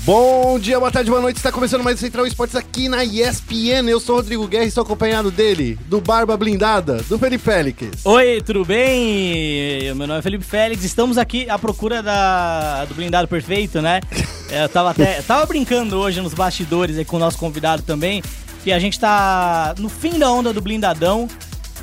Bom dia, boa tarde, boa noite. Está começando mais o Central Esportes aqui na ESPN. Eu sou o Rodrigo Guerra e estou acompanhado dele, do Barba Blindada, do Felipe Félix. Oi, tudo bem? Meu nome é Felipe Félix. Estamos aqui à procura da, do blindado perfeito, né? É, Eu tava até tava brincando hoje nos bastidores aí com o nosso convidado também, que a gente tá no fim da onda do blindadão.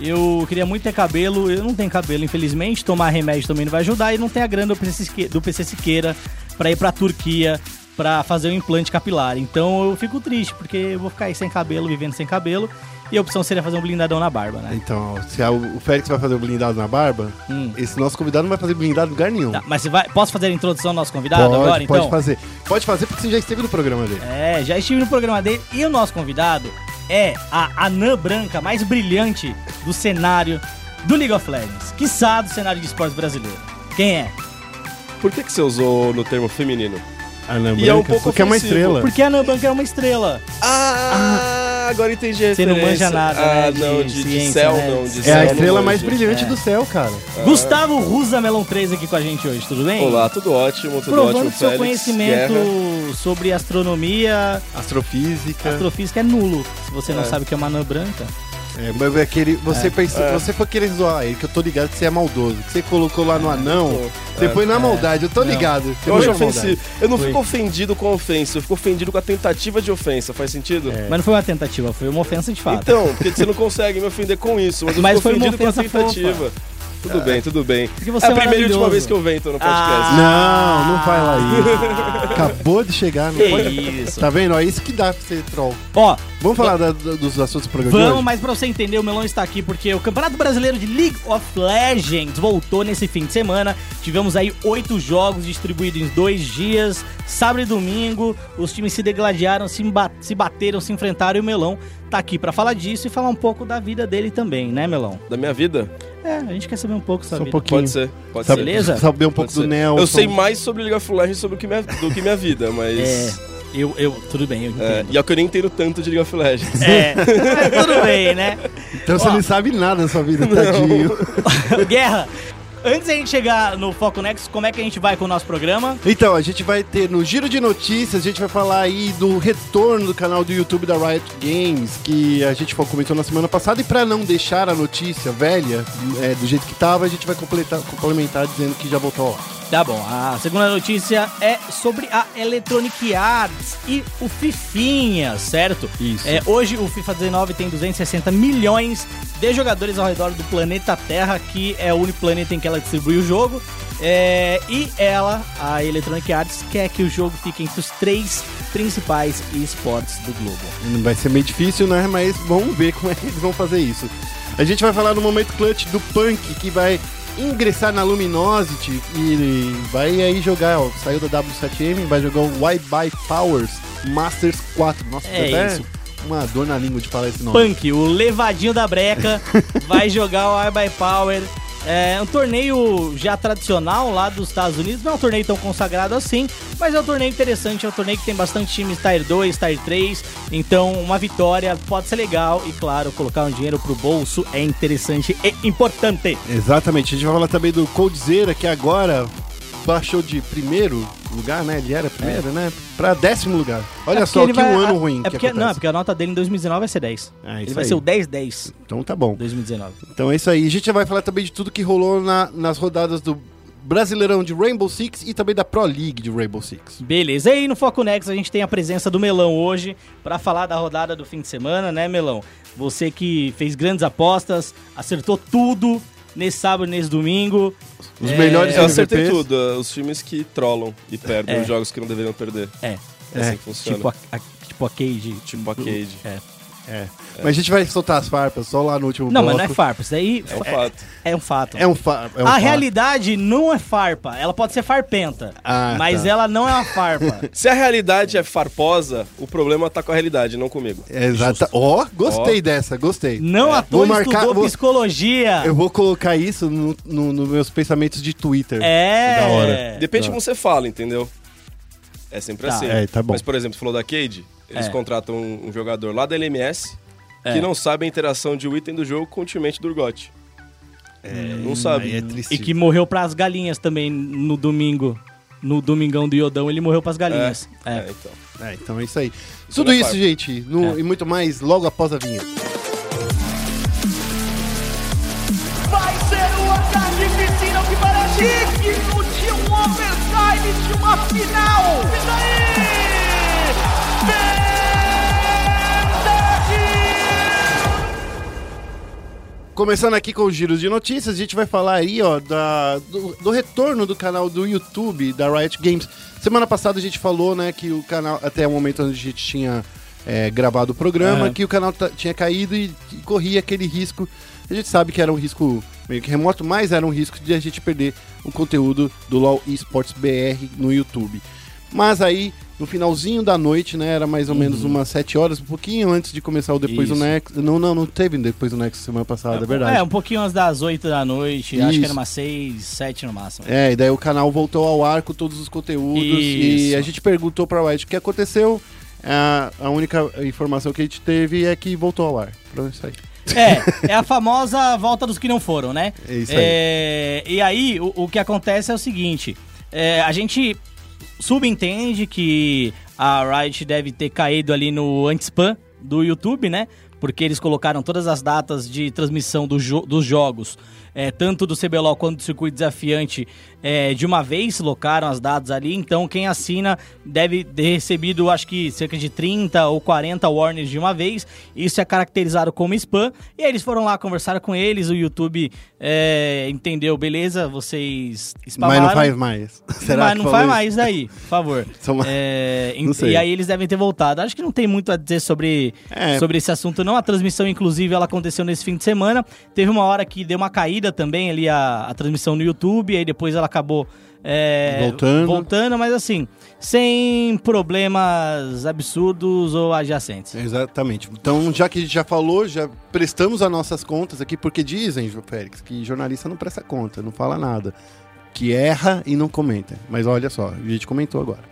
Eu queria muito ter cabelo, eu não tenho cabelo, infelizmente. Tomar remédio também não vai ajudar e não tem a grana do PC, Sique- do PC Siqueira pra ir Turquia pra fazer o implante capilar. Então eu fico triste, porque eu vou ficar aí sem cabelo, vivendo sem cabelo. E a opção seria fazer um blindadão na barba, né? Então, se a- o Félix vai fazer o blindado na barba, Hum. esse nosso convidado não vai fazer blindado em lugar nenhum. Tá, mas você vai, posso fazer a introdução do nosso convidado pode, agora, pode então? fazer. Pode fazer porque você já esteve no programa dele. É, já estive no programa dele e o nosso convidado é a anã branca mais brilhante do cenário do League of Legends, quiçá do cenário de esportes brasileiro. Quem é? Por que, que você usou no termo feminino? Anã E é um branca, pouco porque é uma estrela. Porque a anã branca é uma estrela. Ah, agora entendi a Você não manja nada, ah, né, de não, de, de ciência, céu né? não, de É céu a estrela mais brilhante É. do céu, cara. Gustavo Rusa Melon 3 aqui com a gente hoje, tudo bem? Olá, tudo ótimo, tudo Provando ótimo, seu Félix, conhecimento Guerra. sobre astronomia, Astrofísica. astrofísica é nulo. Se você não É. sabe o que é uma anã branca. É, mas é aquele, você pensou, É. você foi querer zoar ele, que eu tô ligado que você é maldoso. Que você colocou lá no anão, Tô. você É. foi na maldade, eu tô Não. ligado. Eu. Eu não Foi. fico ofendido com a ofensa, eu fico ofendido com a tentativa de ofensa. Faz sentido? É. Mas não foi uma tentativa, foi uma ofensa de fato. Então, porque você não consegue me ofender com isso, mas eu Mas fico foi uma ofendido com a tentativa. Tudo bem, tudo bem. Porque você é é a primeira e última vez que eu vento no podcast. Ah. Não, não fala isso. Acabou de chegar, não Que pode. isso. Tá vendo? É isso que dá pra ser troll. Ó, Vamos falar da- dos assuntos do programa de Vamos, hoje? mas pra você entender, o Melão está aqui porque o Campeonato Brasileiro de League of Legends voltou nesse fim de semana. Tivemos aí oito jogos distribuídos em dois dias, sábado e domingo. Os times se degladiaram, se, se bateram, se enfrentaram e o Melão tá aqui pra falar disso e falar um pouco da vida dele também, né, Melão? Da minha vida? É, a gente quer saber um pouco Só sobre. um pouquinho. Pode ser, pode Sabe- ser. Beleza? Saber um pouco do. Nelson. Eu sei mais sobre League of Legends sobre o que minha- do que minha vida, mas. É, eu, eu, tudo bem, eu É, entendo. e é o que eu nem entendo tanto de League of Legends. É, tudo bem, né? Então você Ó. não sabe nada da sua vida, tadinho. Guerra, antes da gente chegar no Foco Next, como é que a gente vai com o nosso programa? Então, a gente vai ter no Giro de Notícias, a gente vai falar aí do retorno do canal do YouTube da Riot Games, que a gente comentou na semana passada, e pra não deixar a notícia velha, é, do jeito que tava, a gente vai completar, complementar dizendo que já voltou lá. Tá bom, a segunda notícia é sobre a Electronic Arts e o Fifinha, certo? Isso. É, hoje o FIFA 19 tem 260 milhões de jogadores ao redor do planeta Terra, que é o único planeta em que ela distribui o jogo. É, e ela, a Electronic Arts, quer que o jogo fique entre os três principais esportes do globo. Vai ser meio difícil, né? Mas vamos ver como é que eles vão fazer isso. A gente vai falar no momento clutch do Punk, que vai ingressar na Luminosity e vai aí jogar, ó, saiu da W7M, vai jogar o By Powers Masters 4. Nossa, É até isso. uma dor na língua de falar esse nome. Punk, o levadinho da breca, vai jogar o I by Power. É um torneio já tradicional lá dos Estados Unidos, não é um torneio tão consagrado assim, mas é um torneio interessante, é um torneio que tem bastante times Tier 2, Tier 3, então uma vitória pode ser legal e claro, colocar um dinheiro pro bolso é interessante e importante. Exatamente, a gente vai falar também do Coldzera, que agora baixou de primeiro lugar, né? Ele era primeiro, né? Pra décimo lugar. Olha É só que vai- um ano é ruim. que porque, não, é porque a nota dele em 2019 vai ser 10. Ah, Ele vai aí. ser o 10-10 Então tá bom. 2019. Então é isso aí. A gente vai falar também de tudo que rolou na- nas rodadas do Brasileirão de Rainbow Six e também da Pro League de Rainbow Six. Beleza, e aí no Foco Next a gente tem a presença do Melão hoje pra falar da rodada do fim de semana, né, Melão? Você que fez grandes apostas, acertou tudo nesse sábado e nesse domingo. Os É, melhores Eu acertei MVPs. tudo, uh, os times que trollam e perdem É. os jogos que não deveriam perder. É, É assim que funciona. tipo a, a- tipo a Cage. Tipo a Cage. É. É. Mas a gente vai soltar as farpas só lá no último Não, bloco. mas não é farpa, isso daí É um é, fato. é um fato. É um, fa é um a fato. realidade não é farpa, ela pode ser farpenta, Ah, mas tá. ela não é uma farpa. Se a realidade é farposa, o problema tá com a realidade, não comigo. É Exata. Ó, gostei Ó. dessa, gostei. Não à Vou toa marcar- estudou vou- psicologia. Eu vou colocar isso nos no, no meus pensamentos de Twitter. É. Da hora. Depende Tá. de como você fala, entendeu? É sempre Tá. assim. É, tá bom. Mas, por exemplo, você falou da Cade, eles É. contratam um, um jogador lá da LMS É. que não sabe a interação de um item do jogo com o teammate do Urgot. não sabe. É. E que morreu pras galinhas também no domingo. no Domingão do Iodão ele morreu pras galinhas. É, É. então. É, então é isso aí. Tudo isso, parte. gente, no- É. e muito mais logo após a vinheta. Vai ser um andar de piscina que parece digno de um overtime de uma final. Isso aí! Começando aqui com o giro de notícias, a gente vai falar aí, ó, da, do, do retorno do canal do YouTube da Riot Games. Semana passada a gente falou, né, que o canal, até o momento onde a gente tinha é, gravado o programa, Aham. que o canal tinha caído e, e corria aquele risco. A gente sabe que era um risco meio que remoto, mas era um risco de a gente perder o conteúdo do LoL Esports BR no YouTube. Mas aí, no finalzinho da noite, né, era mais ou menos umas 7 horas, um pouquinho antes de começar o Depois do Uhum. Isso. Next. Não, não, não teve Depois do Next semana passada, é verdade. É, um pouquinho antes das 8 da noite, acho Isso. que era umas 6, 7 no máximo. É, e daí o canal voltou ao ar com todos os conteúdos e Isso. a gente perguntou pra Riot o que aconteceu. A, a única informação que a gente teve é que voltou ao ar. Pronto, isso aí. É, é a famosa volta dos que não foram, né? É isso aí. É, e aí, o, o que acontece é o seguinte: é, a gente subentende que a Riot deve ter caído ali no anti-spam do YouTube, né? Porque eles colocaram todas as datas de transmissão do jo- dos jogos, é, tanto do CBLOL quanto do circuito desafiante, é, de uma vez, locaram as datas ali. Então, quem assina deve ter recebido, acho que cerca de 30 ou 40 warnings de uma vez. Isso é caracterizado como spam. E aí eles foram lá, conversaram com eles. O YouTube é, entendeu, beleza, vocês spamaram. Mas não faz mais. Será Mas não faz isso? mais daí, por favor. É, e- e aí eles devem ter voltado. Acho que não tem muito a dizer sobre, É. sobre esse assunto, não. A transmissão, inclusive, ela aconteceu nesse fim de semana. Teve uma hora que deu uma caída também ali a, a transmissão no YouTube, aí depois ela acabou é, Voltando. voltando, mas assim, sem problemas absurdos ou adjacentes. Exatamente. Então, já que a gente já falou, já prestamos as nossas contas aqui, porque dizem, João Félix, que jornalista não presta conta, não fala nada. Que erra e não comenta. Mas olha só, a gente comentou agora.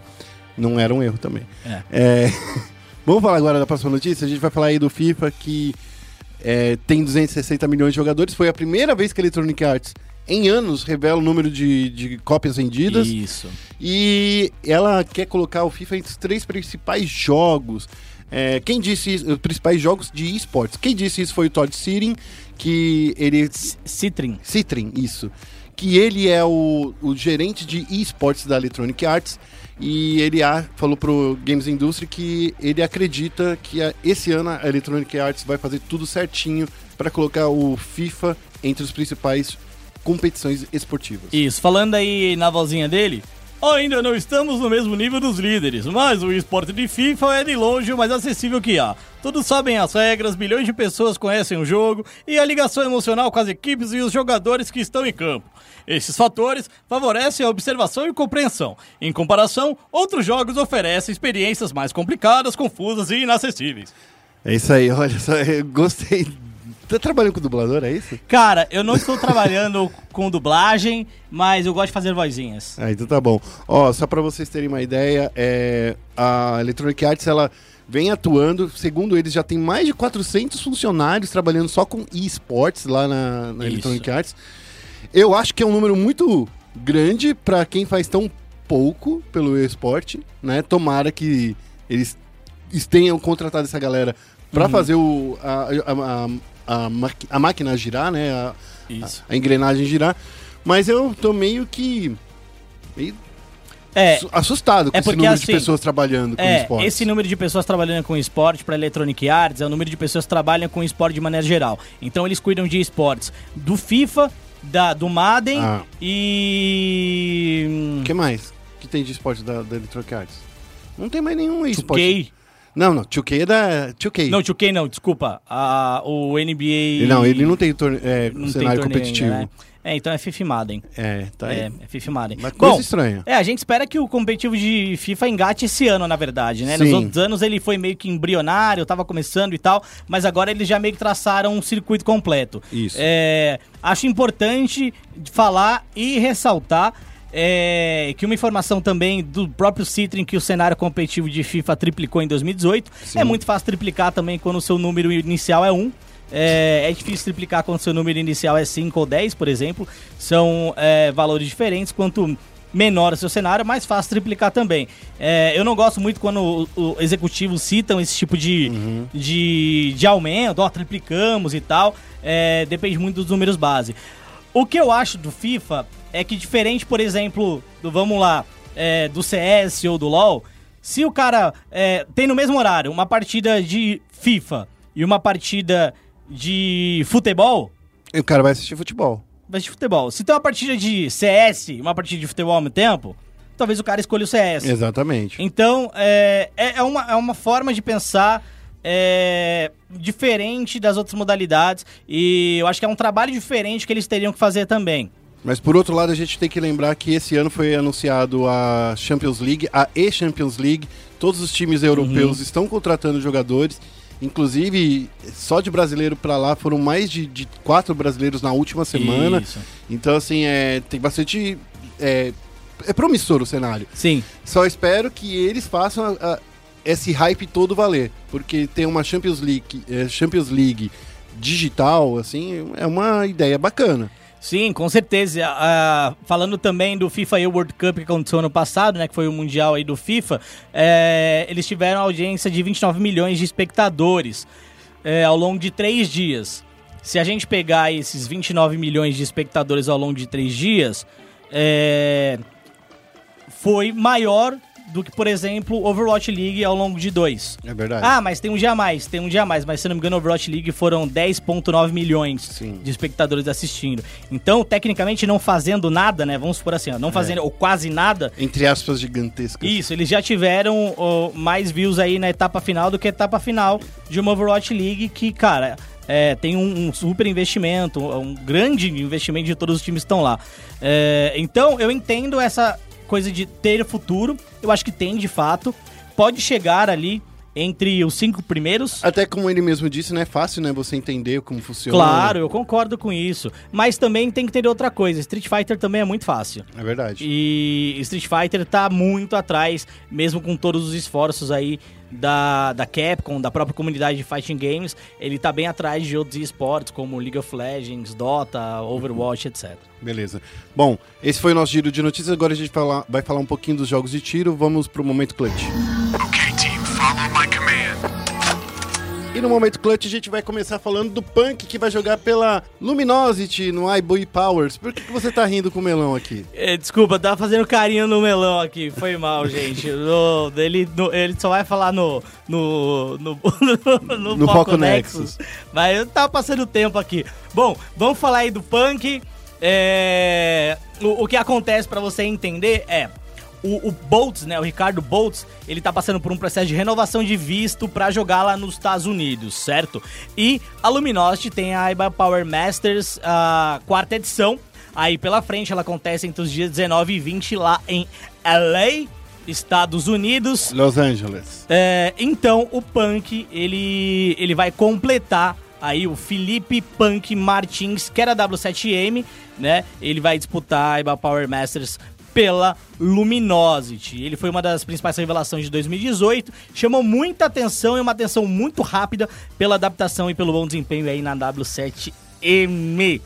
Não era um erro também. É. É, Vamos falar agora da próxima notícia? A gente vai falar aí do FIFA, que é, tem 260 milhões de jogadores. Foi a primeira vez que a Electronic Arts, em anos, revela o número de, de cópias vendidas. Isso. E ela quer colocar o FIFA entre os três principais jogos. É, quem disse isso? Os principais jogos de esportes. Quem disse isso foi o Todd Sirin, que ele. Citrin. Citrin, isso. Que ele é o, o gerente de esportes da Electronic Arts. E ele falou pro Games Industry que ele acredita que esse ano a Electronic Arts vai fazer tudo certinho para colocar o FIFA entre os principais competições esportivas. Isso, falando aí na vozinha dele, ainda não estamos no mesmo nível dos líderes, mas o esporte de FIFA é de longe o mais acessível que há. Todos sabem as regras, milhões de pessoas conhecem o jogo e a ligação emocional com as equipes e os jogadores que estão em campo. Esses fatores favorecem a observação e compreensão. Em comparação, outros jogos oferecem experiências mais complicadas, confusas e inacessíveis. É isso aí, olha só, eu gostei. Tá trabalhando com dublador, é isso? Cara, eu não estou trabalhando com dublagem, mas eu gosto de fazer vozinhas. Ah, então tá bom. Ó, só pra vocês terem uma ideia, é, a Electronic Arts, ela vem atuando, segundo eles, já tem mais de 400 funcionários trabalhando só com esportes lá na, na. Electronic Arts. Eu acho que é um número muito grande pra quem faz tão pouco pelo esporte, né? Tomara que eles tenham contratado essa galera pra Uhum. fazer o, a, a, a, a a máquina girar, né? A, Isso. a engrenagem girar. Mas eu tô meio que. meio É, su- assustado com é esse porque, número assim, de pessoas trabalhando com É, esporte. esse número de pessoas trabalhando com esporte para Electronic Arts é o número de pessoas que trabalham com esporte de maneira geral. Então eles cuidam de esportes do FIFA, da, do Madden Ah. e. O que mais que tem de esporte da, da Electronic Arts? Não tem mais nenhum esporte. 2K. Não, não. 2K é da 2K. Não, 2K não, desculpa. A, o NBA. Não, ele não tem torne... é, não tem cenário torneio competitivo. ainda, né? É, então é FIFA Madden. É, tá aí. É, é FIFA Madden. Uma coisa Bom, estranha. É, a gente espera que o competitivo de FIFA engate esse ano, na verdade, né? Nos Sim. outros anos ele foi meio que embrionário, tava começando e tal, mas agora eles já meio que traçaram um circuito completo. Isso. É, acho importante falar e ressaltar é, que uma informação também do próprio Citrin que o cenário competitivo de FIFA triplicou em 2018. Sim. É muito fácil triplicar também quando o seu número inicial é 1. É, é difícil triplicar quando o seu número inicial é 5 ou 10, por exemplo. São é, valores diferentes. Quanto menor o seu cenário, mais fácil triplicar também. É, eu não gosto muito quando o, o executivos citam esse tipo de, de, de aumento, ó, triplicamos e tal. É, depende muito dos números base. O que eu acho do FIFA é que diferente, por exemplo, do vamos lá, é, do CS ou do LoL, se o cara é, tem no mesmo horário uma partida de FIFA e uma partida de futebol, E o cara vai assistir futebol. vai de futebol. Se tem uma partida de CS e uma partida de futebol ao mesmo tempo, talvez o cara escolha o CS. Exatamente. Então, é, é, é uma, é uma forma de pensar é, diferente das outras modalidades e eu acho que é um trabalho diferente que eles teriam que fazer também. Mas por outro lado, a gente tem que lembrar que esse ano foi anunciado a Champions League, a E-Champions League. Todos os times europeus estão contratando jogadores. Inclusive, só de brasileiro pra lá foram mais de, de quatro brasileiros na última semana. Isso. Então, assim, é, tem bastante. É, é promissor o cenário. Sim. Só espero que eles façam a- a- esse hype todo valer. Porque ter uma Champions League, é, Champions League digital, assim, é uma ideia bacana. Sim, com certeza. Ah, falando também do FIFA e World Cup que aconteceu ano passado, né, que foi o mundial aí do FIFA, é, eles tiveram audiência de 29 milhões de espectadores é, ao longo de três dias. Se a gente pegar esses 29 milhões de espectadores ao longo de três dias, é, foi maior do que, por exemplo, Overwatch League ao longo de dois. É verdade. Ah, mas tem um dia a mais, tem um dia a mais, mas se não me engano, Overwatch League foram 10.9 milhões Sim. de espectadores assistindo. Então, tecnicamente, não fazendo nada, né? Vamos supor assim, ó, não fazendo ou quase nada. Entre aspas, gigantescas. Isso, eles já tiveram ó, mais views aí na etapa final do que a etapa final de uma Overwatch League que, cara, é, tem um, um super investimento, um grande investimento de todos os times que estão lá. É, então, eu entendo essa coisa de ter futuro, eu acho que tem de fato. Pode chegar ali entre os cinco primeiros. Até como ele mesmo disse, não é fácil, né? Você entender como funciona. Claro, eu concordo com isso. Mas também tem que ter outra coisa. Street Fighter também é muito fácil. É verdade. E Street Fighter tá muito atrás, mesmo com todos os esforços aí da, da Capcom, da própria comunidade de Fighting Games. Ele tá bem atrás de outros esportes, como League of Legends, Dota, Overwatch, etc. Beleza. Bom, esse foi o nosso giro de notícias. Agora a gente fala- vai falar um pouquinho dos jogos de tiro. Vamos pro momento clutch. Okay, team, follow my command. E no momento clutch a gente vai começar falando do Punk que vai jogar pela Luminosity no iBoy Powers. Por que, que você tá rindo com o melão aqui? É, desculpa, tava fazendo carinho no melão aqui. Foi mal, gente. No- ele, no- ele só vai falar no. No. No, no, No Foco Foco Nexus. Mas eu tava passando tempo aqui. Bom, vamos falar aí do punk. É, o, o que acontece pra você entender é. O, o Boltz, né, o Ricardo Boltz, ele tá passando por um processo de renovação de visto pra jogar lá nos Estados Unidos, certo? E a Luminosity tem a IBA Power Masters, a quarta edição, Aí pela frente ela acontece entre os dias 19 e 20 lá em LA, Estados Unidos. Los Angeles. É, então o Punk ele, ele vai completar aí o Felipe Punk Martins, que era W7M, né? Ele vai disputar a IBA Power Masters pela Luminosity. Ele foi uma das principais revelações de 2018, chamou muita atenção e uma atenção muito rápida pela adaptação e pelo bom desempenho aí na W7M.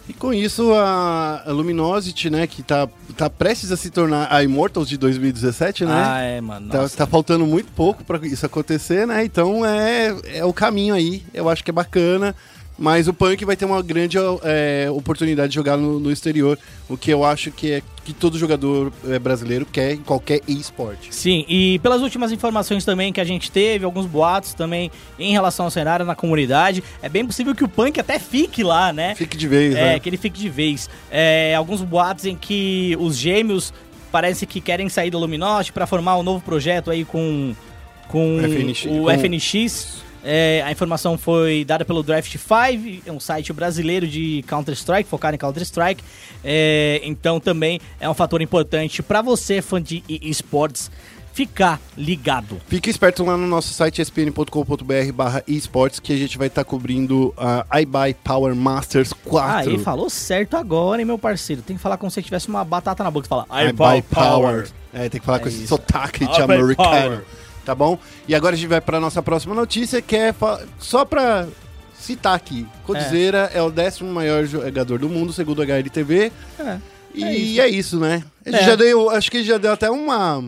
E com isso a, Luminosity, né, que tá, tá prestes a se tornar a Immortals de 2017, né? Ah, é, mano. Tá, tá faltando muito pouco pra isso acontecer, né? Então é, é o caminho aí. Eu acho que é bacana. Mas o Punk vai ter uma grande é, oportunidade de jogar no, no exterior. O que eu acho que é que todo jogador é, brasileiro quer em qualquer esporte. Sim, e pelas últimas informações também que a gente teve, alguns boatos também em relação ao cenário na comunidade, é bem possível que o Punk até fique lá, né? Fique de vez, É, né? que ele fique de vez. É, alguns boatos em que os gêmeos parece que querem sair da Luminosity para formar um novo projeto aí com, com FNX, o com- FNX. É, a informação foi dada pelo Draft 5, é um site brasileiro de Counter-Strike, focado em Counter-Strike. É, então também é um fator importante para você, fã de e- esportes, ficar ligado. Fique esperto lá no nosso site espn.com.br barra esportes que a gente vai estar cobrindo a iBuy Power Masters 4. Ah, ele falou certo agora, hein, meu parceiro. Tem que falar como se tivesse uma batata na boca. Você fala, iBuy Power. É, tem que falar É com esse isso. sotaque de americano. Power. Tá bom? E agora a gente vai para nossa próxima notícia, que é só pra citar aqui. Codizeira é. o décimo maior jogador do mundo, segundo a HLTV. É. E é isso, né? A gente É. já deu, acho que já deu até uma,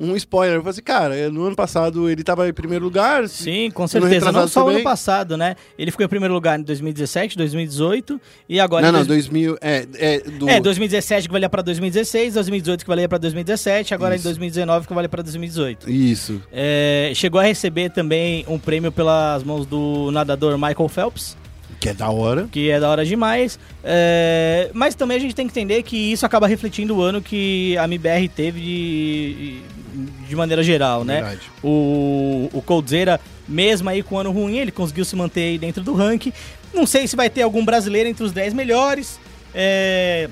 um spoiler. Eu falei assim, cara, no ano passado ele tava em primeiro lugar. Sim, com certeza. Não só o ano passado, né? Ele ficou em primeiro lugar em 2017, 2018 e agora Não, não, dois- 2000. É, é, do, É, 2017 que valia pra 2016, 2018 que valia pra 2017, agora Isso. em 2019 que vale pra 2018. Isso. É, chegou a receber também um prêmio pelas mãos do nadador Michael Phelps, Que é da hora. que é da hora demais. É, mas também a gente tem que entender que isso acaba refletindo o ano que a MBR teve de, de maneira geral, né? Verdade. O, o Coldzera, mesmo aí com ano ruim, ele conseguiu se manter aí dentro do ranking. Não sei se vai ter algum brasileiro entre os 10 melhores. É,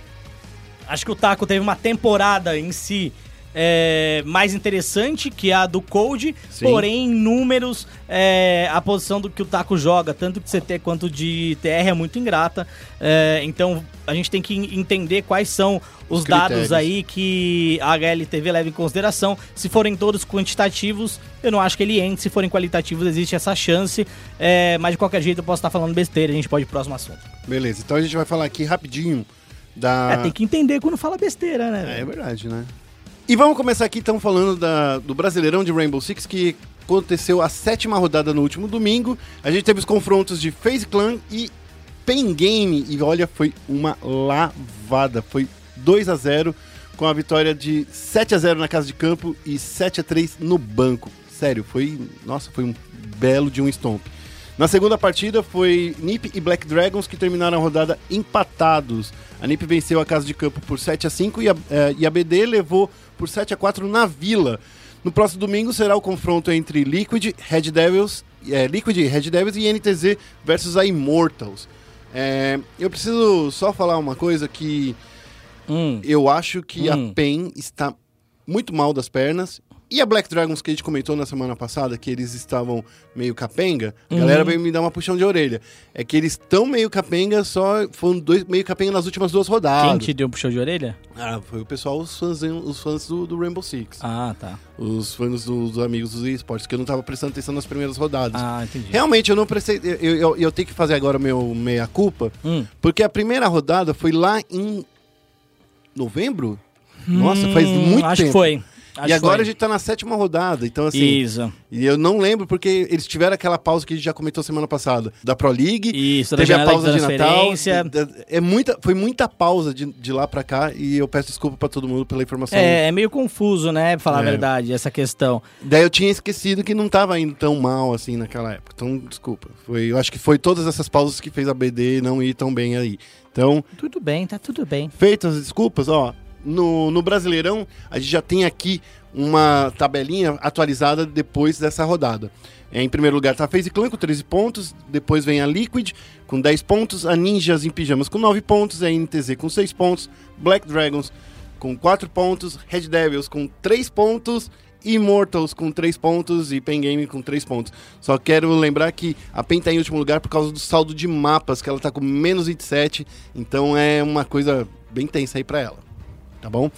acho que o Taco teve uma temporada em si é, mais interessante que a do Cold, Sim. porém em números é, a posição do que o Taco joga, tanto de CT quanto de TR é muito ingrata. É, então a gente tem que en- entender quais são os, Os dados aí que a HLTV leva em consideração. Se forem todos quantitativos, eu não acho que ele entre. Se forem qualitativos, existe essa chance. É, mas de qualquer jeito eu posso estar falando besteira, a gente pode ir pro próximo assunto. Beleza, então a gente vai falar aqui rapidinho da. É, tem que entender quando fala besteira, né? É, é verdade, né? E vamos começar aqui então falando da, do Brasileirão de Rainbow Six, que aconteceu a sétima rodada no último domingo. A gente teve os confrontos de FaZe Clan e Pen Game. E olha, foi uma lavada. Foi 2 a 0 com a vitória de 7 a 0 na casa de campo e 7 a 3 no banco. Sério, foi. Nossa, foi um belo de um stomp. Na segunda partida foi NiP e Black Dragons que terminaram a rodada empatados. A NiP venceu a casa de campo por 7 a 5 e a, eh, e a BD levou por 7 a 4 na Vila. No próximo domingo será o confronto entre Liquid, Red Devils, eh, Liquid, Red Devils e NTZ versus a Immortals. Eh, eu preciso só falar uma coisa que Hum, eu acho que Hum. a PEN está muito mal das pernas. E a Black Dragons que a gente comentou na semana passada, que eles estavam meio capenga, a Uhum. galera veio me dar uma puxão de orelha. É que eles estão meio capenga, só foram dois meio capenga nas últimas duas rodadas. quem te deu um puxão de orelha? Ah, foi o pessoal, os fãs, os fãs do, do Rainbow Six. Ah, tá. Os fãs do- dos amigos dos esportes, que eu não tava prestando atenção nas primeiras rodadas. Ah, entendi. Realmente, eu não prestei. Eu, eu, eu tenho que fazer agora meu meia-culpa, Hum. porque a primeira rodada foi lá em novembro? Nossa, faz Hum, muito acho tempo. que foi. Acho e agora que a gente tá na sétima rodada, então assim. Isso. E eu não lembro porque eles tiveram aquela pausa que a gente já comentou semana passada da Pro League. Isso, da teve a pausa de Natal. da- da- É muita, foi muita pausa de, de lá pra cá e eu peço desculpa pra todo mundo pela informação. É, é meio confuso, né? Pra falar É. a verdade, essa questão. Daí eu tinha esquecido que não tava indo tão mal assim naquela época. Então, desculpa. Foi, eu acho que foi todas essas pausas que fez a BD não ir tão bem aí. Então, Tudo bem, tá tudo bem. Feitas as desculpas, ó, no, no Brasileirão a gente já tem aqui uma tabelinha atualizada depois dessa rodada. É, em primeiro lugar tá a FaZe Clan com 13 pontos, depois vem a Liquid com 10 pontos, a Ninjas em Pijamas com 9 pontos, a NTZ com 6 pontos, Black Dragons com 4 pontos, Red Devils com 3 pontos, Immortals com 3 pontos e Pen Game com 3 pontos. Só quero lembrar que a Pen tá em último lugar por causa do saldo de mapas, que ela tá com menos 27, então é uma coisa bem tensa aí pra ela. Tá bom?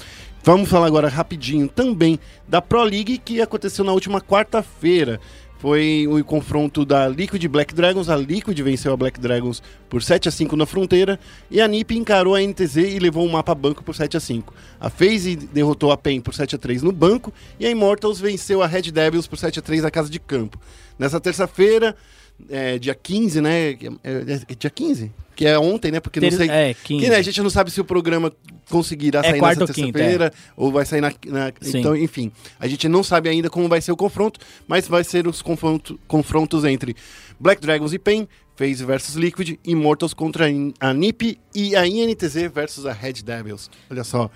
Vamos falar agora rapidinho também da Pro League que aconteceu na última quarta-feira. Foi o confronto da Liquid Black Dragons. A Liquid venceu a Black Dragons por 7 a 5 na fronteira. E a NiP encarou a NTZ e levou o mapa banco por 7 a 5 A FaZe derrotou a PEN por 7 a 3 no banco. E a Immortals venceu a Red Devils por 7 a 3 na casa de campo. Nessa terça-feira, é, dia 15, né? É, é dia 15? Que é ontem, né? Porque não Ter- sei. é, 15. Que, né, a gente não sabe se o programa conseguirá É sair quarta nessa ou quinta, terça-feira ou vai sair na, na- então enfim a gente não sabe ainda como vai ser o confronto mas vai ser os confronto, confrontos entre Black Dragons e PEN FaZe versus Liquid Immortals contra a NiP e a INTZ versus a Red Devils olha só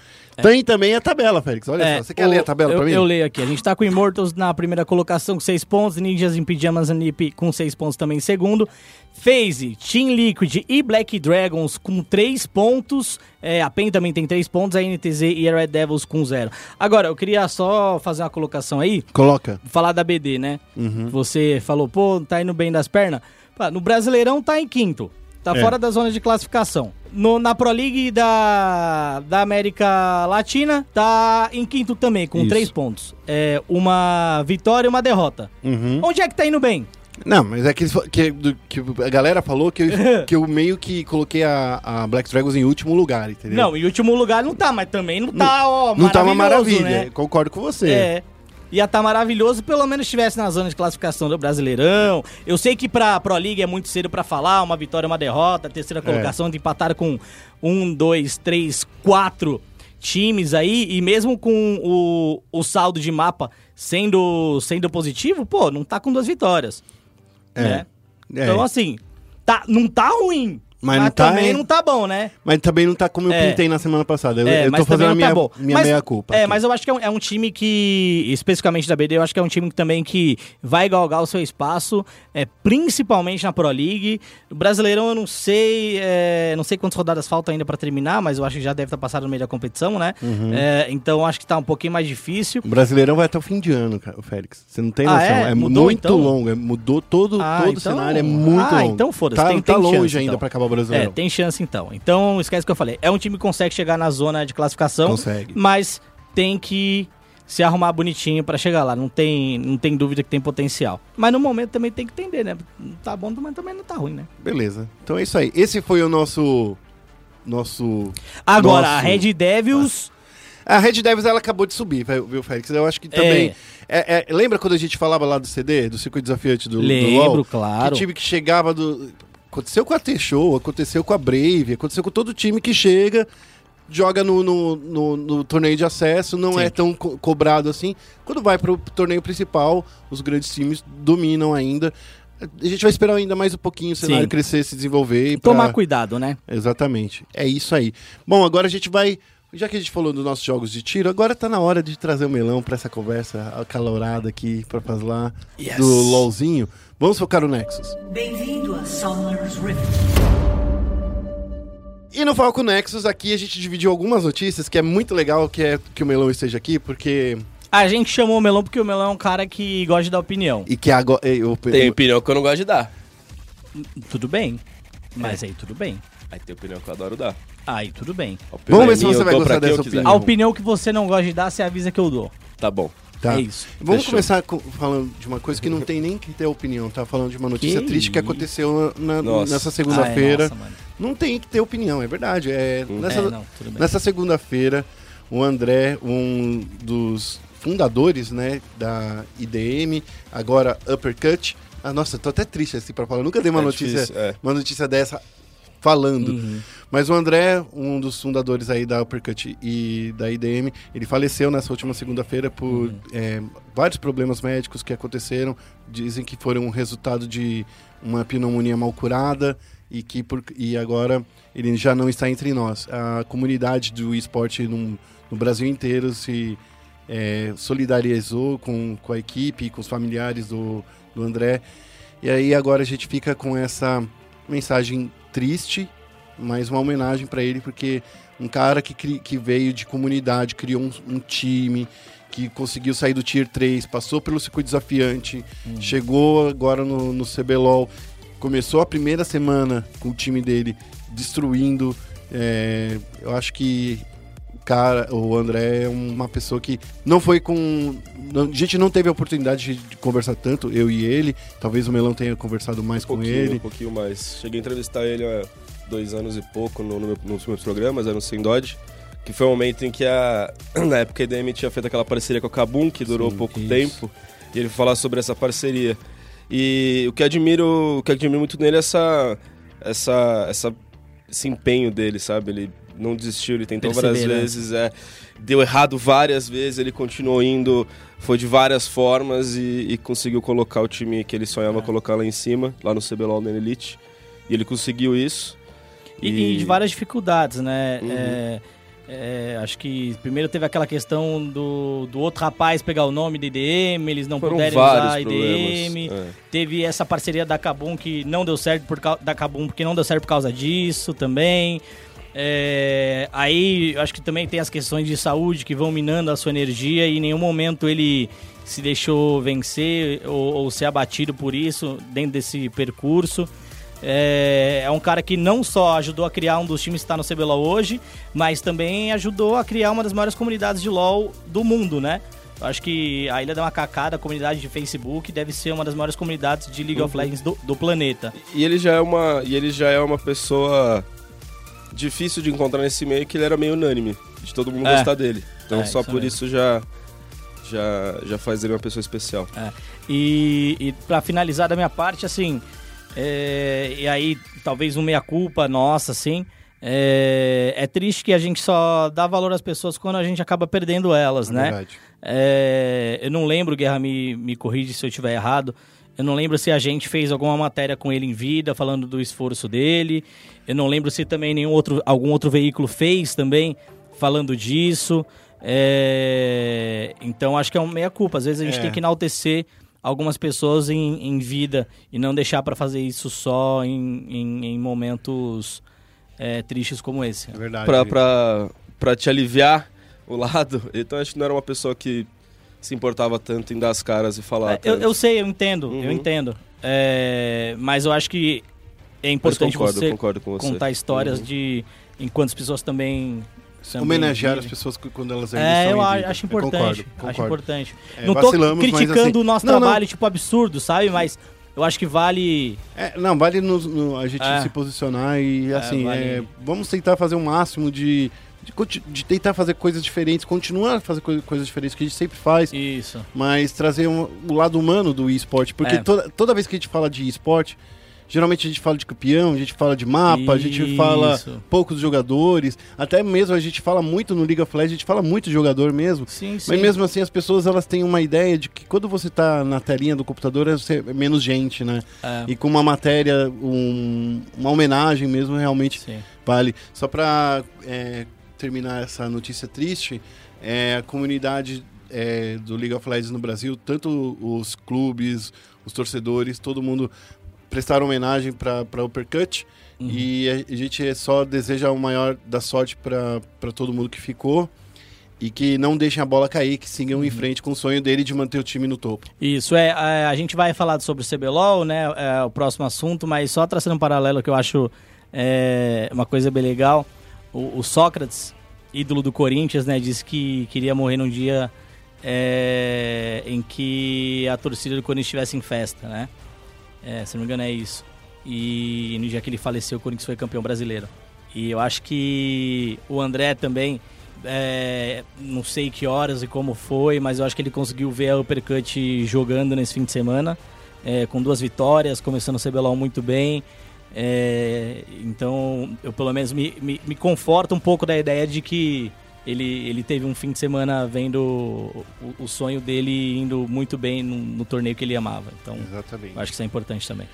tem também a tabela Félix olha É, só você quer o- ler a tabela eu, pra mim Eu leio aqui. A gente tá com Immortals na primeira colocação com 6 pontos, Ninjas em Pijamas e Nip com 6 pontos também em segundo. FaZe, Team Liquid e Black Dragons com 3 pontos. É, a PEN também tem 3 pontos, a NTZ e a Red Devils com 0. Agora, eu queria só fazer uma colocação aí, coloca falar da BD, né? Uhum. Você falou, pô, tá indo bem das pernas. No Brasileirão tá em quinto. Tá É. fora da zona de classificação. No, na Pro League da, da América Latina, tá em quinto também, com Isso. três pontos. É uma vitória e uma derrota. Uhum. Onde é que tá indo bem? Não, mas é que, que, que a galera falou que eu, que eu meio que coloquei a, a Black Dragons em último lugar, entendeu? Não, em último lugar não tá, mas também não tá, ó, não tá uma maravilha. né? Concordo com você. É. Ia estar maravilhoso, pelo menos estivesse na zona de classificação do Brasileirão. Eu sei que pra Pro League é muito cedo pra falar, uma vitória, uma derrota, terceira colocação, de empatar com um, dois, três, quatro times aí, e mesmo com o, o saldo de mapa sendo, sendo positivo, pô, não tá com duas vitórias. É. né? É. Então, assim, tá, não tá ruim. Mas não tá, também hein? não tá bom, né? Mas também não tá como eu É. pintei na semana passada. Eu, É, eu mas tô fazendo a minha, tá minha Mas- meia-culpa. É, aqui. mas eu acho que é um, é um time que, especificamente da BD, eu acho que é um time que também que vai galgar o seu espaço, é, principalmente na Pro League. O Brasileirão eu não sei, é, não sei quantas rodadas faltam ainda pra terminar, mas eu acho que já deve estar passado no meio da competição, né? Uhum. É, então acho que tá um pouquinho mais difícil. O Brasileirão vai até o fim de ano, cara, o Félix. Você não tem Ah, noção. é? É, Mudou, muito então? longo. é- mudou todo, Ah, todo o então- cenário. É muito ah, longo. então foda-se, Tá, tem- tá tem longe chance, ainda então. pra acabar o É, tem chance então. Então esquece o que eu falei. É um time que consegue chegar na zona de classificação, Consegue. mas tem que se arrumar bonitinho pra chegar lá. Não tem, não tem dúvida que tem potencial. Mas no momento também tem que entender, né? Não tá bom, mas também não tá ruim, né? Beleza. Então é isso aí. Esse foi o nosso. Nosso. Agora, Nosso- a Red Devils. A Red Devils ela acabou de subir, viu, Félix? Eu acho que também. é- é- lembra quando a gente falava lá do CD, do circuito desafiante do, do Lembro, LoL? claro. Que time que chegava do. Aconteceu com a T-Show, aconteceu com a Brave, aconteceu com todo time que chega, joga no, no, no- no torneio de acesso, não Sim. é tão co- cobrado assim. Quando vai pro torneio principal, os grandes times dominam ainda. A gente vai esperar ainda mais um pouquinho o cenário Sim. crescer, se desenvolver. e pra- Tomar cuidado, né? Exatamente. É isso aí. Bom, agora a gente vai. Já que a gente falou dos nossos jogos de tiro, agora tá na hora de trazer o melão pra essa conversa acalorada aqui pra falar Yes. do LOLzinho. Vamos focar no Nexus. Bem-vindo a Summoner's Rift. E no Falco Nexus aqui a gente dividiu algumas notícias que é muito legal que, é, que o melão esteja aqui, porque. A gente chamou o Melão porque o Melão é um cara que gosta de dar opinião. E que agora. Eu, Tem opinião que eu não gosto de dar. Tudo bem. Mas É. aí tudo bem. Aí tem opinião que eu adoro dar. Aí tudo bem. Vamos ver se você vai gostar dessa opinião. A opinião que você não gosta de dar, você avisa que eu dou. Tá bom. Tá. É isso. Vamos Fechou. começar com- falando de uma coisa que não tem nem que ter opinião, tá? Falando de uma notícia Que triste que isso? aconteceu na- nessa Ah, é, segunda-feira. nossa, mano. não tem que ter opinião, é verdade. É, nessa, É, não. Nessa segunda-feira, o André, um dos fundadores, né, da IDM, agora Uppercut. Ah, nossa, tô até triste assim pra falar. Eu nunca dei uma É notícia, difícil, é. uma notícia dessa falando. Uhum. Mas o André, um dos fundadores aí da Uppercut e da IDM, ele faleceu nessa última segunda-feira por Uhum. é, vários problemas médicos que aconteceram. Dizem que foram um resultado de uma pneumonia mal curada e que por, e agora ele já não está entre nós. A comunidade do esporte no, no Brasil inteiro se é, solidarizou com, com a equipe, com os familiares do, do André. E aí agora a gente fica com essa mensagem triste, mas uma homenagem para ele, porque um cara que, que veio de comunidade, criou um, um time, que conseguiu sair do Tier 3, passou pelo circuito desafiante, chegou agora no, no CBLOL, começou a primeira semana com o time dele destruindo. é, eu acho que cara, o André é uma pessoa que não foi com. não- a gente não teve a oportunidade de, conversar tanto, eu e ele. Talvez o Melão tenha conversado mais Um com ele. um pouquinho mais. Cheguei a entrevistar ele há dois anos e pouco no, no meu- nos meus programas, era no Sem Dodge. Que foi um momento em que a. Na época a EDM tinha feito aquela parceria com a Kabum, que durou Sim, pouco isso. tempo. E ele falar sobre essa parceria. E o que admiro, o que admiro muito nele é essa, essa, essa, esse empenho dele, sabe? Ele não desistiu, ele tentou várias Perseverança. vezes, é, deu errado várias vezes, ele continuou indo, foi de várias formas e, e conseguiu colocar o time que ele sonhava É. colocar lá em cima, lá no CBLOL na Elite. E ele conseguiu isso. E, e de várias dificuldades, né? Uhum. É, é, acho que primeiro teve aquela questão do, do outro rapaz pegar o nome da IDM, eles não Foram puderem usar a IDM. é. Teve essa parceria da Kabum que não deu certo por da Kabum porque não deu certo por causa disso também. É, aí acho que também tem as questões de saúde que vão minando a sua energia e em nenhum momento ele se deixou vencer ou, ou ser abatido por isso dentro desse percurso. É, é um cara que não só ajudou a criar um dos times que está no CBLOL hoje, mas também ajudou a criar uma das maiores comunidades de LoL do mundo, né? Eu acho que a Ilha da Macacada, a comunidade de Facebook, deve ser uma das maiores comunidades de League of Legends do, do planeta. E ele já é uma, e ele já é uma pessoa difícil de encontrar nesse meio que ele era meio unânime, de todo mundo É. gostar dele. Então É, só isso por mesmo. isso já já já faz ele uma pessoa especial. É. E, e para finalizar da minha parte, assim, é, e aí talvez um meia-culpa nossa, assim, é, é triste que a gente só dá valor às pessoas quando a gente acaba perdendo elas, É né? verdade. É, eu não lembro, Guerra me, me corrige se eu estiver errado. Eu não lembro se a gente fez alguma matéria com ele em vida, falando do esforço dele. Eu não lembro se também nenhum outro, algum outro veículo fez também, falando disso. É, então acho que é uma meia culpa. Às vezes a gente É. tem que enaltecer algumas pessoas em, em vida e não deixar para fazer isso só em, em, em momentos é, tristes como esse. É verdade. Pra, pra, pra te aliviar o lado, então acho que não era uma pessoa que se importava tanto em dar as caras e falar. É, eu, eu sei, eu entendo, eu Uhum. entendo. É, mas eu acho que é importante concordo, você concordo com você. contar histórias Uhum. de enquanto as pessoas também Homenagear as pessoas quando elas ainda É, estão eu em a- vida. acho Eu concordo, importante. Acho concordo. importante. É, não tô criticando assim- o nosso Não, não. trabalho, tipo, absurdo, sabe? Mas eu acho que vale. É, não, vale nos- no- a gente É. se posicionar e, assim, vale. é, vamos tentar fazer o máximo de, de, tentar fazer coisas diferentes, continuar a fazer coi- coisas diferentes que a gente sempre faz, Isso. mas trazer um- o lado humano do esporte, porque É. toda, toda vez que a gente fala de esporte, geralmente a gente fala de campeão, a gente fala de mapa, a gente fala Isso. poucos jogadores, até mesmo a gente fala muito no League of Legends, a gente fala muito de jogador mesmo, Sim, sim. mas mesmo assim as pessoas elas têm uma ideia de que quando você tá na telinha do computador é você- é menos gente, né? É, E com uma matéria, um- uma homenagem mesmo, realmente sim. vale. Só para terminar essa notícia triste, é, a comunidade é, do League of Legends no Brasil, tanto os clubes, os torcedores, todo mundo prestaram homenagem para Uppercut. Uhum. E a, a gente só deseja o maior da sorte para todo mundo que ficou. E que não deixem a bola cair, que sigam Uhum. em frente com o sonho dele de manter o time no topo. Isso, é, é, a gente vai falar sobre o CBLOL, né, é o próximo assunto, mas só traçando um paralelo que eu acho é, uma coisa bem legal, o, o Sócrates, ídolo do Corinthians, né, disse que queria morrer num dia é, em que a torcida do Corinthians estivesse em festa, né, é, se não me engano é isso, e no dia que ele faleceu o Corinthians foi campeão brasileiro. E eu acho que o André também, é, não sei que horas e como foi, mas eu acho que ele conseguiu ver a Uppercut jogando nesse fim de semana, é, com duas vitórias, começando o CBLOL muito bem. É, então, eu pelo menos me, me, me conforto um pouco da ideia de que ele, ele teve um fim de semana vendo o, o sonho dele indo muito bem no, no torneio que ele amava. Então, acho que isso é importante também.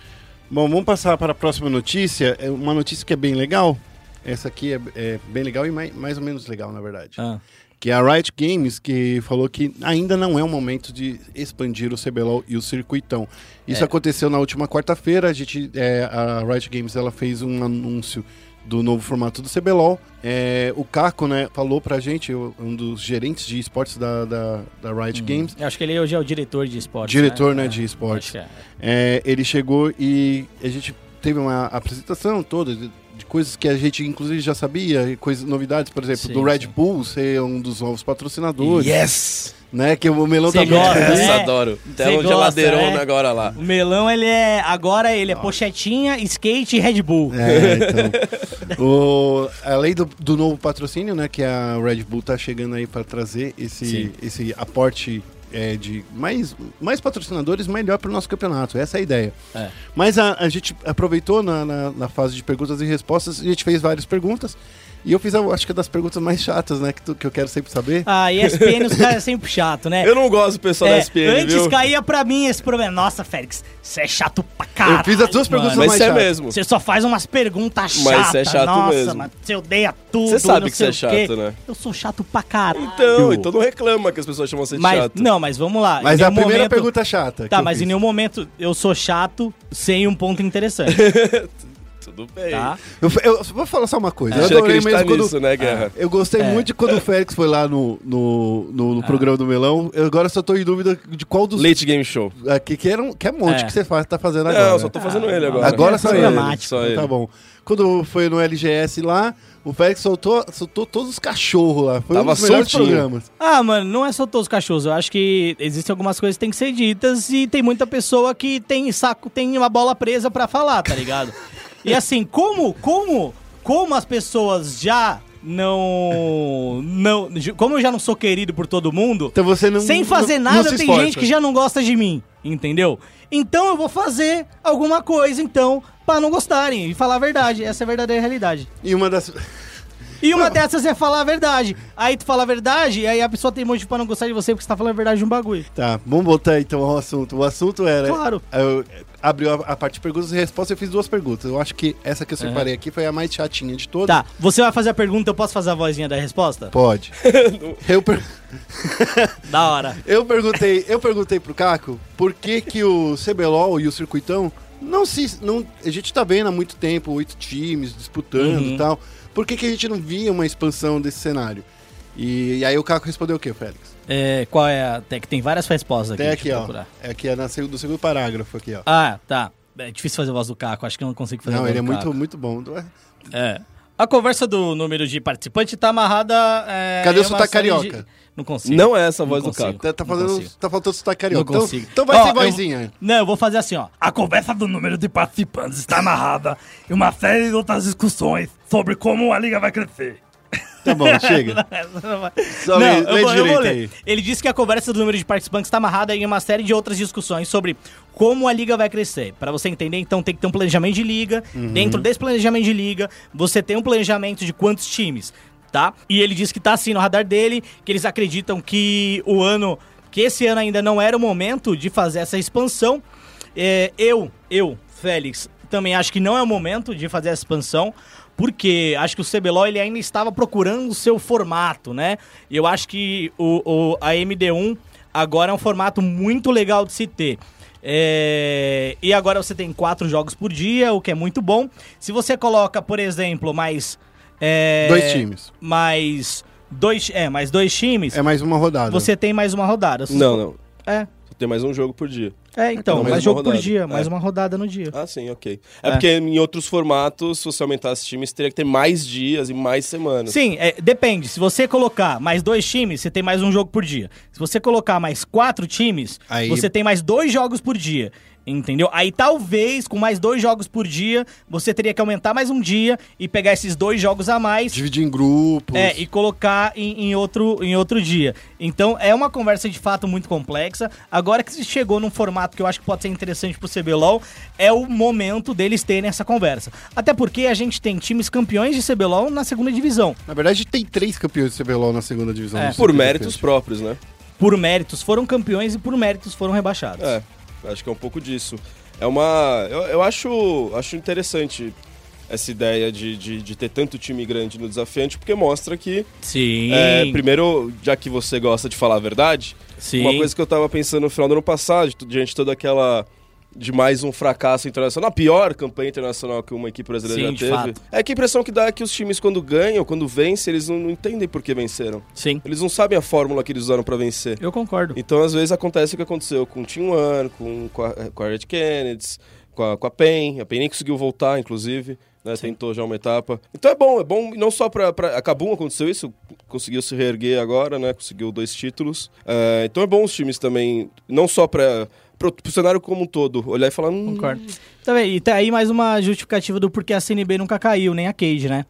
Bom, vamos passar para a próxima notícia. É uma notícia que é bem legal. Essa aqui é, é bem legal e mais, mais ou menos legal, na verdade. Ah, Que é a Riot Games, que falou que ainda não é o momento de expandir o CBLOL e o circuitão. Isso É. aconteceu na última quarta-feira. A gente, é, a Riot Games, ela fez um anúncio do novo formato do CBLOL. É, o Caco, né, falou pra gente, um dos gerentes de esportes da, da, da Riot Games, eu acho que ele hoje é o diretor de esportes. Diretor, né, É, de esportes. é. É, ele chegou e a gente teve uma apresentação toda de, coisas que a gente inclusive já sabia, e coisas novidades, por exemplo, Sim, do Red sim. Bull ser um dos novos patrocinadores, Yes! né? Que o Melão Cê tá muito gosta, né? Adoro. Tela um gosta, geladeirona né? agora lá. O melão, ele é. Agora ele é pochetinha, skate e Red Bull. É, então. o, além do, do novo patrocínio, né? Que a Red Bull tá chegando aí para trazer esse, Sim. esse aporte é, de mais, mais patrocinadores, melhor para o nosso campeonato. Essa é a ideia. É. Mas a, a gente aproveitou na, na, na fase de perguntas e respostas, a gente fez várias perguntas. E eu fiz, a- acho que, das perguntas mais chatas, né? Que, tu- que eu quero sempre saber. Ah, ESPN, os caras é sempre chato, né? Eu não gosto do pessoal É, da SPN, antes viu? caía pra mim esse problema. Nossa, Félix, você é chato pra caralho. eu fiz as duas perguntas mano. Mas mais é chatas. mesmo. Você só faz umas perguntas chatas. Mas você é chato Nossa, mesmo. mano, você odeia tudo. Você sabe que você é chato, né? Eu sou chato pra caralho. Então, então não reclama que as pessoas chamam você de mas, chato. Não, mas vamos lá. Mas Em a nenhum primeira momento- pergunta chata. que Tá, eu mas fiz. em nenhum momento eu sou chato sem um ponto interessante. Tudo bem. Tá? Eu, eu vou falar só uma coisa. Eu Deixa eu adorei mesmo quando. nisso, né, Guerra? Eu gostei É. muito de quando o Félix foi lá no, no, no, no programa do Melão. Eu agora só tô em dúvida de qual dos. Late Game Show. Aqui, que, era um, que é um monte É. que você faz, tá fazendo agora. Não, né? só tô fazendo ele agora. Agora É só ele. Só ele. Tá bom. Quando foi no LGS lá, o Félix soltou, soltou todos os cachorros lá. Foi Tava um dos melhores soltinho. programas. Ah, mano, não é só todos os cachorros. Eu acho que existem algumas coisas que tem que ser ditas e tem muita pessoa que tem saco, tem uma bola presa pra falar, tá ligado? e assim, como, como, como as pessoas já não, não, como eu já não sou querido por todo mundo, Então você não. sem fazer não- nada não tem gente que já não gosta de mim, entendeu? Então eu vou fazer alguma coisa, então, pra não gostarem e falar a verdade. Essa é a verdadeira realidade. E uma das. E uma dessas é falar a verdade. Aí tu fala a verdade, e aí a pessoa tem motivo pra não gostar de você porque você tá falando a verdade de um bagulho. Tá, vamos voltar então ao assunto. O assunto era. Claro. Eu, abriu a, a parte de perguntas e respostas, eu fiz duas perguntas. Eu acho que essa que eu separei aqui foi a mais chatinha de todas. Tá, você vai fazer a pergunta, eu posso fazer a vozinha da resposta? Pode. eu, per- Da hora. eu perguntei, eu perguntei pro Caco por que, que o CBLOL e o Circuitão não se. Não, a gente tá vendo há muito tempo, oito times disputando Uhum. e tal. Por que, que a gente não via uma expansão desse cenário? E, e aí o Caco respondeu o quê, Félix? É, qual é a. Tem, tem várias respostas aqui. Deixa aqui, eu ó. procurar. É aqui é na, do segundo parágrafo aqui, ó. Ah, tá. É difícil fazer a voz do Caco, acho que eu não consigo fazer a Não, voz ele é do muito, muito bom. É. A conversa do número de participante tá amarrada. É, Cadê o sotaque série de- carioca? Não consigo. Não é essa a voz Não do consigo. Caco. Tá, tá Não fazendo, consigo. tá faltando sotaque Não carioca. Então, consigo. então vai Ó, ser eu- vozinha. Não, eu vou fazer assim, ó. A conversa do número de participantes está amarrada em uma série de outras discussões sobre como a liga vai crescer. Tá bom, chega. Só Não, lê- eu, lê vou, eu vou ler. aí. Ele disse que a conversa do número de participantes está amarrada em uma série de outras discussões sobre como a liga vai crescer. Para você entender, então tem que ter um planejamento de liga. Uhum. Dentro desse planejamento de liga, você tem um planejamento de quantos times, tá? E ele disse que tá assim no radar dele, que eles acreditam que o ano, que esse ano ainda não era o momento de fazer essa expansão. É, eu, eu, Félix, também acho que não é o momento de fazer essa expansão, porque acho que o CBLOL ele ainda estava procurando o seu formato, né? E eu acho que o, o- a MD1 agora é um formato muito legal de se ter. É, e agora você tem quatro jogos por dia, o que é muito bom. Se você coloca, por exemplo, mais. é, Dois times. Mais dois, é, mais dois times, É mais uma rodada. você tem mais uma rodada. Não, não. É, Só tem mais um jogo por dia. É então, Então, mais jogo por rodada. dia, mais É. uma rodada no dia. Ah, sim, ok. É, É. porque em outros formatos, se você aumentasse times, teria que ter mais dias e mais semanas. Sim, é, depende. Se você colocar mais dois times, você tem mais um jogo por dia. Se você colocar mais quatro times, Aí- você tem mais dois jogos por dia. Entendeu? Aí talvez, com mais dois jogos por dia, você teria que aumentar mais um dia e pegar esses dois jogos a mais. Dividir em grupos. É, e colocar em, em outro, em outro dia. Então, é uma conversa de fato muito complexa. Agora que se chegou num formato que eu acho que pode ser interessante pro CBLOL, é o momento deles terem essa conversa. Até porque a gente tem times campeões de CBLOL na segunda divisão. Na verdade, tem três campeões de CBLOL na segunda divisão. É. Por méritos próprios, né? Por méritos foram campeões e por méritos foram rebaixados. É, acho que é um pouco disso. É uma. Eu, eu acho, acho interessante essa ideia de, de, de ter tanto time grande no desafiante, porque mostra que, Sim. é, primeiro, já que você gosta de falar a verdade, Sim. uma coisa que eu tava pensando no final do ano passado, diante de toda aquela. De mais um fracasso internacional, a pior campanha internacional que uma equipe brasileira Sim, já de teve. fato. É que a impressão que dá é que os times, quando ganham, quando vencem, eles não, não entendem por que venceram. Sim. Eles não sabem a fórmula que eles usaram pra vencer. Eu concordo. Então, às vezes, acontece o que aconteceu com o Team One, com, com, a, com a Red Kennedy, com a, com a PEN. A PEN nem conseguiu voltar, inclusive. Né, tentou já uma etapa. Então é bom, é bom não só pra. pra a Kabum aconteceu isso, conseguiu se reerguer agora, né? Conseguiu dois títulos. É, então é bom os times também, não só pra, pro, pro cenário como um todo, olhar e falar. Hum, Concordo. Tá vendo? E tá aí mais uma justificativa do porquê a CNB nunca caiu, nem a Cage, né?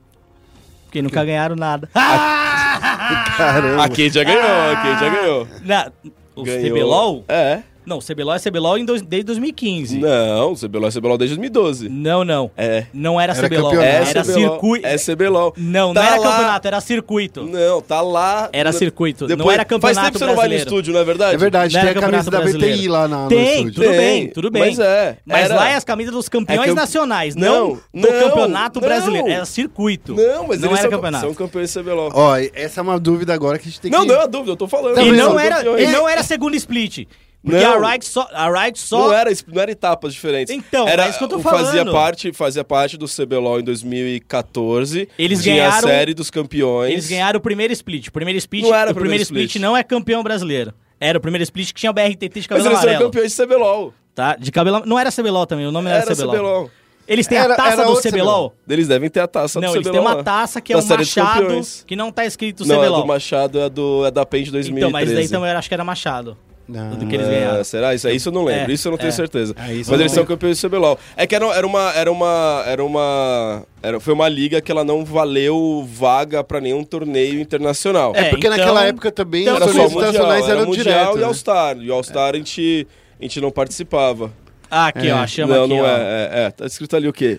Porque nunca ganharam nada. Caramba. a Kate já ganhou, a Kate já ganhou. Na, o Ganhou. CBLOL? É. Não, CBLOL é CBLOL em dois- desde 2015. Não, CBLOL é CBLOL desde 2012. Não, não. É. Não era, Era CBLOL, campeonato. É era CBLOL. circuito. É CBLOL. Não, não Tá era lá- campeonato, era circuito. Não, tá lá. Era circuito, não era campeonato Faz tempo que você não vai no estúdio, não é verdade? É verdade, Não tem era a camisa da campeonato BTI brasileiro. lá na, no Tem, tudo Tem, bem, tudo bem. mas é, Mas era- lá é as camisas dos campeões É eu- nacionais, não, Não, do não, campeonato não. brasileiro. Era circuito. Não, mas não eles era são, campeonato. são campeões CBLOL. Ó, essa é uma dúvida agora que a gente tem não, que... não é uma dúvida, eu tô falando. Não, E não, era, e não era segundo split. Porque Não. a Riot só. A Riot só. Não era, não era etapas diferentes. Então, era, é isso que eu tô Fazia falando. parte, fazia parte do CBLOL em 2014. Eles tinha ganharam- a série dos campeões. Eles ganharam o primeiro split. O primeiro split, Não era o o primeiro primeiro split. split. não é campeão brasileiro. Era o primeiro split que tinha o BRTT de Mas cabelo eles eram amarelo. campeões de CBLOL. Tá? De cabelo Não era CBLOL também, o nome não era, Era CBLOL. CBLOL. Eles têm Era- a taça do outro CBLOL? Eles devem ter a taça Não, do eles CBLOL. têm uma lá. taça que é um dos machado que não tá escrito Não, a CBLOL. do Machado é do, é da PEN de 2013. Então, mas daí também eu acho que era Machado. Não. Do que eles É, ganharam. será? Isso, isso eu não lembro, É, isso eu não tenho é. certeza. É, Mas eles não são campeões do CBLOL. É que era, era uma. Era uma. Era uma. Era, foi uma liga que ela não valeu vaga pra nenhum torneio internacional. É, É, porque então- naquela época também então os Era só torneios internacionais era eram mundial direto. e né? All-Star. E All-Star a gente, a gente não participava. Ah, aqui, É. ó, chama não, aqui, não ó. é, é, é. Tá escrito ali o quê?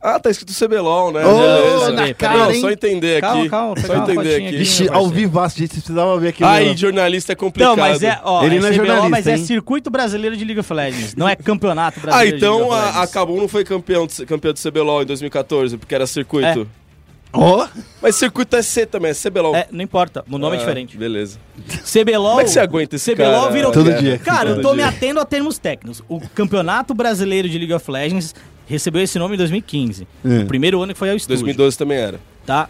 Ah, tá escrito CBLOL, né? Beleza. na cara, não, hein? só entender Calma, aqui. calma, pegar só entender aqui. aqui. Vixe, meu ao vivaço, gente, precisava ver aquilo. Aí, jornalista é complicado. Não, mas é, ó, Ele é não é CBLOL, jornalista, mas é hein? Circuito Brasileiro de League of Legends, não é Campeonato Ah, Brasileiro de League então of a, a. Kabum não foi campeão, de- campeão do CBLOL em 2014, porque era circuito. Ó, Mas circuito é C também, é CBLOL. É, não importa, o nome é Ah, diferente. Beleza. CBLOL... Como é que você aguenta esse CBLOL cara? virou... Todo dia. Cara, eu Todo tô me dia. atendo a termos técnicos. O Campeonato Brasileiro de League of Legends recebeu esse nome em 2015. É. O primeiro ano que foi ao estúdio. 2012 também era. Tá?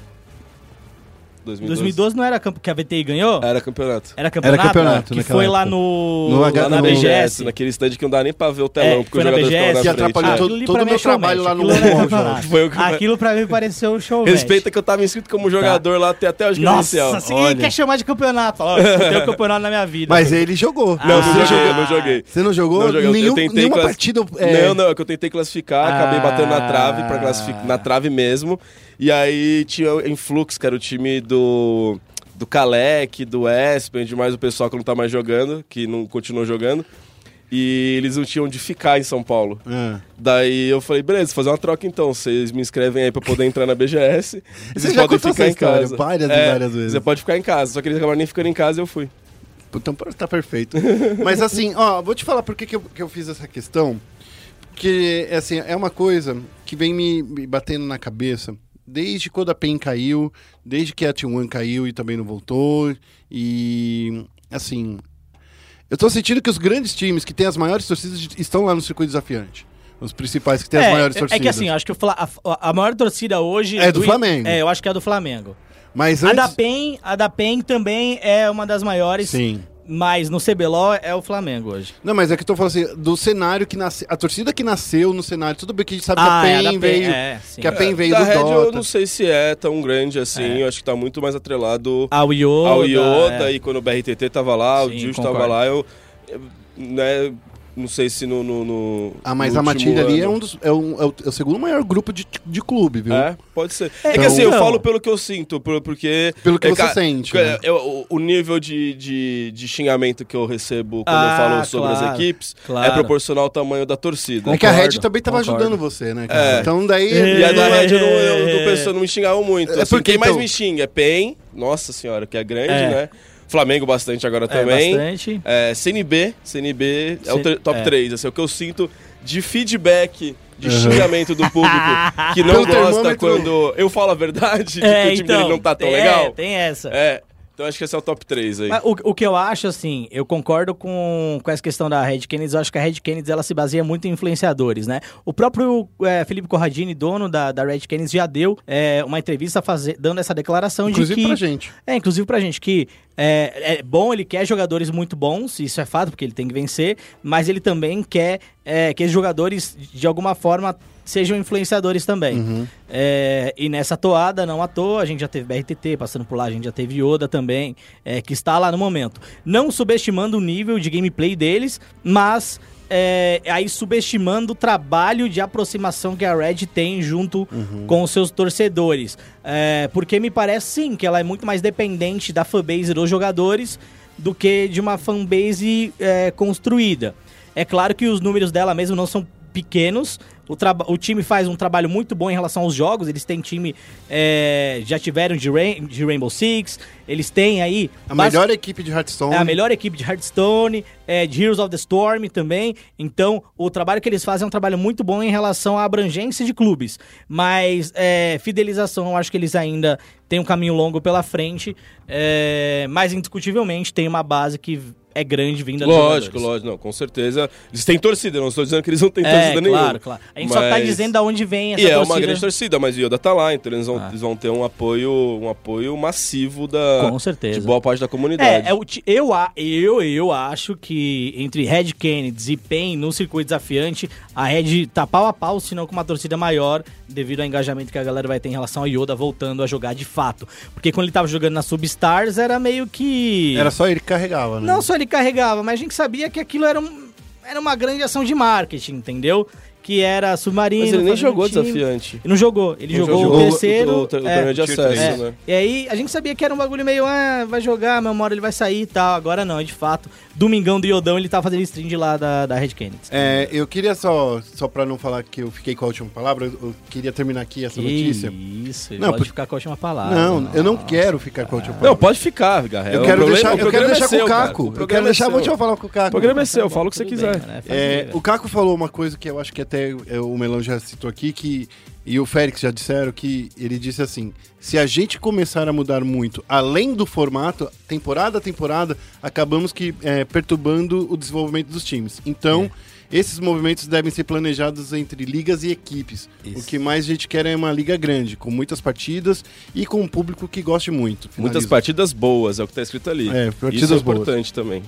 2012, 2012 não era camp- que a VTI ganhou? Era campeonato. Era campeonato? campeonato Que foi lá época. no... No H- Lá na no- BGS, naquele stand que não dá nem pra ver o telão, É, porque na jogadores BGS, na frente. atrapalhou Ah, todo- o meu é showmatch, trabalho lá no aquilo não é. Foi o que- Aquilo pra mim pareceu show Respeita que eu tava inscrito como jogador lá, tem até os credencial. Nossa, Olha. quer chamar de campeonato? Ó, eu disputei o campeonato na minha vida. mas ele jogou. Não, Ah. não joguei, não joguei. Você não jogou? Não joguei, Nenhum, nenhuma class- partida. é, Não, não, é que eu tentei classificar, acabei batendo na trave pra Ah. classificar na trave mesmo. E aí tinha o Influx, que era o time do do Kalec, do Espen, de mais o pessoal que não tá mais jogando, que não continuou jogando. E eles não tinham onde ficar em São Paulo. Ah. Daí eu falei, beleza, fazer uma troca então. Vocês me inscrevem aí pra poder entrar na BGS. e Você Vocês podem ficar em história casa. várias e É, várias vezes. Você pode ficar em casa. Só que eles acabaram nem ficando em casa e eu fui. Então tá perfeito. Mas assim, ó, vou te falar por que, que, eu, que eu fiz essa questão. Porque, assim, é uma coisa que vem me, me batendo na cabeça desde quando a PEN caiu, desde que a T1 caiu e também não voltou. E, assim, eu tô sentindo que os grandes times que têm as maiores torcidas estão lá no circuito desafiante. Os principais que têm as maiores é, torcidas. é que assim, acho que a, a maior torcida hoje... É do Flamengo. É, eu acho que é a do Flamengo. Mas A antes... da PEN, a da PEN também é uma das maiores, Sim. Mas no CBLOL é o Flamengo hoje. Não, mas é que eu tô falando assim, do cenário que nasceu, a torcida que nasceu no cenário, tudo bem que a gente sabe Ah, que é, a a da PEN PEN, veio, é, sim. que a PEN veio da do Red eu Dota. não sei se é tão grande assim. É. Eu acho que tá muito mais atrelado Ao Yoda. ao Yoda é. e quando o BRTT tava lá, o Sim, Justo concordo. tava lá, eu, eu, né, não sei se no, no, no Ah, mas no a Matilha ali é, um dos, é, um- é o, é o segundo maior grupo de, de clube, viu? É, pode ser. É, Então- que assim, eu Então- falo pelo que eu sinto, por- porque... Pelo que é, você ca- sente, é, né? é, o, o nível de, de, de xingamento que eu recebo quando Ah, eu falo sobre claro, as equipes é claro. proporcional ao tamanho da torcida. É que a Red Concordo, também tava concordo. ajudando você, né? É. Então daí... E a da Red eu não, eu, É. do pessoal não me xingavam muito. É assim, porque, quem mais então- me xinga é PEN, nossa senhora, que é grande, É. né? Flamengo bastante agora É, também. bastante. É, CNB, CNB é o C- tre- top é. 3, assim, é o que eu sinto de feedback, de xingamento do público que não Pelo gosta termômetro. quando eu falo a verdade, de É, que o time dele não tá tão tem- legal. É, tem essa. É, então acho que esse é o top 3 aí. Mas o, o que eu acho, assim, eu concordo com, com essa questão da Red Kennedy. Eu acho que a Red Kennedy ela se baseia muito em influenciadores, né? O próprio é, Felipe Corradini, dono da, da Red Kennedy, já deu é, uma entrevista fazer, dando essa declaração Inclusive de que. pra gente. É, inclusive pra gente, que é, é bom, ele quer jogadores muito bons, isso é fato, porque ele tem que vencer, mas ele também quer é, que esses jogadores, de alguma forma, sejam influenciadores também. Uhum. É, e nessa toada, não à toa, a gente já teve BRTT passando por lá, a gente já teve Yoda também, é, que está lá no momento. Não subestimando o nível de gameplay deles, mas é, aí subestimando o trabalho de aproximação que a Red tem junto com os seus torcedores. É, porque me parece sim que ela é muito mais dependente da fanbase dos jogadores do que de uma fanbase é, construída. É claro que os números dela mesmo não são pequenos. O, o time faz um trabalho muito bom em relação aos jogos. Eles têm time. é, já tiveram de, Rain- de Rainbow Six. Eles têm aí. A melhor equipe de Hearthstone. é a melhor equipe de Hearthstone, é, de Heroes of the Storm também. Então, o trabalho que eles fazem é um trabalho muito bom em relação à abrangência de clubes. Mas é, fidelização, eu acho que eles ainda têm um caminho longo pela frente. é, mas, indiscutivelmente, tem uma base que é grande vinda dos Lógico, lógico, não, com certeza. Eles têm torcida, não estou dizendo que eles não têm É, torcida nenhuma. claro, claro. A gente só tá Mas- dizendo da onde vem essa E é torcida. uma grande torcida, mas o Yoda tá lá, então eles vão, Ah. eles vão ter um apoio, um apoio massivo da, Com certeza. de boa parte da comunidade. É, é eu, a- eu, eu acho que entre Red Kennedy e Pen no circuito desafiante, a Red tá pau a pau, se não com uma torcida maior, devido ao engajamento que a galera vai ter em relação ao Yoda voltando a jogar de fato. Porque quando ele tava jogando na Substars, era meio que. Era só ele que carregava, né? Não só ele carregava, mas a gente sabia que aquilo era, um, era uma grande ação de marketing, entendeu? Que era submarino. Mas ele nem jogou time. desafiante. Ele não jogou, ele Não jogou, jogou o terceiro. o, o, o é, torneio de acesso, três. né? e aí a gente sabia que era um bagulho meio, ah, vai jogar, meu hora ele vai sair e tal. Agora não, é de fato. Domingão do Iodão, ele tava fazendo stream de lá da, da Red Kennedy. É, eu queria só, só pra não falar que eu fiquei com a última palavra, eu eu queria terminar aqui essa notícia. Isso, ele Não, pode por- ficar com a última palavra. Não, eu não quero ficar com a última palavra. Não, pode ficar, Garra. eu O quero problema- deixar, o eu quero deixar é seu, com o cara. Caco. O Eu quero é deixar, vou te falar com o Caco. O programa é seu, fala o que você quiser. bem, né? É, o Caco falou uma coisa que eu acho que até é, o Melão já citou aqui, que e o Félix já disseram que ele disse assim: se a gente começar a mudar muito, além do formato, temporada a temporada, acabamos que é, perturbando o desenvolvimento dos times. Então, esses movimentos devem ser planejados entre ligas e equipes. O que mais a gente quer é uma liga grande, com muitas partidas e com um público que goste muito. Muitas Finalizo. partidas boas, é o que tá escrito ali. É, partidas Isso é boas. importante também.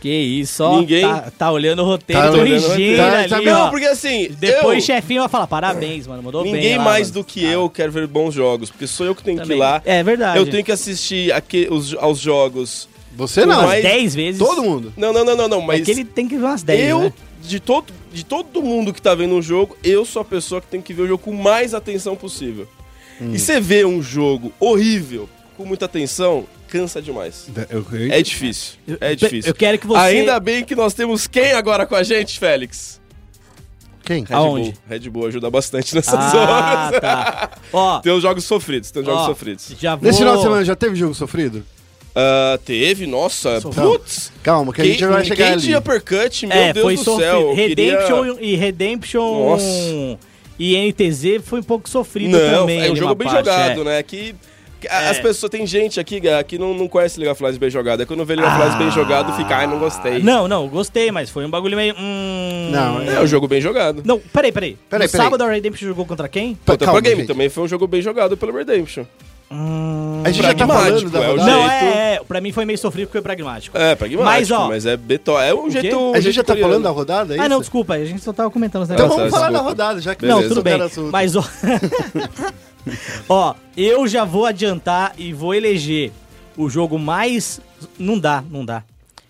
Que isso, ó. Ninguém- Tá, tá olhando o roteiro, Tá o corrigindo. Tá- ali, tá ó. Não, porque assim, Depois eu, chefinho vai falar, parabéns, mano, mandou bem. ninguém lá, mais mano. do que eu quer ver bons jogos, porque sou eu que tenho Também. que ir lá. É verdade. Eu tenho que assistir aque- os- aos jogos. Você não, umas mais- 10 vezes. todo mundo. Não, não, não, não, não, Mas mas é que ele tem que ver umas 10, eu, né? de, todo, de todo mundo que tá vendo um jogo, eu sou a pessoa que tem que ver o jogo com mais atenção possível. Hum. E você vê um jogo horrível, com muita atenção, cansa demais. Eu- É difícil. É difícil. Eu quero que você... Ainda bem que nós temos quem agora com a gente, Félix? Quem? Red Aonde? Bull. Red Bull ajuda bastante nessas Ah, horas. tá. Ó, Tem os jogos sofridos, tem os jogos ó, sofridos. já vou... Nesse final de semana já teve jogo sofrido? Ah, teve, nossa, Sofrido. putz. Calma, que a gente vai chegar quem ali. uppercut, meu É, Deus foi do sofrido. céu. eu Redemption queria- e Redemption Nossa. e NTZ foi um pouco sofrido Não, também. é um ali jogo bem parte, jogado, é. né? Que, que a- É. as pessoas, tem gente aqui que não, não conhece League of Legends bem jogado. É quando vê League of Legends bem jogado, fica, ai, não gostei. Não, não, gostei, mas foi um bagulho meio... Hum... Não, É um jogo bem jogado. Não, peraí, peraí. Peraí, no peraí. sábado a Redemption jogou contra quem? Puta, Calma, Game gente. também foi um jogo bem jogado pelo Redemption. A gente já tá falando da é rodada. Não, é, é, pra mim foi meio sofrido porque foi pragmático. É, pragmático, Mas, mas, ó, é beto... É um jeito. um A gente jeito já tá coreano. falando da rodada, é ah, não, desculpa, a gente só tava comentando os Então vamos tá, falar da desculpa. rodada, já que Não, Beleza, tudo bem. Mas, ó. ó, eu já vou adiantar e vou eleger o jogo mais. Não dá, não dá.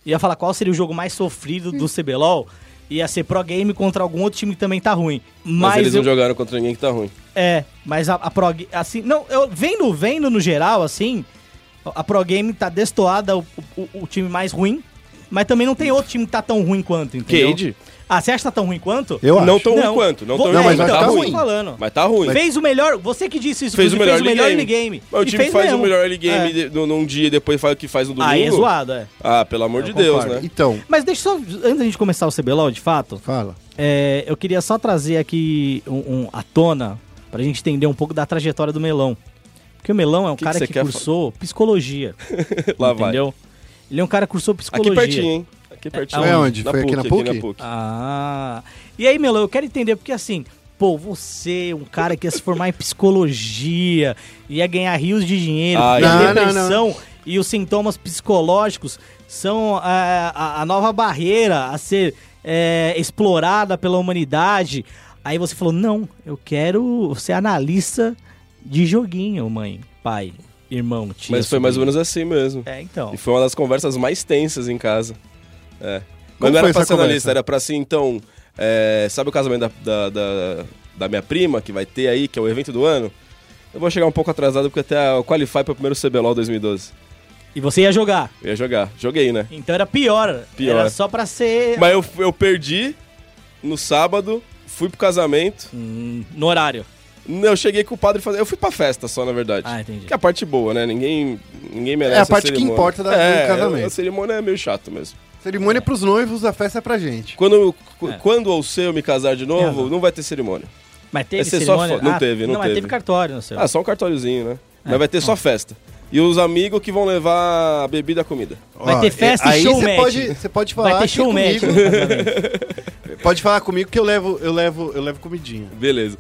Ia falar qual seria o jogo mais sofrido do CBLOL. Ia ser Pro Game contra algum outro time que também tá ruim. Mas, Mas, eles eu, não jogaram contra ninguém que tá ruim. É, mas a, a Pro assim, não, eu vendo, vendo no geral, assim, a Pro Game tá destoada o, o, o time mais ruim, mas também não tem outro time que tá tão ruim quanto, entendeu? Cade? Ah, você acha que tá tão ruim quanto? Eu Não acho. tão ruim quanto. Não Vou- tão é, ruim, mas mas vai tá tá então, ruim. falando. Mas tá ruim. Fez o melhor, você que disse isso, Fez o melhor, melhor early game. game. Mas o time fez que faz mesmo. o melhor early game É. de- num dia e depois faz o que faz no domingo. Aí é zoado, é. Ah, pelo amor de Eu Deus, concordo. né? Então, Mas deixa só, antes da gente começar o CBLOL, de fato, fala. é, eu queria só trazer aqui um, um, à tona, pra gente entender um pouco da trajetória do Melão. Porque o Melão é um Que que cara que, quer cursou psicologia, Lá vai. entendeu? Ele é um cara que cursou Aqui psicologia. pertinho, hein? Aqui pertinho. Foi aonde? Foi aqui na PUC? Ah. E aí, Melão, eu quero entender, porque assim, pô, você, um cara que ia se formar em psicologia, ia ganhar rios de dinheiro, e a não, não, depressão e os sintomas psicológicos são a, a, a nova barreira a ser é, explorada pela humanidade. Aí você falou, não, eu quero ser analista de joguinho, mãe, pai, irmão, tia. Mas foi mais ou sobrinho." menos assim mesmo. É, então. E foi uma das conversas mais tensas em casa. É. Mas não era pra ser analista, era pra ser, então... é, sabe o casamento da, da, da, da minha prima, que vai ter aí, que é o evento do ano? Eu vou chegar um pouco atrasado, porque até eu qualify para o primeiro CBLOL 2012. E você ia jogar. Eu ia jogar. Joguei, né? Então era pior. Pior. Era só pra ser Mas eu, eu perdi no sábado, fui pro casamento. hum, no horário. Eu cheguei com o padre fazer. Eu fui pra festa só, na verdade. Ah, entendi. Que é a parte boa, né? Ninguém, ninguém merece É a parte que cerimônia. importa da- do é, casamento. A cerimônia é meio chato mesmo. Cerimônia pros noivos, a festa é pra gente. Quando, É. quando ou se eu me casar de novo, razão. não vai ter cerimônia. Mas teve é só cerimônia? fo- não teve, não Mas teve. teve cartório no seu. Ah, só um cartóriozinho, né? É, Mas vai ter só festa. E os amigos que vão levar a bebida e a comida. Vai Ó, ter festa é- e aí show você pode, você pode falar Vai ter show comigo. Pode falar comigo que eu levo, eu levo, eu levo comidinha. Beleza.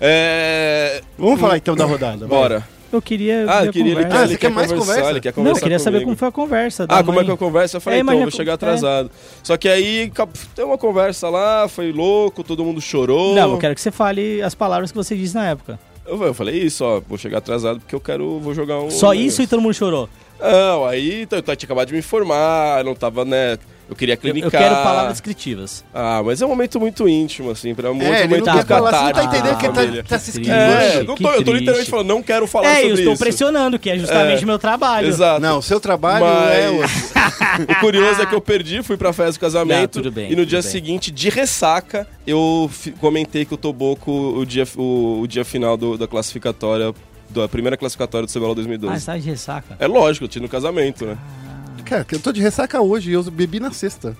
É... Vamos falar então da rodada. vai. Eu queria. Ah, ver eu a queria, ele conversa. quer, Ah, ele você quer mais conversar, conversa? Ele quer Não, conversar eu queria saber comigo. como foi a conversa. da Ah, como é mãe. que eu converso? Eu falei, É, então, vou chegar é. atrasado. Só que aí tem uma conversa lá, foi louco, todo mundo chorou. Não, eu quero que você fale as palavras que você disse na época. Eu, eu falei isso, ó, vou chegar atrasado porque eu quero, vou jogar um... Só isso e todo mundo chorou. Não, aí então, eu tinha acabado de me informar, não tava, né, eu queria Eu, clinicar. eu quero palavras descritivas. Ah, mas é um momento muito íntimo, assim, pra muito É, momento quer falar, você não tá entendendo da que ele tá, tá se esquivando. É, não tô, eu tô literalmente falando, não quero falar é, sobre eu estou isso. pressionando, que é justamente É. o meu trabalho. Exato. Não, o seu trabalho Mas- é outro. O curioso é que eu perdi, fui pra festa do casamento. Não, tudo bem, e no tudo dia bem. seguinte, de ressaca, eu comentei que o Toboco, o dia, o, o dia final do- da classificatória, da primeira classificatória do CBLOL Ah, 2012. você tá de ressaca. É lógico, eu tinha no casamento, né? Cara, que eu tô de ressaca hoje e eu bebi na sexta.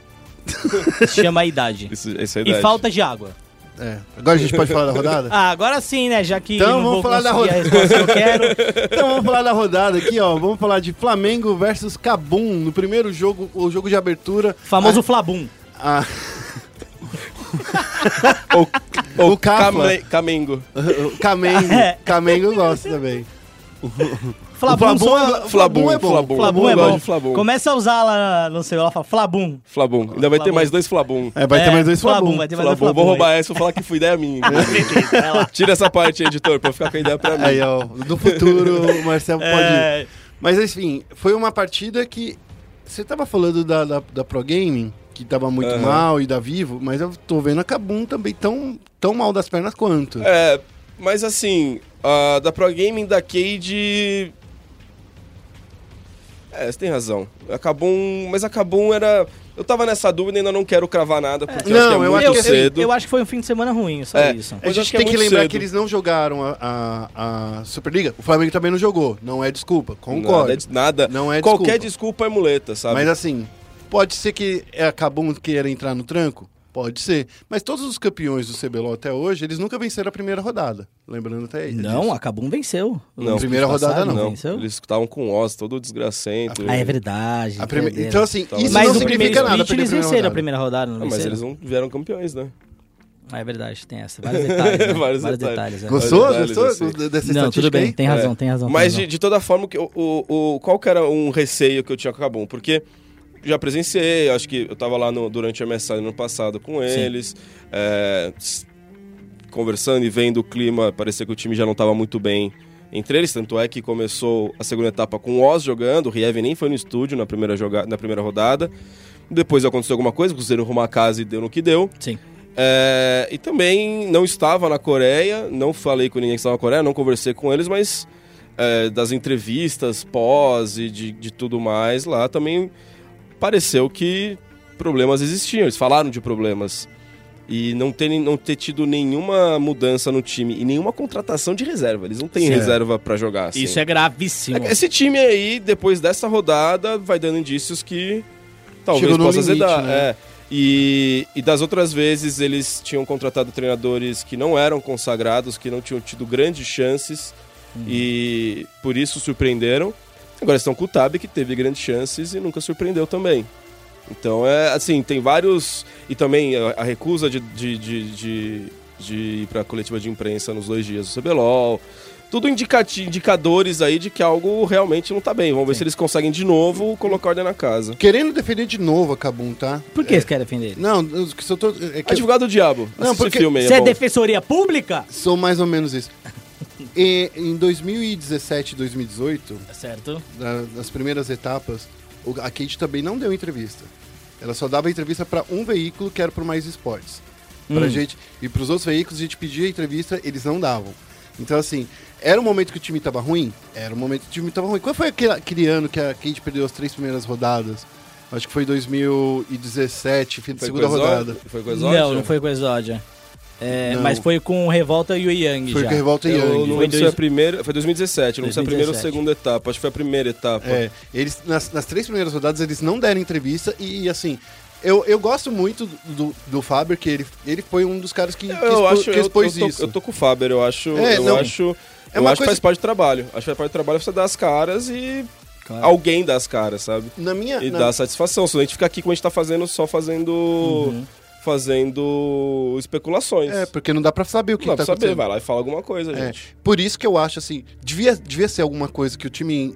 Chama a idade. Isso, essa é a E idade. falta de água. É. Agora a gente pode falar da rodada? Ah, agora sim, né? Já que Então não vamos vou falar da a resposta que eu quero. Então vamos falar da rodada aqui, ó. Vamos falar de Flamengo versus Cabum no primeiro jogo, o jogo de abertura. Famoso Flabum. Ah, Ou O Cafla. Came- Camengo. o Camengo. É. Camengo eu gosto também. Flabum, Flabum só- é- Flabum é bom. Flabum, Flabum é bom. Flabum. Começa a usar lá no celular, fala Flabum. Flabum. Ainda vai ter Flabum. mais dois Flabum. É, vai ter É, mais dois Flabum. vai ter mais dois Flabum. Flabum. Vou roubar essa e vou falar que foi ideia minha. Tira essa parte editor, pra eu ficar com a ideia pra mim. Aí, ó, do futuro, o Marcelo pode. É, Mas enfim, foi uma partida que. Você tava falando da, da, da Pro Gaming, que tava muito Aham. mal, e da Vivo, mas eu tô vendo a Kabum também tão, tão mal das pernas quanto. É, mas assim, a da Pro Gaming da Cade. É, você tem razão. A Kabum, mas a Kabum era. Eu tava nessa dúvida e ainda não quero cravar nada, porque eu acho que é Não, eu muito acho eu, que assim, cedo. eu, eu acho que foi um fim de semana ruim, só É. isso. A gente que é tem que muito lembrar cedo. que eles não jogaram a, a, a Superliga. O Flamengo também não jogou. Não é desculpa. Concordo. Nada, nada. Não é Qualquer desculpa. desculpa é muleta, sabe? Mas assim, pode ser que a Kabum queira entrar no tranco? Pode ser. Mas todos os campeões do CBLOL até hoje, eles nunca venceram a primeira rodada. Lembrando até aí. Não, disso. a Kabum venceu. Não, primeira rodada não. não, Venceu? eles estavam com o Oz todo desgracento. Ah, é verdade. A prime-. Então, assim, isso Mas não significa nada. split perder eles venceram a primeira rodada, não Ah, mas eles não vieram campeões, né? Ah, é verdade, tem essa. Vários detalhes, né? Vários Vários, detalhes. detalhes. é. Gostou? Detalhes, Gostou assim. dessa Não, tudo bem, aí? tem razão, É. tem razão. Mas tem de, de toda forma, que o, o, o- qual que era um receio que eu tinha com a Kabum? Porque já presenciei, acho que eu tava lá no- durante a MSI no ano passado com eles, é, conversando e vendo o clima, parecia que o time já não tava muito bem entre eles, tanto é que começou a segunda etapa com o Oz jogando, o Riev nem foi no estúdio na primeira, joga na primeira rodada, depois aconteceu alguma coisa, o Cruzeiro arrumou a casa e deu no que deu, Sim. é, e também não estava na Coreia, não falei com ninguém que estava na Coreia, não conversei com eles, mas é, das entrevistas pós e de, de tudo mais lá também pareceu que problemas existiam. Eles falaram de problemas. E não ter, não ter tido nenhuma mudança no time e nenhuma contratação de reserva. Eles não têm Sim. reserva pra jogar. assim. Isso é gravíssimo. Esse time aí, depois dessa rodada, vai dando indícios que talvez Chegou possa limite, azedar. né? É. E, e das outras vezes eles tinham contratado treinadores que não eram consagrados, que não tinham tido grandes chances e por isso surpreenderam. Agora estão com o Tab, que teve grandes chances e nunca surpreendeu também. Então é assim, tem vários. E também a, a recusa de, de, de, de, de ir para a coletiva de imprensa nos dois dias do CBLOL. Tudo indicati- indicadores aí de que algo realmente não tá bem. Vamos ver se eles conseguem de novo colocar ordem na casa. Querendo defender de novo a Kabum, tá? Por que você quer defender? Não, eu só tô. É que eu Advogado do Diabo. Não, porque esse filme aí, Você é é defensoria pública? sou mais ou menos isso. E, em 2017 e 2018, Certo. na- nas primeiras etapas, o- a Kate também não deu entrevista. Ela só dava entrevista para um veículo que era pro Mais Esportes. Pra Hum. gente, e pros outros veículos a gente pedia entrevista, eles não davam. Então, assim, era um momento que o time tava ruim? Era um momento que o time tava ruim. Qual foi aquele, aquele ano que a Kate perdeu as três primeiras rodadas? Acho que foi 2017, fim Foi segunda rodada. Foi com Exódia? Não, não foi com Exódia. É, mas foi com Revolta e o Yang Foi já. com a Revolta Eu Young. não Foi se dois- foi a primeira. Foi 2017, não sei se foi a primeira ou 2017. segunda etapa. Acho que foi a primeira etapa. É, eles, nas, nas três primeiras rodadas eles não deram entrevista e, assim, eu, eu gosto muito do, do Faber, que ele, ele foi um dos caras que, que, Eu expo- acho, que eu, eu, expôs tô, isso. eu tô com o Faber, eu acho, É, eu não. acho É eu uma acho que coisa- faz parte do trabalho. Acho que faz parte do trabalho você dar as caras e alguém dá as caras, sabe? Na minha. E na- dá satisfação. Senão a gente fica aqui como a gente tá fazendo, só fazendo. Uhum. Fazendo especulações. É, porque não dá pra saber o que, Não, tá pra saber, acontecendo. vai lá e fala alguma coisa, É, gente. por isso que eu acho assim, devia, devia ser alguma coisa que o time in-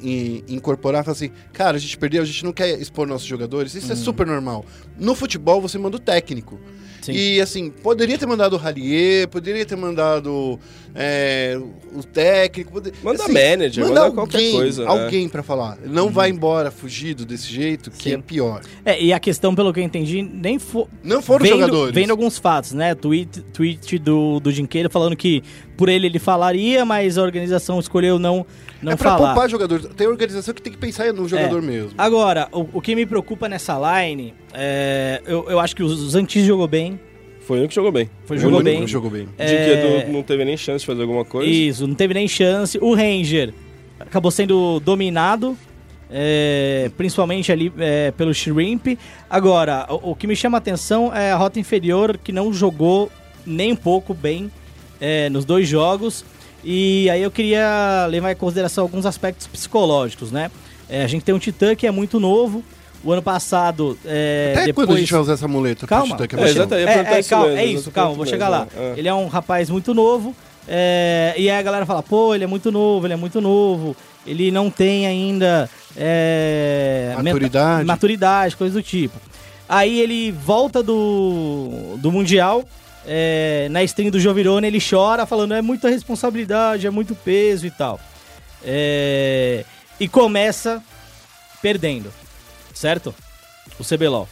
in- incorporar, falar assim, cara, a gente perdeu, a gente não quer expor nossos jogadores, isso é super normal. No futebol você manda o técnico. Sim. E assim, poderia ter mandado o Rallier, poderia ter mandado é, o técnico. Poder... Manda assim, manager, manda qualquer alguém, coisa, né? Alguém pra falar. Não vai embora fugido desse jeito, que Sim. é pior. É, e a questão, pelo que eu entendi, nem foi. Não foram vendo, jogadores. Vendo alguns fatos, né? Tweet, tweet do, do Dinqueiro falando que por ele ele falaria, mas a organização escolheu não, não é pra falar. poupar jogador. Tem organização que tem que pensar no jogador É. mesmo. Agora, o, o que me preocupa nessa line, é, eu, eu acho que o Zantis jogou bem. Foi o único que jogou bem. Foi, O jogou único bem. que Jogou bem. É, Dinquedo não teve nem chance de fazer alguma coisa. Isso, não teve nem chance. O Ranger acabou sendo dominado, é, principalmente ali é, pelo Shrimp. Agora, o, o que me chama a atenção é a rota inferior, que não jogou nem um pouco bem é, nos dois jogos. E aí eu queria levar em consideração alguns aspectos psicológicos, né? É, a gente tem um Titã que é muito novo. O ano passado. É, Até depois... quando a gente vai usar essa muleta? pro Calma. Titã, que é É, exatamente. É, é, isso calma, mesmo, é isso, calma, vou mesmo, chegar lá. é. Ele é um rapaz muito novo, é, e aí a galera fala, pô, ele é muito novo, ele é muito novo, ele não tem ainda é, Maturidade. maturidade, coisa do tipo. Aí ele volta do, do Mundial, é, na stream do Jovirone ele chora, falando, é muita responsabilidade, é muito peso e tal. É, e começa perdendo, certo? O CBLOL.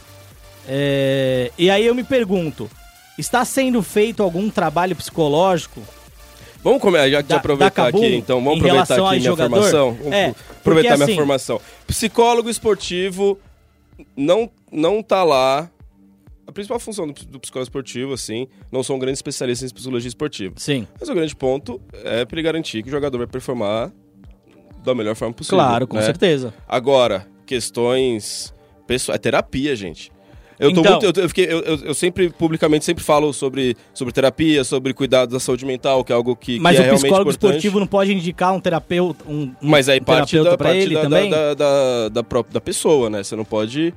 É, e aí eu me pergunto, está sendo feito algum trabalho psicológico? Vamos começar, já que Da- aproveitar aqui, então, vamos aproveitar aqui a minha jogador? formação. Vamos É, aproveitar porque minha assim- formação. Psicólogo esportivo não, não tá lá. A principal função do, do psicólogo esportivo, assim, não sou um grande especialista em psicologia esportiva. Sim, Mas o grande ponto é para ele garantir que o jogador vai performar da melhor forma possível. claro, com né? certeza. Agora, questões pessoais. É terapia, gente. Eu, tô Então- muito, eu, eu fiquei, eu, eu, sempre, publicamente, sempre falo sobre, sobre terapia, sobre cuidado da saúde mental, que é algo que, Mas que é o realmente psicólogo importante. esportivo não pode indicar um terapeuta, um, um Mas aí parte terapeuta da, parte ele da, também? da, da, da, própria- da pessoa, né? Você não pode...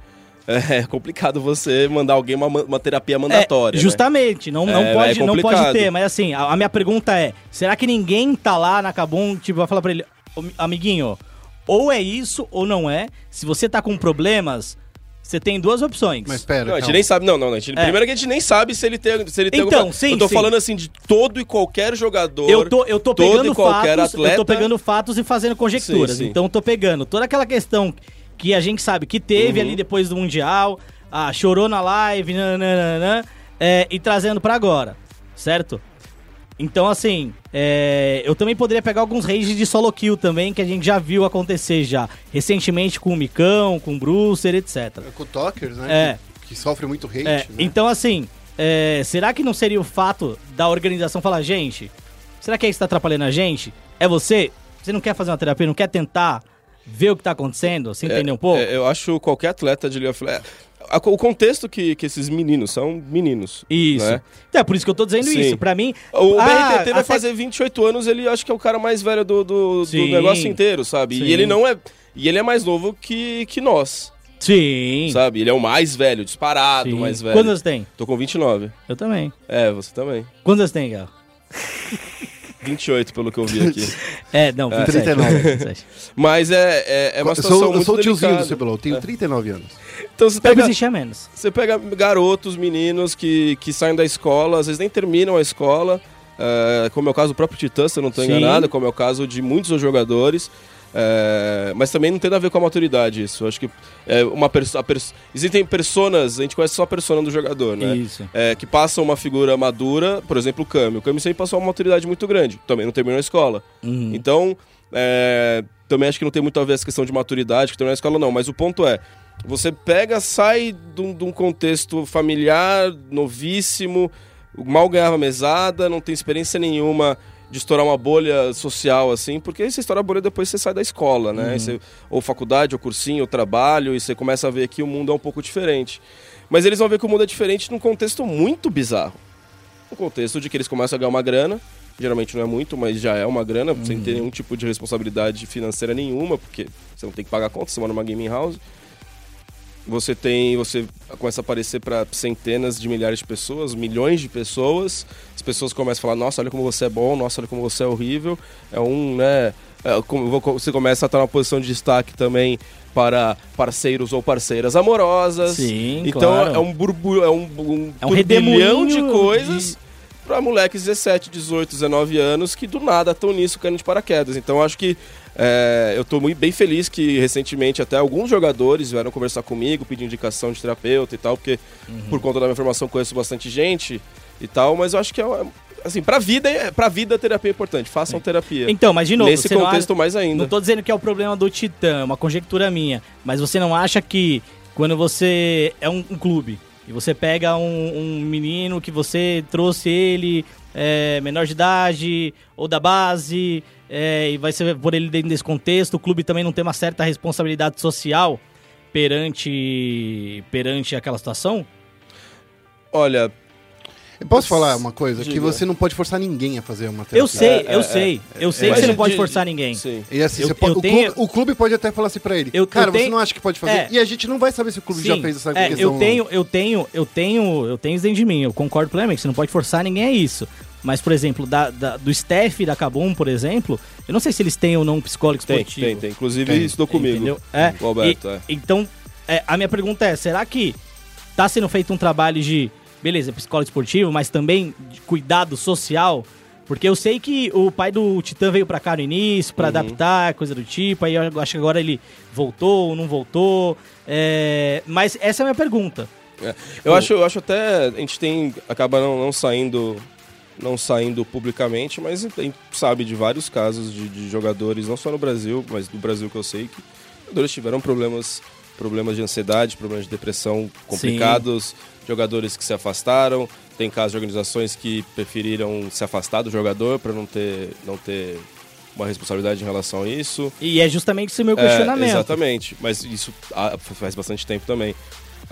É complicado você mandar alguém uma, uma terapia mandatória, É, né? justamente, não, não, É, pode, é não pode ter. Mas assim, a, a minha pergunta é: será que ninguém tá lá na Kabum, tipo, vai falar pra ele, "Ô, amiguinho, ou é isso ou não é? Se você tá com problemas, você tem duas opções. Mas pera, Não, a gente calma. nem sabe, não, não. A gente, É. Primeiro que a gente nem sabe se ele tem, se ele tem Então, alguma- sim, Eu tô sim. falando assim de todo e qualquer jogador. Eu tô, eu tô todo pegando e qualquer fatos, atleta. eu tô pegando fatos e fazendo conjecturas. Sim, sim. Então eu tô pegando toda aquela questão que a gente sabe que teve Uhum. ali depois do Mundial, ah, chorou na live, nananana, é, e trazendo pra agora, certo? Então, assim, é, eu também poderia pegar alguns rages de solo kill também, que a gente já viu acontecer já. Recentemente com o Micão, com o Brucer, etc. Com o Tokers, né? É. Que, que sofre muito hate, É, né? Então, assim, é, será que não seria o fato da organização falar, gente, será que é isso que tá atrapalhando a gente? É você? Você não quer fazer uma terapia, não quer tentar ver o que tá acontecendo, se entender um pouco? É, eu acho qualquer atleta de League of Legends... O contexto que, que esses meninos são meninos. Isso. né? Então, é por isso que eu tô dizendo Sim. isso. Pra mim. O ah, BRTT vai até- fazer 28 anos, ele acho que é o cara mais velho do, do, do negócio inteiro, sabe? Sim. E ele não é. E ele é mais novo que, que nós, Sim. sabe? Ele é o mais velho, disparado, Sim. mais velho. Quantos tem? Tô com 29. Eu também. É, você também. Quantos tem, Gal? 28, pelo que eu vi aqui. É, não, 27. 39. 27. Mas é, é, é uma eu situação sou, eu sou o tiozinho do CBLOL, tenho 39 anos. Então você Pega pega, existia menos. você pega garotos, meninos que, que saem da escola, às vezes nem terminam a escola, é, como é o caso do próprio Titã, se eu não estou enganado, como é o caso de muitos dos jogadores. É, mas também não tem nada a ver com a maturidade isso. Eu acho que é uma perso a pers- existem personas, a gente conhece só a persona do jogador, né? Isso. É, que passam uma figura madura, por exemplo, o Kami. O Kami sempre passou uma maturidade muito grande, também não terminou a escola. Uhum. Então, é, também acho que não tem muito a ver essa questão de maturidade, que terminou a escola não, mas o ponto é, você pega, sai de de um contexto familiar, novíssimo, mal ganhava mesada, não tem experiência nenhuma de estourar uma bolha social, assim, porque aí você estoura a bolha depois você sai da escola, né? Aí você- ou faculdade, ou cursinho, ou trabalho, e você começa a ver que o mundo é um pouco diferente. Mas eles vão ver que o mundo é diferente num contexto muito bizarro. Um contexto de que eles começam a ganhar uma grana, Geralmente não é muito, mas já é uma grana, sem ter nenhum tipo de responsabilidade financeira nenhuma, porque você não tem que pagar conta, você mora numa gaming house. Você tem, você começa a aparecer para centenas de milhares de pessoas, milhões de pessoas. As pessoas começam a falar: "Nossa, olha como você é bom, nossa, olha como você é horrível". É um, né, é, como- você começa a estar numa posição de destaque também para parceiros ou parceiras amorosas. Sim, então claro. é um burbulho, é um, um, É um turbilhão de coisas de- para moleques 17, 18, 19 anos que do nada estão nisso caindo de paraquedas. Então acho que é, eu tô muito bem feliz que recentemente até alguns jogadores vieram conversar comigo, pedir indicação de terapeuta e tal, porque Uhum. por conta da minha formação conheço bastante gente e tal, mas eu acho que é uma- assim, pra vida, é- pra vida a terapia é importante. Façam terapia. Então, mas de novo, Nesse não contexto acha- mais ainda. Não tô dizendo que é o problema do Titã, é uma conjectura minha. Mas você não acha que quando você é um, um clube e você pega um, um menino que você trouxe ele é, menor de idade ou da base é, e vai ser por ele dentro desse contexto, o clube também não tem uma certa responsabilidade social perante perante aquela situação? Olha, posso falar uma coisa? Que Diga. você não pode forçar ninguém a fazer uma terapia. Eu sei, É, eu é, sei. Eu sei mas que você não de- pode de- forçar ninguém. sim. E assim, Eu- você pode- eu o, tenho- clube, o clube pode até falar assim pra ele, Eu- cara, eu você tenho- não acha que pode fazer? É. E a gente não vai saber se o clube já Sim, fez essa é, questão. eu tenho, eu tenho, eu tenho, eu tenho isso dentro de mim, eu concordo plenamente, você não pode forçar ninguém a isso. Mas, por exemplo, da, da- do staff da Kabum, por exemplo, eu não sei se eles têm ou não um psicólogo Tem, esportivo. tem, tem. Inclusive, Tem. estudou comigo. Entendeu? É, O Alberto, e- é. Então, é, a minha pergunta é, será que tá sendo feito um trabalho de, beleza, psicólogo esportivo, mas também de cuidado social? Porque eu sei que o pai do Titã veio pra cá no início, Uhum. pra adaptar, coisa do tipo, aí eu acho que agora ele voltou ou não voltou. é, mas essa é a minha pergunta. É. Eu, acho, eu acho até. A gente tem. Acaba não, não saindo. Não saindo publicamente, mas a gente sabe de vários casos de, de jogadores, não só no Brasil, mas do Brasil que eu sei, que jogadores tiveram problemas, problemas de ansiedade, problemas de depressão complicados, jogadores que se afastaram. Tem casos de organizações que preferiram se afastar do jogador para não ter, não ter uma responsabilidade em relação a isso. E é justamente esse meu É, questionamento. exatamente, mas isso ah, faz bastante tempo também.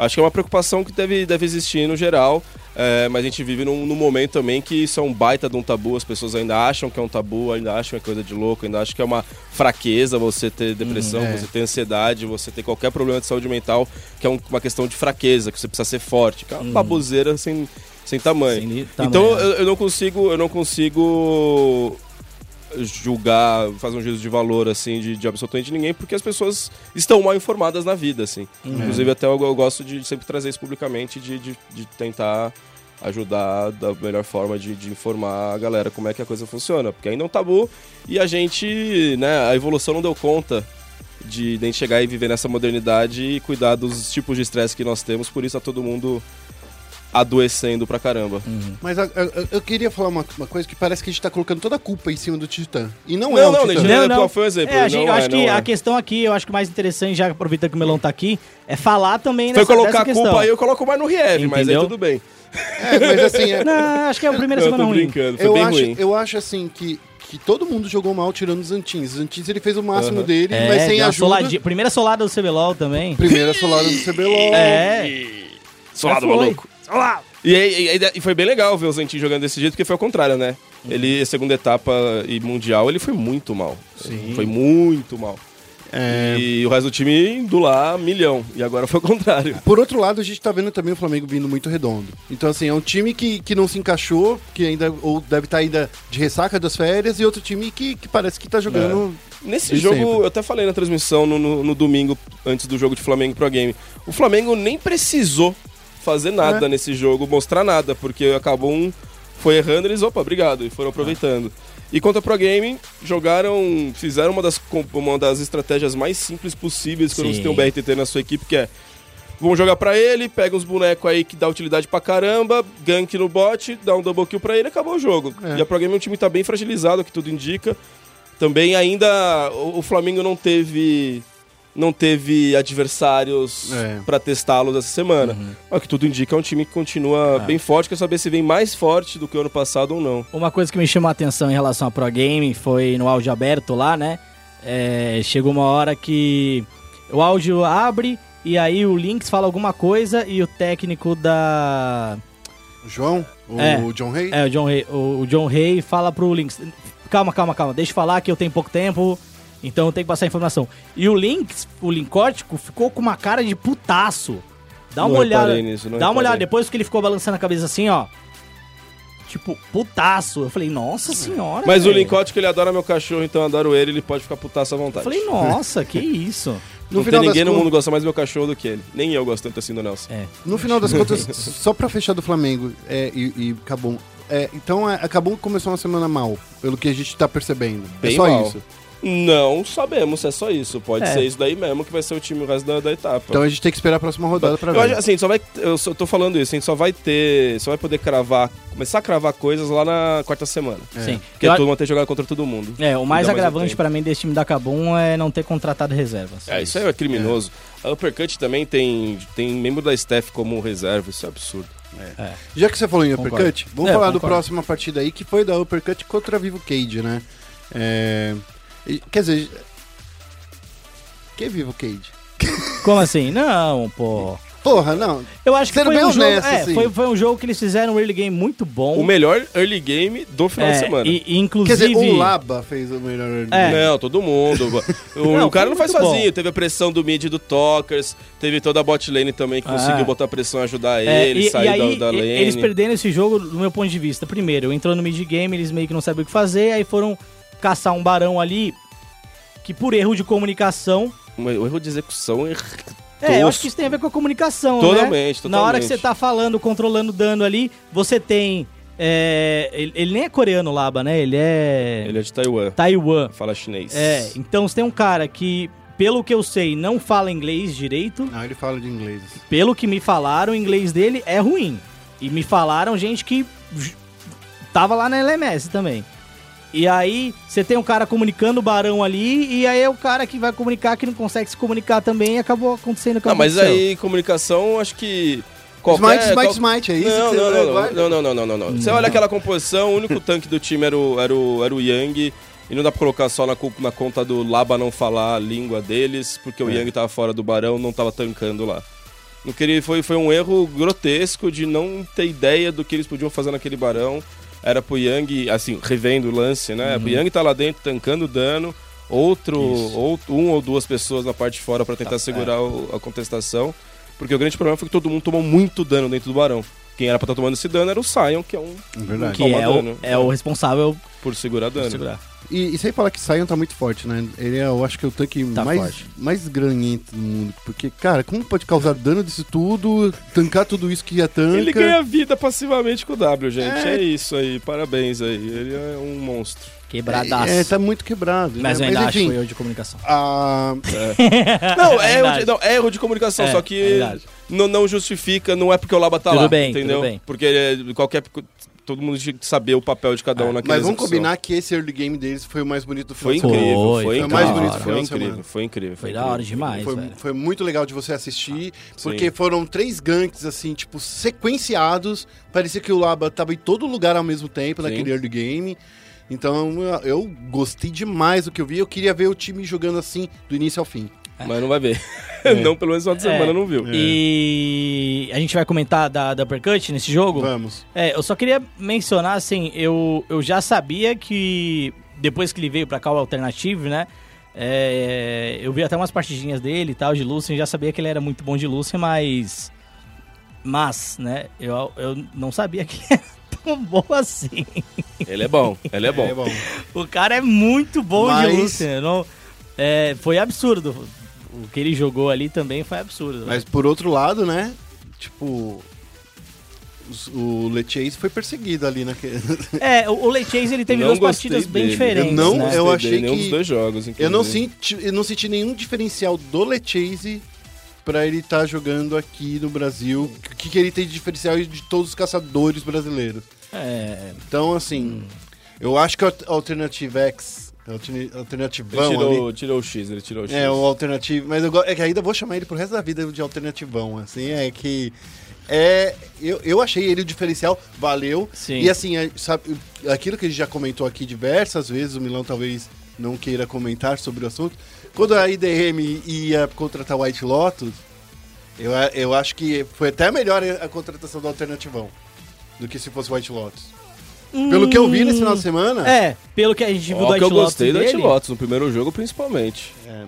Acho que é uma preocupação que deve, deve existir no geral, é, mas a gente vive num, num momento também que isso é um baita de um tabu, as pessoas ainda acham que é um tabu, ainda acham que é coisa de louco, ainda acham que é uma fraqueza você ter depressão, é. você ter ansiedade, você ter qualquer problema de saúde mental, que é um- uma questão de fraqueza, que você precisa ser forte, que é uma baboseira sem, sem tamanho. Sem Então tamanho. eu, eu não consigo, eu não consigo julgar, fazer um juízo de valor assim de, de absolutamente ninguém, porque as pessoas estão mal informadas na vida, assim. Inclusive até eu, eu gosto de sempre trazer isso publicamente, de, de, de tentar ajudar da melhor forma de, de informar a galera como é que a coisa funciona, porque ainda é um tabu e a gente, né, a evolução não deu conta de, de a chegar e viver nessa modernidade e cuidar dos tipos de estresse que nós temos, por isso tá todo mundo adoecendo pra caramba. Mas a- a- eu queria falar uma, uma coisa que parece que a gente tá colocando toda a culpa em cima do Titã. E não, é Não, o não, Titã. Legenda- Não, foi um exemplo, É, a gente- não eu é, acho que não é. a questão aqui, eu acho que o mais interessante, já aproveitando que o Melão tá aqui, é falar também Foi dessa, colocar dessa a questão. culpa aí, eu coloco mais no Riev, mas aí tudo bem. É, mas assim, é- Não, acho que é a primeira Eu semana tô ruim. brincando, foi eu, bem acho, ruim. eu acho assim que, que todo mundo jogou mal tirando os Zantins. Os Zantins ele fez o máximo Aham. dele, É, mas sem ajuda. soladinha- Primeira solada do CBLOL também. Primeira solada do CBLOL. É. Solado, maluco. E, e- e- e foi bem legal ver o Zentin jogando desse jeito, porque foi ao contrário, né? Uhum. Ele, segunda etapa e mundial, ele foi muito mal. Foi muito mal. É. E o resto do time indo lá, milhão. E agora foi o contrário. Por outro lado, a gente tá vendo também o Flamengo vindo muito redondo. Então, assim, é um time que, que não se encaixou, que ainda ou deve estar ainda de ressaca das férias, e outro time que, que parece que tá jogando. Nesse De jogo, sempre. eu até falei na transmissão no, no- no domingo, antes do jogo de Flamengo Pro Game. O Flamengo nem precisou fazer nada É. nesse jogo, mostrar nada, porque acabou um. Foi errando, eles, opa, obrigado, e foram aproveitando. E contra a Pro Game, jogaram. Fizeram uma das, uma das estratégias mais simples possíveis quando Sim. você tem um BRTT na sua equipe, que é. Vamos jogar pra ele, pega uns bonecos aí que dá utilidade pra caramba, gank no bot, dá um double kill pra ele acabou o jogo. É. E a Pro Game é um time que tá bem fragilizado, que tudo indica. Também ainda o Flamengo não teve não teve adversários É. pra testá-los essa semana. Mas o que tudo indica é um time que continua bem forte, quer saber se vem mais forte do que o ano passado ou não. Uma coisa que me chamou a atenção em relação a Pro Game foi no áudio aberto lá, né? É, chegou uma hora que o áudio abre e aí o Lynx fala alguma coisa e o técnico da João? O É. John Hay? É, o John Hay. O, o John Hay fala pro Lynx. Calma, calma, calma. Deixa eu falar que eu tenho pouco tempo. Então eu tenho que passar a informação. E o Lynx, o Lincótico, ficou com uma cara de putaço. Dá uma Não olhada. nisso, não dá uma reparei. olhada. Depois que ele ficou balançando a cabeça assim, ó. Tipo, putaço. Eu falei, nossa senhora. Mas o velho. Lincote, que ele adora meu cachorro, então eu adoro ele, ele pode ficar putaço à Eu vontade. falei, nossa, que isso. No não final tem ninguém no mundo que gosta mais do meu cachorro do que ele. Nem eu gosto tanto assim do Nelson. É. No final das contas, só pra fechar do Flamengo é, e, e Cabum. É, então, é, a Cabum começou uma semana mal, pelo que a gente tá percebendo. Bem é só mal. isso. Não sabemos se é só isso. Pode É. ser isso daí mesmo que vai ser o time o resto da, da etapa. Então a gente tem que esperar a próxima rodada pra eu ver. acho, assim, só vai. Eu só tô falando isso, a gente só vai ter. Só vai poder cravar. Começar a cravar coisas lá na quarta semana. Sim. Porque Eu- todo mundo vai ter jogado contra todo mundo. É, o mais um agravante pra mim desse time da Cabum é não ter contratado reservas. É, isso aí é criminoso. A Uppercut também tem, tem membro da staff como reserva, isso é absurdo. Já que você falou em Concordo. Uppercut, vamos É, falar do concordo. próxima partida aí, que foi da Uppercut contra a Vivo Cage, né? E- Quer dizer. Que é Vivo Cage? Como assim? Não, pô. Porra, não. Eu acho que Sendo foi bem um, jogo, honesto, é, assim. foi, foi um jogo que eles fizeram um early game muito bom. O melhor early game do final É, de semana. E, e Quer inclusive. dizer, o Laba fez o melhor. É. Não, todo mundo. O, Não, o cara foi não faz sozinho. bom. Teve a pressão do mid e do Talkers. Teve toda a bot lane também que Ah. conseguiu botar pressão e ajudar é, ele, e, e sair aí, da, da e- lane. eles perderam esse jogo do meu ponto de vista. Primeiro, entrou no mid game, eles meio que não sabiam o que fazer, aí foram caçar um barão ali que por erro de comunicação. O erro de execução é É, eu acho que isso tem a ver com a comunicação, Totalmente, né? Na hora que totalmente. você tá falando, controlando dano ali, você tem. é, ele, ele nem é coreano, Laba, né? Ele é. Ele é de Taiwan. Taiwan. Fala chinês. É, então você tem um cara que, pelo que eu sei, não fala inglês direito. Não, ele fala de inglês. Pelo que me falaram, o inglês dele é ruim. E me falaram gente que tava lá na LMS também. E aí, você tem um cara comunicando o barão ali, e aí é o cara que vai comunicar que não consegue se comunicar também, e acabou acontecendo o que Não, mas aí comunicação, acho que. Qualquer, Smite, smite, qual- smite, é isso Não, não, não, vai- não, não, não, não, não, não. Você olha aquela composição, o único tanque do time era o, era o, era o Yang. E não dá pra colocar só na, na conta do Laba não falar a língua deles, porque o É. Yang tava fora do barão, não tava tancando lá. No que ele foi, foi um erro grotesco de não ter ideia do que eles podiam fazer naquele barão. Era pro Yang, assim, revendo o lance, né? Uhum. O Yang tá lá dentro tancando dano, outro, ou, um ou duas pessoas na parte de fora pra Tá, tentar é. segurar o- a contestação. Porque o grande problema foi que todo mundo tomou muito dano dentro do barão. Quem era pra estar tomando esse dano era o Sion, que é um Verdade. Que é o, dano. é o responsável por segurar dano. por segurar. E, e sem falar que Sion tá muito forte, né? Ele é, eu acho que é o tanque Tá mais, forte. mais granhento do mundo. Porque, cara, como pode causar dano disso tudo, tancar tudo isso que é tanca? Ele ganha vida passivamente com o W, gente. É. É, isso aí, parabéns aí. Ele é um monstro. Quebradaço. É, tá muito quebrado. Mas né? eu ainda acho que enfim, foi erro de comunicação. a- Não, é, erro verdade. de, não, é erro de comunicação, É, só é que verdade. não, não justifica, não é porque o Laba tá Tudo lá, bem, entendeu? tudo bem. Porque é, qualquer... Todo mundo tinha que saber o papel de cada um naquela mas vamos execução. combinar que esse early game deles foi o mais bonito do Foi de semana. incrível, Foi, foi, foi incrível. mais bonito foi incrível, foi incrível. Foi da incrível. hora demais, Foi, velho. foi muito legal de você assistir, Sim. porque foram três ganks, assim, tipo, sequenciados. Parecia que o Laba tava em todo lugar ao mesmo tempo, Sim. naquele early game. Então, eu- eu gostei demais do que eu vi. Eu queria ver o time jogando assim, do início ao fim. Mas não vai ver. não, pelo menos uma de É. semana não viu. E a gente vai comentar da, da Uppercut nesse jogo? Vamos. É, eu só queria mencionar, assim, eu, eu já sabia que depois que ele veio pra cá o Alternative, né? é, eu vi até umas partidinhas dele e tal, de Lucian, já sabia que ele era muito bom de Lucian, mas. Mas, né? Eu, eu não sabia que ele era tão bom assim. Ele é bom, ele é bom. É bom. O cara é muito bom Mas- de Lucian. eu Não, é, foi absurdo. O que ele jogou ali também foi absurdo. Mas por outro lado, né? Tipo. O Lechaze foi perseguido ali naquele. É, o, o Late Chase ele teve Não duas partidas bem dele. diferentes. Eu não- né? eu achei dele, nenhum que- dos dois jogos, Eu não, senti, eu não senti nenhum diferencial do Lechaze pra ele estar jogando aqui no Brasil. O que, que ele tem de diferencial de todos os caçadores brasileiros. É, Então, assim, eu acho que o Alternative X, alterni- Ele Alternativão ali, tirou, tirou o X, ele tirou o X. é o Alternative, mas eu, é que ainda vou chamar ele pro resto da vida de Alternativão, assim, é que é, eu, eu achei ele o diferencial, valeu. Sim. E assim, é, sabe, aquilo que a gente já comentou aqui diversas vezes, o Milão talvez não queira comentar sobre o assunto. Quando a IDM ia contratar o White Lotus, eu, eu acho que foi até melhor a contratação do Alternativão. do que se fosse White Lotus. Pelo que eu vi nesse final de semana. É, pelo que a gente viu Ó, do que White eu gostei do Lotus White dele, Lotus, no primeiro jogo principalmente. é,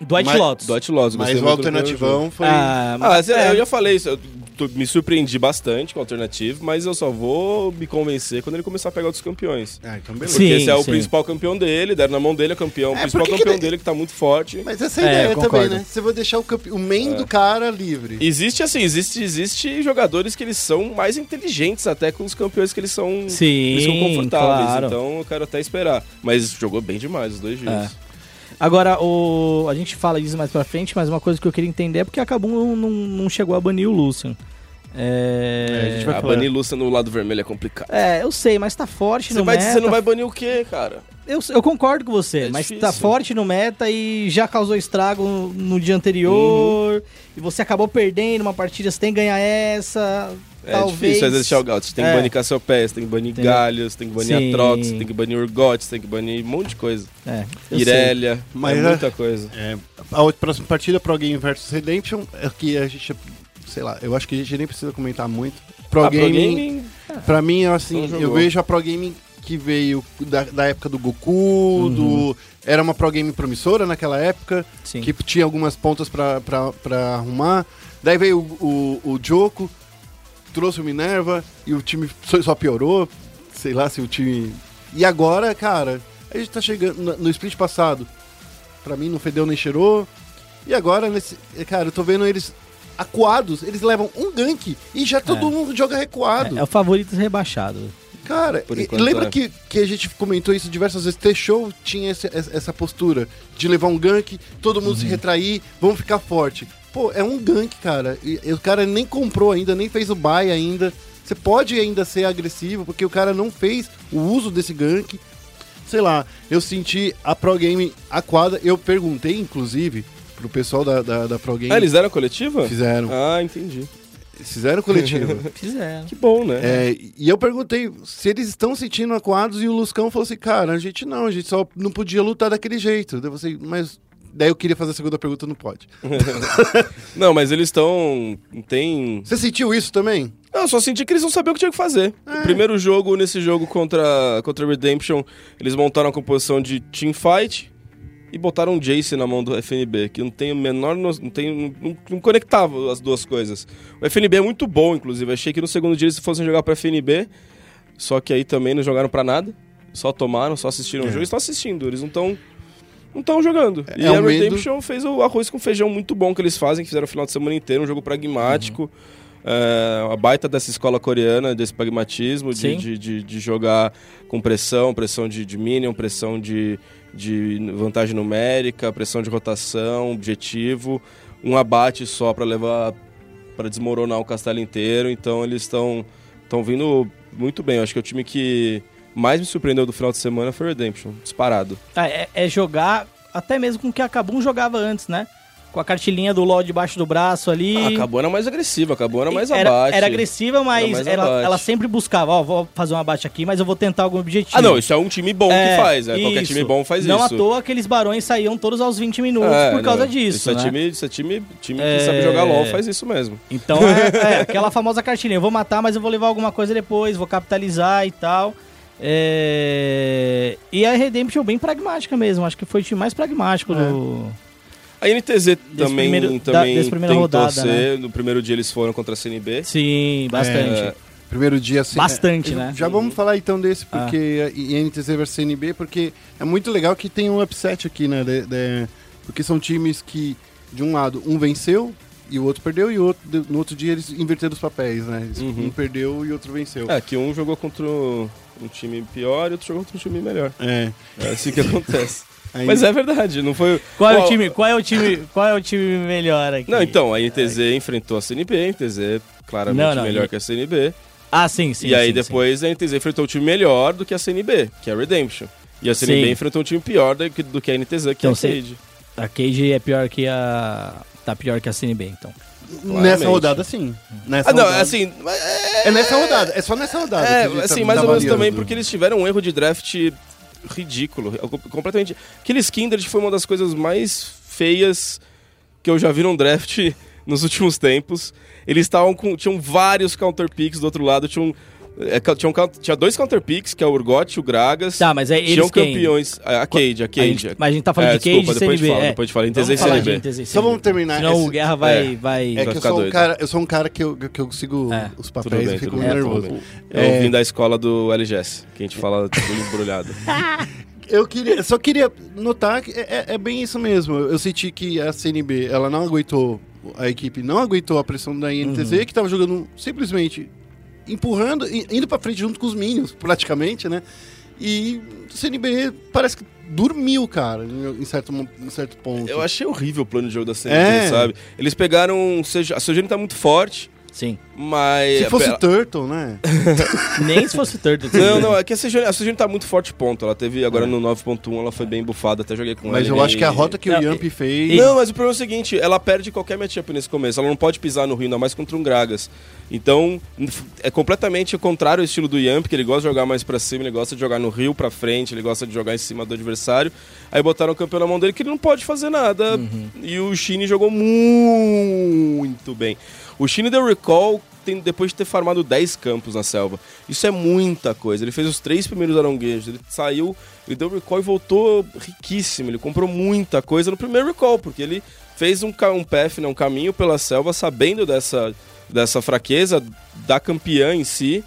Do White Mas- Lotus. Do White Lotus, gostei mas o muito do primeiro jogo. alternativão foi. Ah, Ah, mas, cê- é, eu já falei isso, eu me surpreendi bastante com o alternativo, mas eu só vou me convencer quando ele começar a pegar outros campeões. Ah, então beleza. Porque Sim, esse é o sim. principal campeão dele, deram na mão dele, é campeão, o É, principal que que campeão ele- dele que tá muito forte. Mas essa é a É, ideia eu também, né? Você vai deixar o, campe... o main do cara livre. Existe assim, existe, existe jogadores que eles são mais inteligentes até com os campeões que eles são, Sim, eles são confortáveis. claro. Então eu quero até esperar. Mas jogou bem demais os dois dias. Agora, o... a gente fala disso mais pra frente, mas uma coisa que eu queria entender é porque a Kabum não, não, chegou a banir o Lucian. É... É, a gente vai A falar. banir Lúcia no lado vermelho é complicado. É, eu sei, mas tá forte Você, no vai, meta. você não vai banir o quê, cara? Eu, eu concordo com você, É mas difícil. tá forte no meta e já causou estrago no dia anterior. Uhum. E você acabou perdendo uma partida, você tem que ganhar essa. É talvez. difícil às vezes Gaut. Você tem que É. banir Cassiopeia, tem que banir Entendeu? Galhos, tem que banir Sim. Atrox, tem que banir Urgot, tem que banir um monte de coisa. É, sei. Irelia, Mas é é- muita coisa. É, a próxima partida, Pro Game vs Redemption, é que a gente, sei lá, eu acho que a gente nem precisa comentar muito. Pro Ah, Pro Game, Gaming, pra mim, assim, jogou. eu vejo a Pro Game que veio da, da época do Goku, do... Era uma Pro Game promissora naquela época, Sim. que tinha algumas pontas pra, pra, pra arrumar. Daí veio o, o, o Joko, trouxe o Minerva e o time só, piorou. Sei lá se o time. E agora, cara, a gente tá chegando no, split passado. Pra mim não fedeu nem cheirou. E agora, nesse. Cara, eu tô vendo eles acuados, eles levam um gank e já todo É. mundo joga recuado. É, é o favorito rebaixado. Cara, e- enquanto, lembra é. que, que a gente comentou isso diversas vezes? T-Show tinha esse- essa postura de levar um gank, todo mundo se Uhum. retrair, vamos ficar forte. Pô, é um gank, cara. E, e o cara nem comprou ainda, nem fez o buy ainda. Você pode ainda ser agressivo, porque o cara não fez o uso desse gank. Sei lá, eu senti a Pro Game aquada. Eu perguntei, inclusive, pro pessoal da, da, da Pro Game. Ah, eles deram a coletiva? Fizeram. Ah, entendi. Fizeram coletivo. Fizeram. Que bom, né? É, e eu perguntei se eles estão sentindo aquados e o Luscão falou assim, cara, a gente não, a gente só não podia lutar daquele jeito. Daí eu falei, mas daí eu queria fazer a segunda pergunta, não pode. Não, mas eles estão. Tem. Você sentiu isso também? Não, eu só senti que eles não sabiam o que tinha que fazer. O primeiro jogo, nesse jogo contra, contra Redemption, eles montaram a composição de teamfight e botaram um Jace na mão do FNB, que não tem o menor. no- Não, tem, não, não conectava as duas coisas. O FNB é muito bom, inclusive. Achei que no segundo dia eles fossem jogar pra FNB, só que aí também não jogaram pra nada. Só tomaram, só assistiram o jogo. Eles estão assistindo, eles não estão. Não estão jogando. e é a o medo- Redemption fez o arroz com feijão muito bom que eles fazem, que fizeram o final de semana inteiro, um jogo pragmático. É, a baita dessa escola coreana, desse pragmatismo, de, de, de, de jogar com pressão, pressão de, de minion, pressão de, de vantagem numérica, pressão de rotação, objetivo, um abate só para levar para desmoronar o castelo inteiro. Então eles estão estão vindo muito bem. Eu acho que o time que mais me surpreendeu do final de semana foi o Redemption, disparado. Ah, é, é jogar até mesmo com o que a Kabum jogava antes, né? Com a cartilinha do LoL debaixo do braço ali. Ah, acabou era mais agressiva, acabou era mais era, abate. era agressiva, mas mais ela, ela sempre buscava, ó, vou fazer um abate aqui, mas eu vou tentar algum objetivo. Ah, não, isso é um time bom É, que faz. né? Qualquer time bom faz Não isso. à toa aqueles barões saíam todos aos 20 minutos É, por causa não, disso, Isso é né? time, isso é time, time É. que sabe jogar LOL, faz isso mesmo. Então é, é, aquela famosa cartilha, eu vou matar, mas eu vou levar alguma coisa depois, vou capitalizar e tal. É, E a Redemption bem pragmática mesmo, acho que foi o time mais pragmático do... A NTZ também, primeiro- da- também primeira tentou rodada, ser. No primeiro dia eles foram contra a CNB. Sim, bastante. É, Primeiro dia assim. Bastante, é, né? Já vamos falar então desse, porque e NTZ vs CNB, porque é muito legal que tem um upset aqui, né? de- de- porque são times que, de um lado, um venceu e o outro perdeu, e o outro, no outro dia eles inverteram os papéis, né? Eles- Uhum. Um perdeu e o outro venceu. É, que um jogou contra um time pior e outro jogou contra um time melhor. É. É assim que acontece. Aí- Mas é verdade, não foi. Qual é o time? Qual é o time? Qual é o time melhor aqui? Não, então, a NTZ enfrentou a CNB, a NTZ claramente Não, não, melhor e- que a CNB. Ah, sim, sim. e aí sim, depois a NTZ enfrentou um time melhor do que a CNB, que é a Redemption. E a CNB Sim. enfrentou um time pior do que, do que a NTZ, que Então, é a sim. A Cage é pior que a. Tá pior que a CNB, então. Nessa claramente. rodada, sim. Nessa Ah, não, rodada. assim. É, É nessa rodada, é só nessa rodada. é assim, tá- mais tá ou menos também, porque eles tiveram um erro de draft ridículo. com- Completamente. Aqueles Kindred foi uma das coisas mais feias que eu já vi num draft nos últimos tempos. Eles estavam com. Tinham vários counter picks do outro lado, tinham. É, tinha, um tinha dois counter picks, que é o Urgot e o Gragas. Tá, mas Tinham eles quem? campeões. A a Cade, a Cade. A gente- mas a gente tá falando É, de Cade desculpa, e depois CNB. a gente fala, é. depois a gente fala. NTZ e Vamos falar de CNB. Então vamos terminar Senão esse- o Guerra vai... É. vai... É Vai que eu ficar sou, um cara, eu sou um cara que eu, que eu sigo É. os papéis bem, e fico bem, nervoso. Eu É, vim da escola do LGS, que a gente fala tudo embrulhado. Eu queria, só queria notar que é, é- é bem isso mesmo. Eu senti que a CNB, ela não aguentou, a equipe não aguentou a pressão da INTZ, Uhum. que tava jogando simplesmente empurrando, indo pra frente junto com os Minions, praticamente, né? E o CNB parece que dormiu, cara, em, certo, em certo ponto. Eu achei horrível o plano de jogo da CNB, É. sabe? Eles pegaram. A Sojane tá muito forte, Sim. mas. Se fosse ela- Turtle, né? Nem se fosse Turtle. Não, não, é que a Sojane, a tá muito forte, ponto. Ela teve agora no 9.1, ela foi bem bufada, até joguei com ela. Mas eu e- acho que a rota que Não, o Yamp e- fez. Não, mas o problema é o seguinte, ela perde qualquer matchup nesse começo. Ela não pode pisar no Rio, ainda mais contra um Gragas. Então, é completamente o contrário ao estilo do Yamp, que ele gosta de jogar mais pra cima, ele gosta de jogar no Rio pra frente, ele gosta de jogar em cima do adversário. Aí botaram o campeão na mão dele que ele não pode fazer nada. E o Shine jogou muito bem. O Shine deu recall tem- depois de ter farmado 10 campos na selva. Isso é muita coisa. Ele fez os três primeiros aranguejos, ele saiu, ele deu recall e voltou riquíssimo. Ele comprou muita coisa no primeiro recall, porque ele fez um, um path, né, um caminho pela selva, sabendo dessa, dessa fraqueza da campeã em si.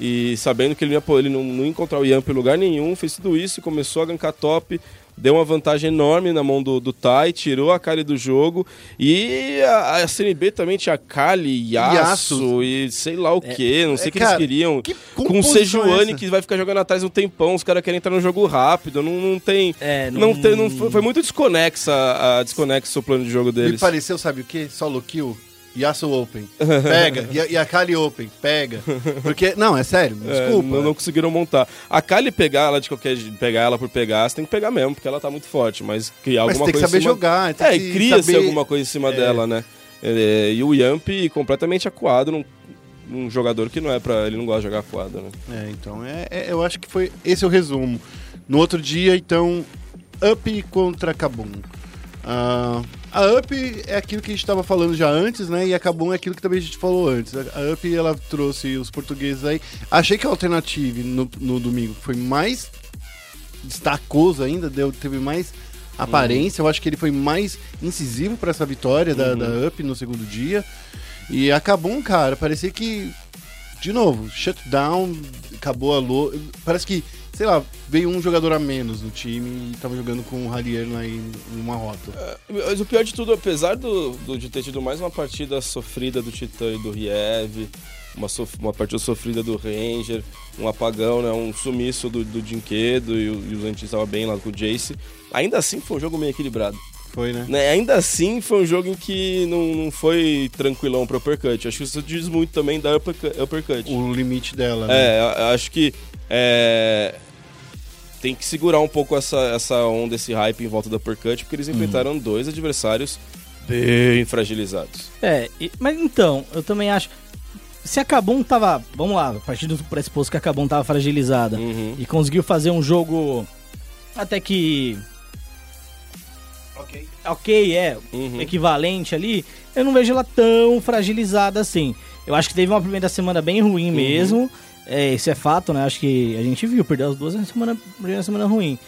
E sabendo que ele, não ia, ele não, não ia encontrar o Yamp em lugar nenhum, fez tudo isso e começou a gankar top. Deu uma vantagem enorme na mão do, do Tai, tirou a Kali do jogo. E a, a CNB também tinha Kali, Yasuo, e sei lá o que, não sei é, o que cara, eles queriam. que Com o é Sejuani que vai ficar jogando atrás um tempão, os caras querem entrar no jogo rápido, não, não tem. É, não... não- tem não foi, foi muito desconexa a desconexo o plano de jogo Me deles. pareceu, sabe o quê? Solo kill. Yasuo Open. Pega. e, a- Kali Open. Pega. Porque, não, é sério. É, Desculpa. não, não conseguiram montar. A Kali pegar ela de qualquer jeito, pegar ela por pegar, você tem que pegar mesmo, porque ela tá muito forte, mas criar Mas alguma tem que coisa saber em cima... jogar. Tem É, que e cria-se saber- alguma coisa em cima É. dela, né? É, e o Yamp completamente acuado num, num jogador que não é pra. Ele não gosta de jogar acuado, né? É, então, é, é- eu acho que foi esse é o resumo. No outro dia, então, Up contra Kabum. Ah, a Up é aquilo que a gente estava falando já antes, né? E a Kabum é aquilo que também a gente falou antes. A Up, ela trouxe os portugueses aí. Achei que a Alternative no, no domingo foi mais destacoso ainda, deu, teve mais aparência. Eu acho que ele foi mais incisivo para essa vitória da, da Up no segundo dia. E a Kabum, cara, parecia que de novo, shutdown, acabou a lo... Parece que, sei lá, veio um jogador a menos no time e tava jogando com o Ralier lá em, uma rota. Mas o pior de tudo, apesar do, do- de ter tido mais uma partida sofrida do Titã e do Riev, uma, sof- uma partida sofrida do Ranger, um apagão, né, um sumiço do, do Dinquedo e, o- e os antigos estavam bem lá com o Jace, ainda assim foi um jogo meio equilibrado. Foi, né? né? Ainda assim foi um jogo em que não, não foi tranquilão pro Uppercut. Acho que isso diz muito também da Uppercut. uppercut. O limite dela, né? É, acho que é, tem que segurar um pouco essa, essa onda, esse hype em volta do Uppercut, porque eles enfrentaram dois adversários bem fragilizados. É, e- mas então, eu também acho. Se a Kabum tava. Vamos lá, a partir do pressuposto que a Kabum tava fragilizada Uhum. e conseguiu fazer um jogo até que. Ok. É, Uhum. equivalente ali, eu não vejo ela tão fragilizada assim. Eu acho que teve uma primeira semana bem ruim Uhum. mesmo. É, isso é fato, né? Acho que a gente viu, perdeu as duas na semana, primeira semana ruim.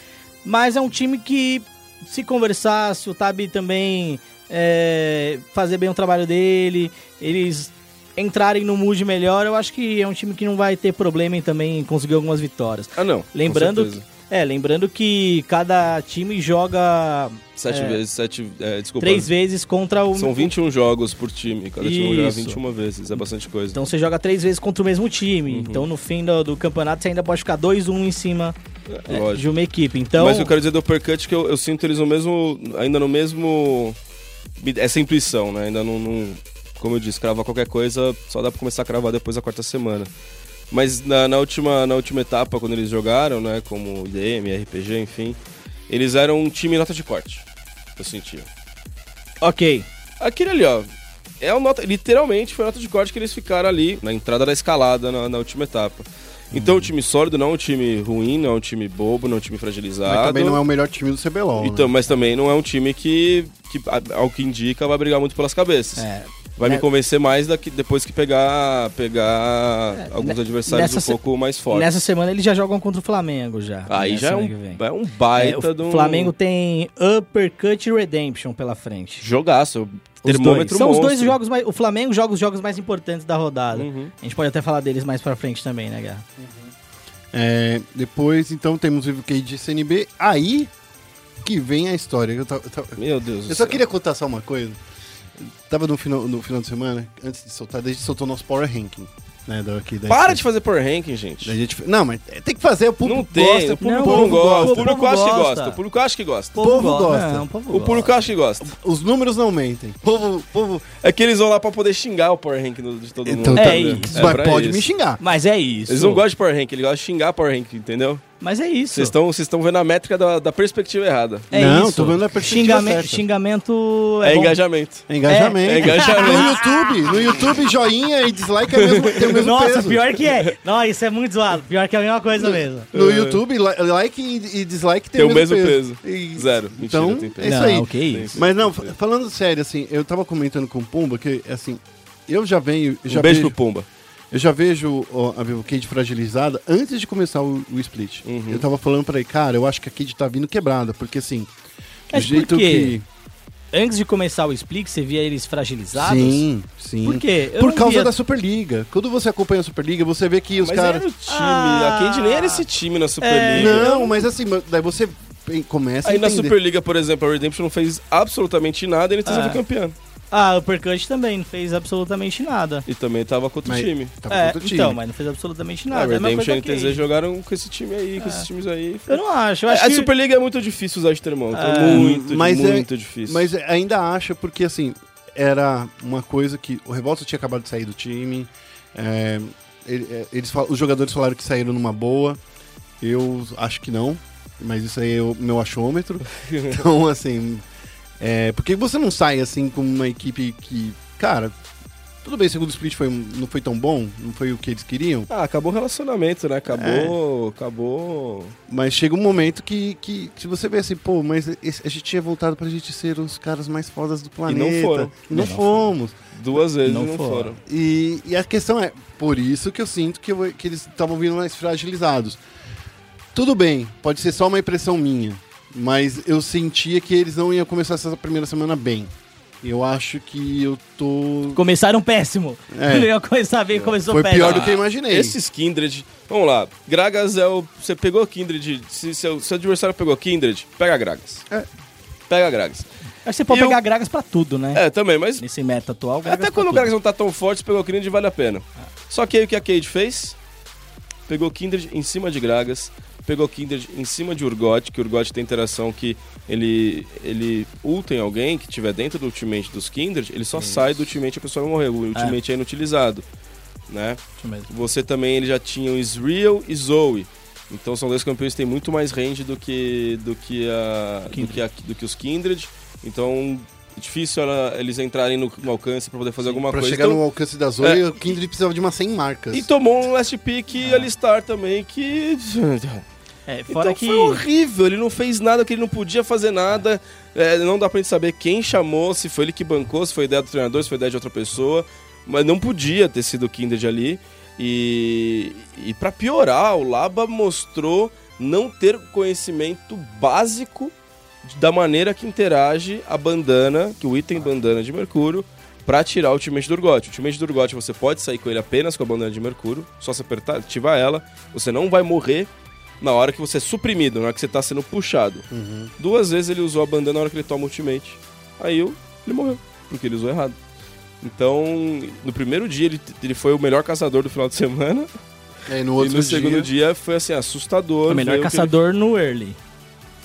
Mas é um time que, se conversar, se o Tabi também é, fazer bem o trabalho dele, eles entrarem no mood melhor, eu acho que é um time que não vai ter problema em também conseguir algumas vitórias. Ah, não. Lembrando. É, lembrando que cada time joga Sete é, vezes, sete. É, desculpa. três vezes contra o. São 21 jogos por time. Cada time joga Isso. 21 vezes. É bastante coisa. Então você joga três vezes contra o mesmo time. Uhum. Então no fim do, do campeonato você ainda pode ficar 2-1 em cima é, Lógico. de uma equipe. Então. Mas eu quero dizer do Uppercut é que eu, eu sinto eles no mesmo. Ainda no mesmo. Essa intuição, né? Ainda não, não- Como eu disse, cravar qualquer coisa só dá pra começar a cravar depois da quarta semana. Mas na, na última, na última etapa, quando eles jogaram, né? Como IDM, RPG, enfim, eles eram um time nota de corte. Eu sentia. Ok. Aquele ali, ó. É o nota, literalmente foi a nota de corte que eles ficaram ali na entrada da escalada na, na última etapa. Então, o time sólido não é um time ruim, não é um time bobo, não é um time fragilizado. Mas também não é o melhor time do CBLOL. Então, né? mas também não é um time que, que, ao que indica, vai brigar muito pelas cabeças. É. vai Né? me convencer mais daqui, depois que pegar, pegar alguns ne- adversários nessa um se- pouco mais fortes. Nessa semana eles já jogam contra o Flamengo já. Aí nessa já é um, vem. é um É, baita o de um... Flamengo tem Uppercut e Redemption pela frente. Jogaço, Os termômetro dois. São os dois jogos mais. O Flamengo joga os jogos mais importantes da rodada. Uhum. A gente pode até falar deles mais pra frente também, né, Guerra? É, depois, então, temos o UK de CNB. Aí que vem a história. Eu, tava- eu tava- Meu Deus do eu só céu. queria contar só uma coisa. Tava no final, no final de semana, antes de soltar, desde que soltou nosso Power Ranking. Né, daqui, da Para de fazer power ranking, gente. da gente, não, mas tem que fazer, o público Não tem, gosta. o público Não, o gosta. povo O público gosta. acha que gosta. O público acha que gosta. povo gosta. Não, o povo O gosta. público acha que gosta. Os números não mentem. O povo, povo É que eles vão lá pra poder xingar o power ranking de todo então, mundo. tá, É. É mas pra pode isso. me xingar. Mas é isso. Eles não gostam de power ranking, eles gostam de xingar power ranking, entendeu? Mas é isso. Vocês estão vocês estão vendo a métrica da, da perspectiva errada. É Não, isso. tô vendo a perspectiva Xingamento, certa. xingamento É, bom. engajamento. É engajamento. É, é engajamento. No YouTube, no YouTube, joinha e dislike é o mesmo, tem o mesmo Nossa, peso. pior que é. Não, isso é muito zoado. Pior que é a mesma coisa mesmo. No YouTube, li- like e, e dislike tem, Tem o mesmo peso. E- Zero. Mentira, Então, tem peso. é isso aí. que isso. Mas não, fa- falando sério, assim, eu tava comentando com o Pumba que, assim, eu já venho. Já Um beijo vejo, pro Pumba. Eu já vejo ó, a Vivo Cade fragilizada antes de começar o, o split. Uhum. Eu tava falando pra ele, cara, eu acho que a Cade tá vindo quebrada, porque assim. Do Mas por jeito que. Antes de começar o Split, você via eles fragilizados? Sim, sim. Por quê? Eu Por causa via- da Superliga. Quando você acompanha a Superliga, você vê que os Mas caras. era o time. Ah. a Cade nem era esse time na Superliga. Não, mas assim, daí você começa Aí a na. Superliga, por exemplo, a Redemption não fez absolutamente nada e ele tá sendo Ah. campeão. Ah, o Uppercut também não fez absolutamente nada. E também tava contra o Mas- time. Tava é, contra o time. então, mas não fez absolutamente A nada. É a Redemption e NTZ jogaram com esse time aí, com esses times aí. Eu não acho. Eu acho a que... Superliga é muito difícil usar de termômetro. É. É muito, Mas é- muito difícil. Mas ainda acha, porque assim, era uma coisa que o Revolta tinha acabado de sair do time. é, ele- é, eles, os jogadores falaram que saíram numa boa. Eu acho que não. Mas isso aí é o meu achômetro. Então, assim. É, porque você não sai assim com uma equipe que. Cara, tudo bem, o segundo split foi, não foi tão bom, não foi o que eles queriam. Ah, acabou o relacionamento, né? É. Acabou. Acabou. Mas chega um momento que, que se você vê assim, pô, mas a gente tinha voltado pra gente ser os caras mais fodas do planeta. foram. E não, fomos. Duas vezes Não não, foram. foram. E, e a questão é, por isso que eu sinto que, eu- que eles estavam vindo mais fragilizados. Tudo bem, pode ser só uma impressão minha, mas eu sentia que eles não iam começar essa primeira semana bem. Eu acho que eu tô. Começaram péssimo. É. Eu ia começar bem, começou Foi péssimo. pior do que eu imaginei. Esses Kindred. Vamos lá. Gragas é o. Você pegou Kindred. Se seu, seu adversário pegou Kindred, pega Gragas. É. Pega Gragas. Acho que você pode E pegar o- gragas pra tudo, né? É, também, mas. Nesse meta atual, gragas Até quando o. Gragas não tá tão forte, você pegou Kindred vale a pena. Só que aí o que a Cade fez? Pegou Kindred em cima de Gragas. Pegou Kindred em cima de Urgot, que o Urgot tem interação que ele, ele ulta em alguém que estiver dentro do ultimate dos Kindred, ele só sai do ultimate e a pessoa vai morrer. O ultimate é, inutilizado. Né? Isso. Você também ele já tinha o Israel e Zoe. Então são dois campeões que têm muito mais range do que do que a do que, a- do que os Kindred. Então é difícil ela- eles entrarem no, no alcance para poder fazer alguma Pra coisa. chegar Então- no alcance da Zoe, É. o Kindred precisava de umas 100 marcas. E tomou um last pick e alistar também que É, fora então que. foi horrível, ele não fez nada que ele não podia fazer nada. É, não dá pra gente saber quem chamou, se foi ele que bancou, se foi ideia do treinador, se foi ideia de outra pessoa. Mas não podia ter sido o Kindred ali. E, e para piorar, o Laba mostrou não ter conhecimento básico da maneira que interage a bandana, que o item bandana de Mercúrio, pra tirar o ultimate do Urgot. O ultimate do Urgot você pode sair com ele apenas com a bandana de Mercúrio, só se apertar, ativar ela, você não vai morrer na hora que você é suprimido, na hora que você tá sendo puxado. Duas vezes ele usou a bandana na hora que ele toma o ultimate. Aí eu- ele morreu, porque ele usou errado. Então, no primeiro dia ele, ele foi o melhor caçador do final de semana. É, e no e outro no segundo dia, dia foi assim, assustador. O melhor caçador no early.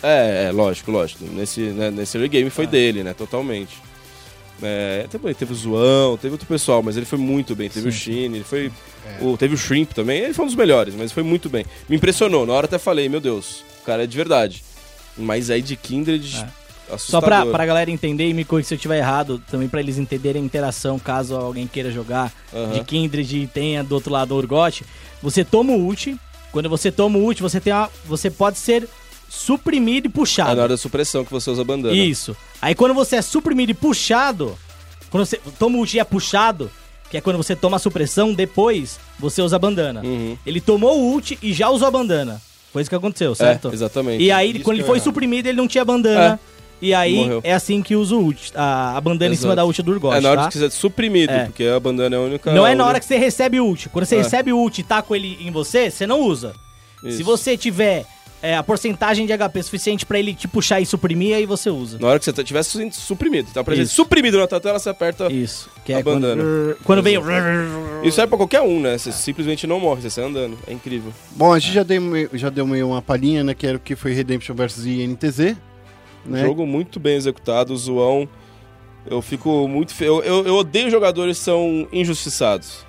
é, é, lógico, lógico. Nesse, né, nesse early game foi dele, né? Totalmente. É, também teve o Zoão, teve outro pessoal, mas ele foi muito bem. Teve o Shine, ele foi. O, teve o Shrimp também, ele foi um dos melhores, mas foi muito bem. Me impressionou, na hora até falei, meu Deus, o cara é de verdade. Mas aí de Kindred, Só assustador. pra, pra galera entender e me corrija se eu estiver errado, também pra eles entenderem a interação caso alguém queira jogar Aham. de Kindred e tenha do outro lado o Urgot. Você toma o ult, quando você toma o ult, você, tem uma, você pode ser suprimido e É puxado. na hora da supressão que você usa a bandana. Isso. Aí quando você é suprimido e puxado, Quando você toma o ult e é puxado, que é quando você toma a supressão, depois você usa a bandana. Uhum. Ele tomou o ult e já usou a bandana. Foi isso que aconteceu, certo? É, exatamente. E aí, Isso quando ele é foi errado. suprimido, ele não tinha bandana. E aí, Morreu. é assim que usa o ult. A, a bandana em cima Exato. da ult do Urgot, É na hora tá? que quiser suprimido, É. porque a bandana é a única. Não é na hora que você recebe o ult. Quando você É. recebe o ult e tá com ele em você, você não usa. Se Isso. você tiver é, a porcentagem de HP suficiente pra ele te puxar e suprimir, aí você usa. Na hora que você tá- tivesse su- suprimido. Tá presente Isso. suprimido na tua tela, você aperta. Isso. Que A é quando, bandana. quando vem o... Isso é pra qualquer um, né? Você simplesmente não morre, você sai andando. É incrível. Bom, a gente já deu, meio- já deu meio uma palhinha, né? Que era o que foi Redemption vs INTZ. Né? Jogo muito bem executado, zoão. Eu fico muito feio. Eu, eu odeio jogadores que são injustiçados.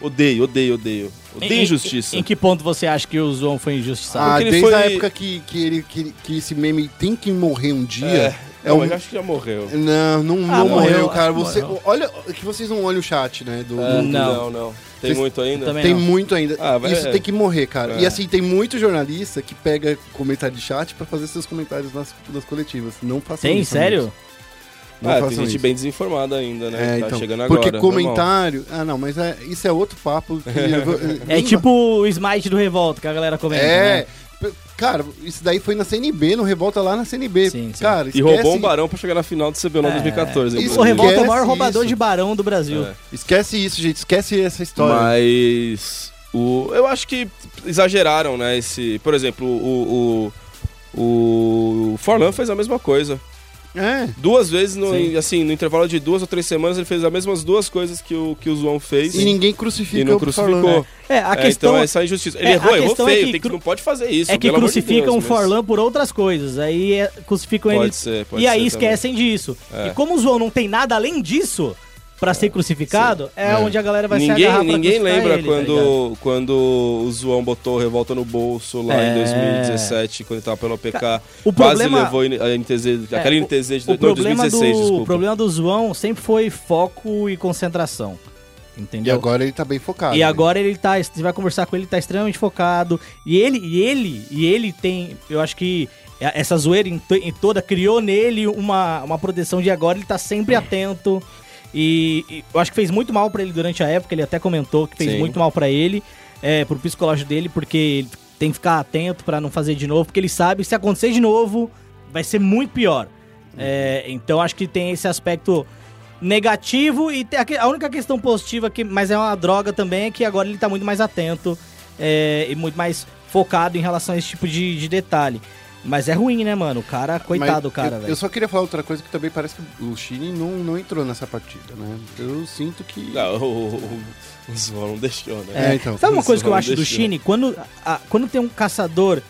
Odeio, odeio, odeio. Odeio Em- injustiça. Em, em que ponto você acha que o Zoão foi injustiçado? Ah, desde foi- a época que, que, ele, que, que esse meme tem que morrer um dia. É, É, não, um... eu acho que já morreu. Não, não, Ah, não morreu, morreu, cara. Você, morreu. olha que vocês não olham o chat, né? Do, É, do- não. não, não. Tem Vocês- muito ainda? Também Tem não. muito ainda. Ah, vai- Isso é. tem que morrer, cara. É. E assim, tem muito jornalista que pega comentário de chat pra fazer seus comentários nas, nas coletivas. Não façam Tem, isso. sério? Não ah, tem gente isso. bem desinformada ainda, né? É, tá então, chegando agora. porque normal. comentário. Ah, não, mas é, isso é outro papo. que eu vou- É tipo o Smite do Revolta, que a galera comenta, É. né? Cara, isso daí foi na CNB, no Revolta lá na CNB. Sim, sim. Cara, E esquece, roubou um barão pra chegar na final do CBLOL 2014. isso O. Revolta é o maior roubador isso. de barão do Brasil. É. esquece isso, gente. Esquece essa história. Mas o, eu acho que exageraram, né? Esse, por exemplo, o, o, o Forlan fez a mesma coisa. É. Duas vezes, no, Sim. assim, no intervalo de duas ou três semanas, ele fez as mesmas duas coisas que o, que o Zoão fez. E ninguém crucifica e não o crucificou. Forlan. É, a É, questão então essa injustiça. Ele é, errou, errou é feio, que tem que, não pode fazer isso. é que amor de crucificam Deus, o mas- Forlan por outras coisas. Aí é- crucificam Pode ele. ser, pode e aí ser esquecem disso. É. E como o Zoão não tem nada além disso pra ser crucificado, é, É. onde a galera vai se Ninguém, agarrar pra ninguém lembra ele, tá quando, quando o Zoão botou o Revolta no bolso lá É. em 2017, quando ele tava pelo OPK. o quase problema- levou a NTZ, aquela É, NTZ de O não, problema, 2016, do, desculpa. o problema do Zoão sempre foi foco e concentração. E Entendeu? agora ele tá bem focado. E né? agora ele tá, você vai conversar com ele, ele tá extremamente focado. E ele, e ele, e ele tem, eu acho que essa zoeira em toda criou nele uma, uma proteção de agora ele tá sempre atento. E, e eu acho que fez muito mal pra ele durante a época, ele até comentou que fez Sim. muito mal pra ele, é, pro psicológico dele, porque ele tem que ficar atento pra não fazer de novo, porque ele sabe que se acontecer de novo, vai ser muito pior. É, então acho que tem esse aspecto negativo e a única questão positiva, que, mas é uma droga também, é que agora ele tá muito mais atento é, e muito mais focado em relação a esse tipo de, de detalhe. Mas é ruim, né, mano? O cara, coitado Mas do cara, velho. eu só queria falar outra coisa que também parece que o Chine não, não entrou nessa partida, né? Eu sinto que. Não, o, o, o não deixou, né? É, É, então. Sabe uma coisa que eu acho do deixou. Shine? Quando, a- quando tem um caçador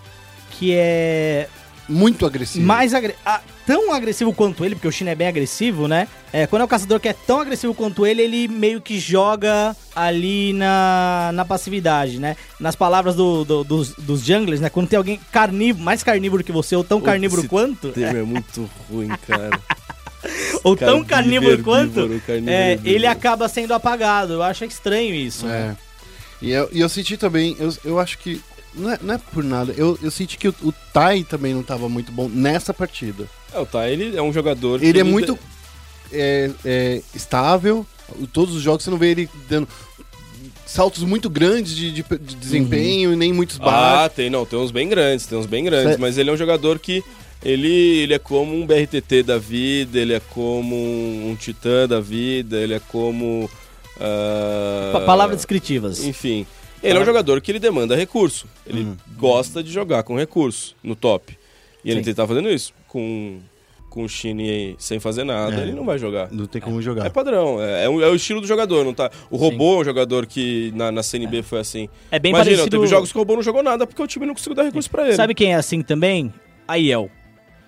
que é Muito agressivo. mais agre- ah, tão agressivo quanto ele, porque o Shine é bem agressivo, né? É, quando é um caçador que é tão agressivo quanto ele, ele meio que joga ali na, na passividade, né? Nas palavras do- do- dos, dos junglers, né? Quando tem alguém carnívoro, mais carnívoro que você, ou tão carnívoro esse quanto, termo é muito ruim, cara. ou tão carnívoro quanto, é, herbívoro. ele acaba sendo apagado. Eu acho estranho isso. né? É. E eu, e eu senti também, eu, eu acho que. Não é, não é por nada, eu, eu senti que o, o Tai também não tava muito bom nessa partida. É, o Tá, ele é um jogador. Ele que é muito é, é, estável, todos os jogos você não vê ele dando saltos muito grandes de, de- de desempenho e nem muitos Ah, baixos. tem, não, tem uns bem grandes, tem uns bem grandes, Cê- mas ele é um jogador que ele, ele é como um BRTT da vida, ele é como um, um titã da vida, ele é como. ah, Pa- Palavras descritivas. Enfim, ele é um jogador que ele demanda recurso. Ele Uhum. gosta de jogar com recurso no top. E ele Sim. tá fazendo isso. Com, com o Shine sem fazer nada, É. ele não vai jogar. Não tem como jogar. É padrão, é, é o, é o estilo do jogador, não tá? O robô é um jogador que na, na CNB foi assim. É bem Imagina, parecido... teve jogos que o robô não jogou nada porque o time não conseguiu dar recurso pra ele. Sabe quem é assim também? A.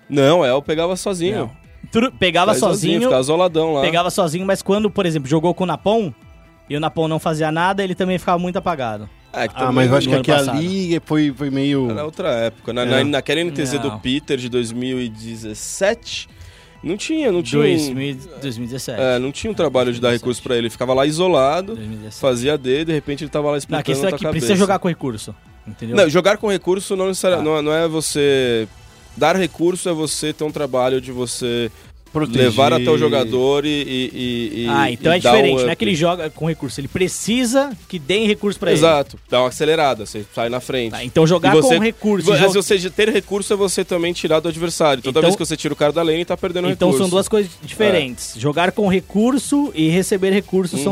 Não, El pegava sozinho. Tru- Pegava Ficava sozinho, Ficava isoladão lá. pegava sozinho, mas quando, por exemplo, jogou com o Napon e o Napon não fazia nada, ele também ficava muito apagado. É, que Ah, mas eu acho que aqui passado. ali foi, foi meio. Era outra época. Na, É. na, naquela NTZ Não. do Peter de 2017, não tinha, não tinha. um- 2000, 2017. É, não tinha um trabalho de dar recurso pra ele. Ele ficava lá isolado, 2017. fazia D, de repente ele tava lá Não, a explicando questão é na que tua precisa cabeça. jogar com recurso. Entendeu? Não, jogar com recurso não, necessari- Ah. não, é- não é você... Dar recurso é você ter um trabalho de você Proteger. levar até o jogador e. e- e- ah, então e é dar um diferente. não é que ele joga com recurso. Ele precisa que deem recurso pra ele. Exato, dá uma acelerada, você sai na frente. Tá, então jogar você- com recurso. Vo- e jo- Se você ter recurso é você também tirar do adversário. Toda Então- vez que você tira o cara da lane, tá perdendo Então recurso. são duas coisas diferentes. Jogar com recurso e receber recursos Uhum.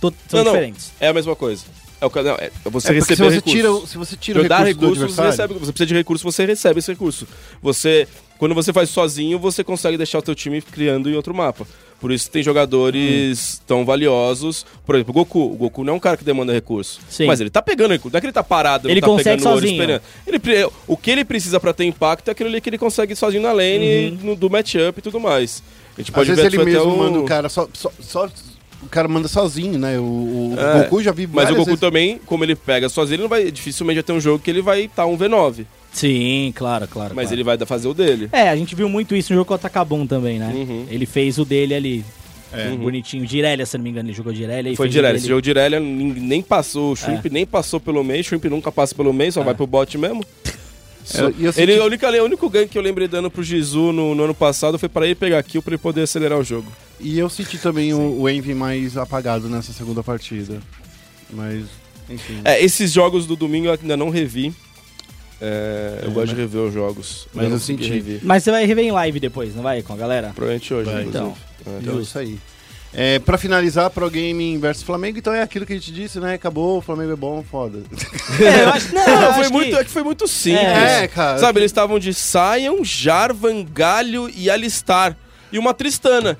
são, to- são Não, não, diferentes. É a mesma coisa. É o ca- não, é você É receber se você recurso. tira, o- se você tira o Dar recurso do recurso, você recebe. Você precisa de recurso, você recebe esse recurso. Você, quando você faz sozinho, você consegue deixar o teu time criando em outro mapa. Por isso tem jogadores Hum. tão valiosos. Por exemplo, o Goku. O Goku não é um cara que demanda recurso. Sim. Mas ele tá pegando recurso. Não é que ele tá parado, Ele não tá consegue pegando ouro sozinho. esperando. Ele, o que ele precisa pra ter impacto é aquilo ali que ele consegue sozinho na lane, Uhum. no- do matchup e tudo mais. A gente Às pode vezes ver ele até mesmo o- manda o cara só, só, só- O cara manda sozinho, né? O, o É, Goku já vi Mas o Goku vezes- também, como ele pega sozinho, ele não vai. Dificilmente vai ter um jogo que ele vai estar um V9. Sim, claro, claro. Mas claro. ele vai dar- fazer o dele. É, a gente viu muito isso no jogo contra Kabum também, né? Uhum. Ele fez o dele ali. É. Bonitinho. Direlia, se não me engano, ele jogou Direlia. e Foi dele. Esse jogo nin- nem passou. O Shrimp nem passou pelo meio. O Shrimp nunca passa pelo meio, só vai pro bot mesmo. Só- É, e eu ele, única, o único gank que eu lembrei dando pro Jizu no, no ano passado foi pra ele pegar kill pra ele poder acelerar o jogo. E eu senti também o, o Envy mais apagado nessa segunda partida. Mas, enfim. É, esses jogos do domingo eu ainda não revi. É, eu É, gosto mas- de rever os jogos. mas não eu consegui senti. rever. Mas você vai rever em live depois, não vai? Com a galera? Provavelmente hoje, Vai, inclusive. então. É. Então é isso aí. É, pra finalizar, Pro Gaming versus Flamengo, então é aquilo que a gente disse, né? Acabou, o Flamengo é bom, foda. É, eu acho, não, eu Não, acho foi que- muito, é que foi muito simples. É, cara. Sabe, eles estavam de Sion, Jarvan, Galho e Alistar. E uma Tristana.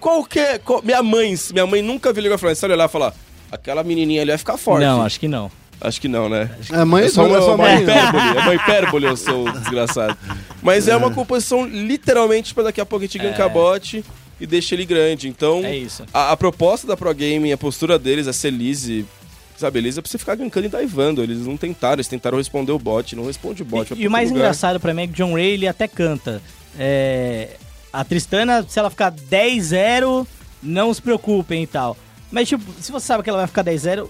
Qualquer. qual- minha mãe, minha mãe nunca viu Legends. Se ela olhar e falar, aquela menininha ali vai ficar forte. Não, acho que não. Acho que não, né? A mãe É só uma, é uma mãe. hipérbole. É uma hipérbole, eu sou desgraçado. Mas é uma composição literalmente pra daqui a pouco a gente gankar bot e deixa ele grande. Então, É isso. a, a proposta da Pro Gaming, a postura deles, a ser Lise, sabe, eles é pra você ficar gankando e daivando. Eles não tentaram, eles tentaram responder o bot, não responde o bot. E, e o mais lugar. engraçado pra mim é que John Ray ele até canta. É, a Tristana, se ela ficar 10-0, não se preocupem e tal. Mas, tipo, se você sabe que ela vai ficar 10-0,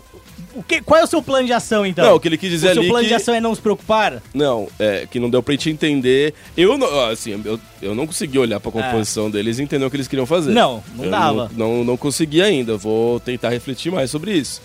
o que, qual é o seu plano de ação, então? Não, o que ele quis o dizer seu ali plano que... de ação é não se preocupar? Não, é que não deu pra gente entender. Eu não, assim, eu, eu não consegui olhar pra É. composição deles e entender o que eles queriam fazer. Não, não Eu dava. Não, não, não consegui ainda. Vou tentar refletir mais sobre isso.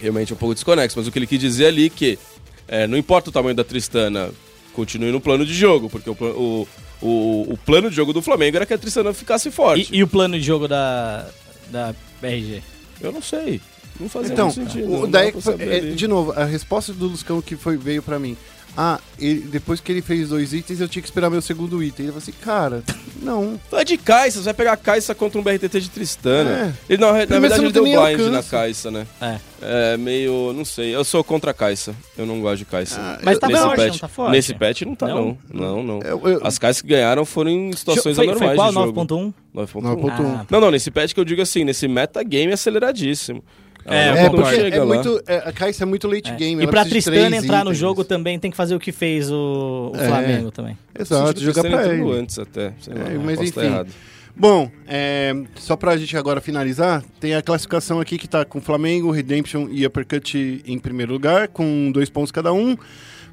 Realmente é um pouco desconexo, mas o que ele quis dizer ali é que é, não importa o tamanho da Tristana, continue no plano de jogo, porque o, o, o, o plano de jogo do Flamengo era que a Tristana ficasse forte. E, e o plano de jogo da, da BRG? Eu não sei. Não fazia Então, muito sentido. o, dá daí, é, de novo, a resposta do Luscão que foi, veio pra mim. Ah, ele- depois que ele fez dois itens, eu tinha que esperar meu segundo item. Ele falou assim, cara, não. Tu é de Caixa, você vai pegar a Caixa contra um BRTT de Tristana. Ele, na, na verdade, ele não deu blind na alcance. Caixa, né? É. É meio. Não sei. Eu sou contra a Caixa. Eu não gosto de Caixa. Ah, Mas tá Nesse forte, patch. não tá forte? Nesse patch não tá, Não? não. Não, não. Eu- eu- As caixas que ganharam foram em situações foi, anormais foi qual? de jogo. 9.1? 9.1. 9.1. Ah, Não, não, nesse patch que eu digo assim, nesse metagame aceleradíssimo. É, É, porque chega é lá- muito. é, a Caixa é muito late É. game. E pra Tristana entrar no itens. jogo também tem que fazer o que fez o, o É. Flamengo também. Exato, jogar pra ele. antes até. Sei É, lá, mas posso estar enfim. Bom, é, só pra gente agora finalizar, tem a classificação aqui que tá com Flamengo, Redemption e Uppercut em primeiro lugar, com dois pontos cada um.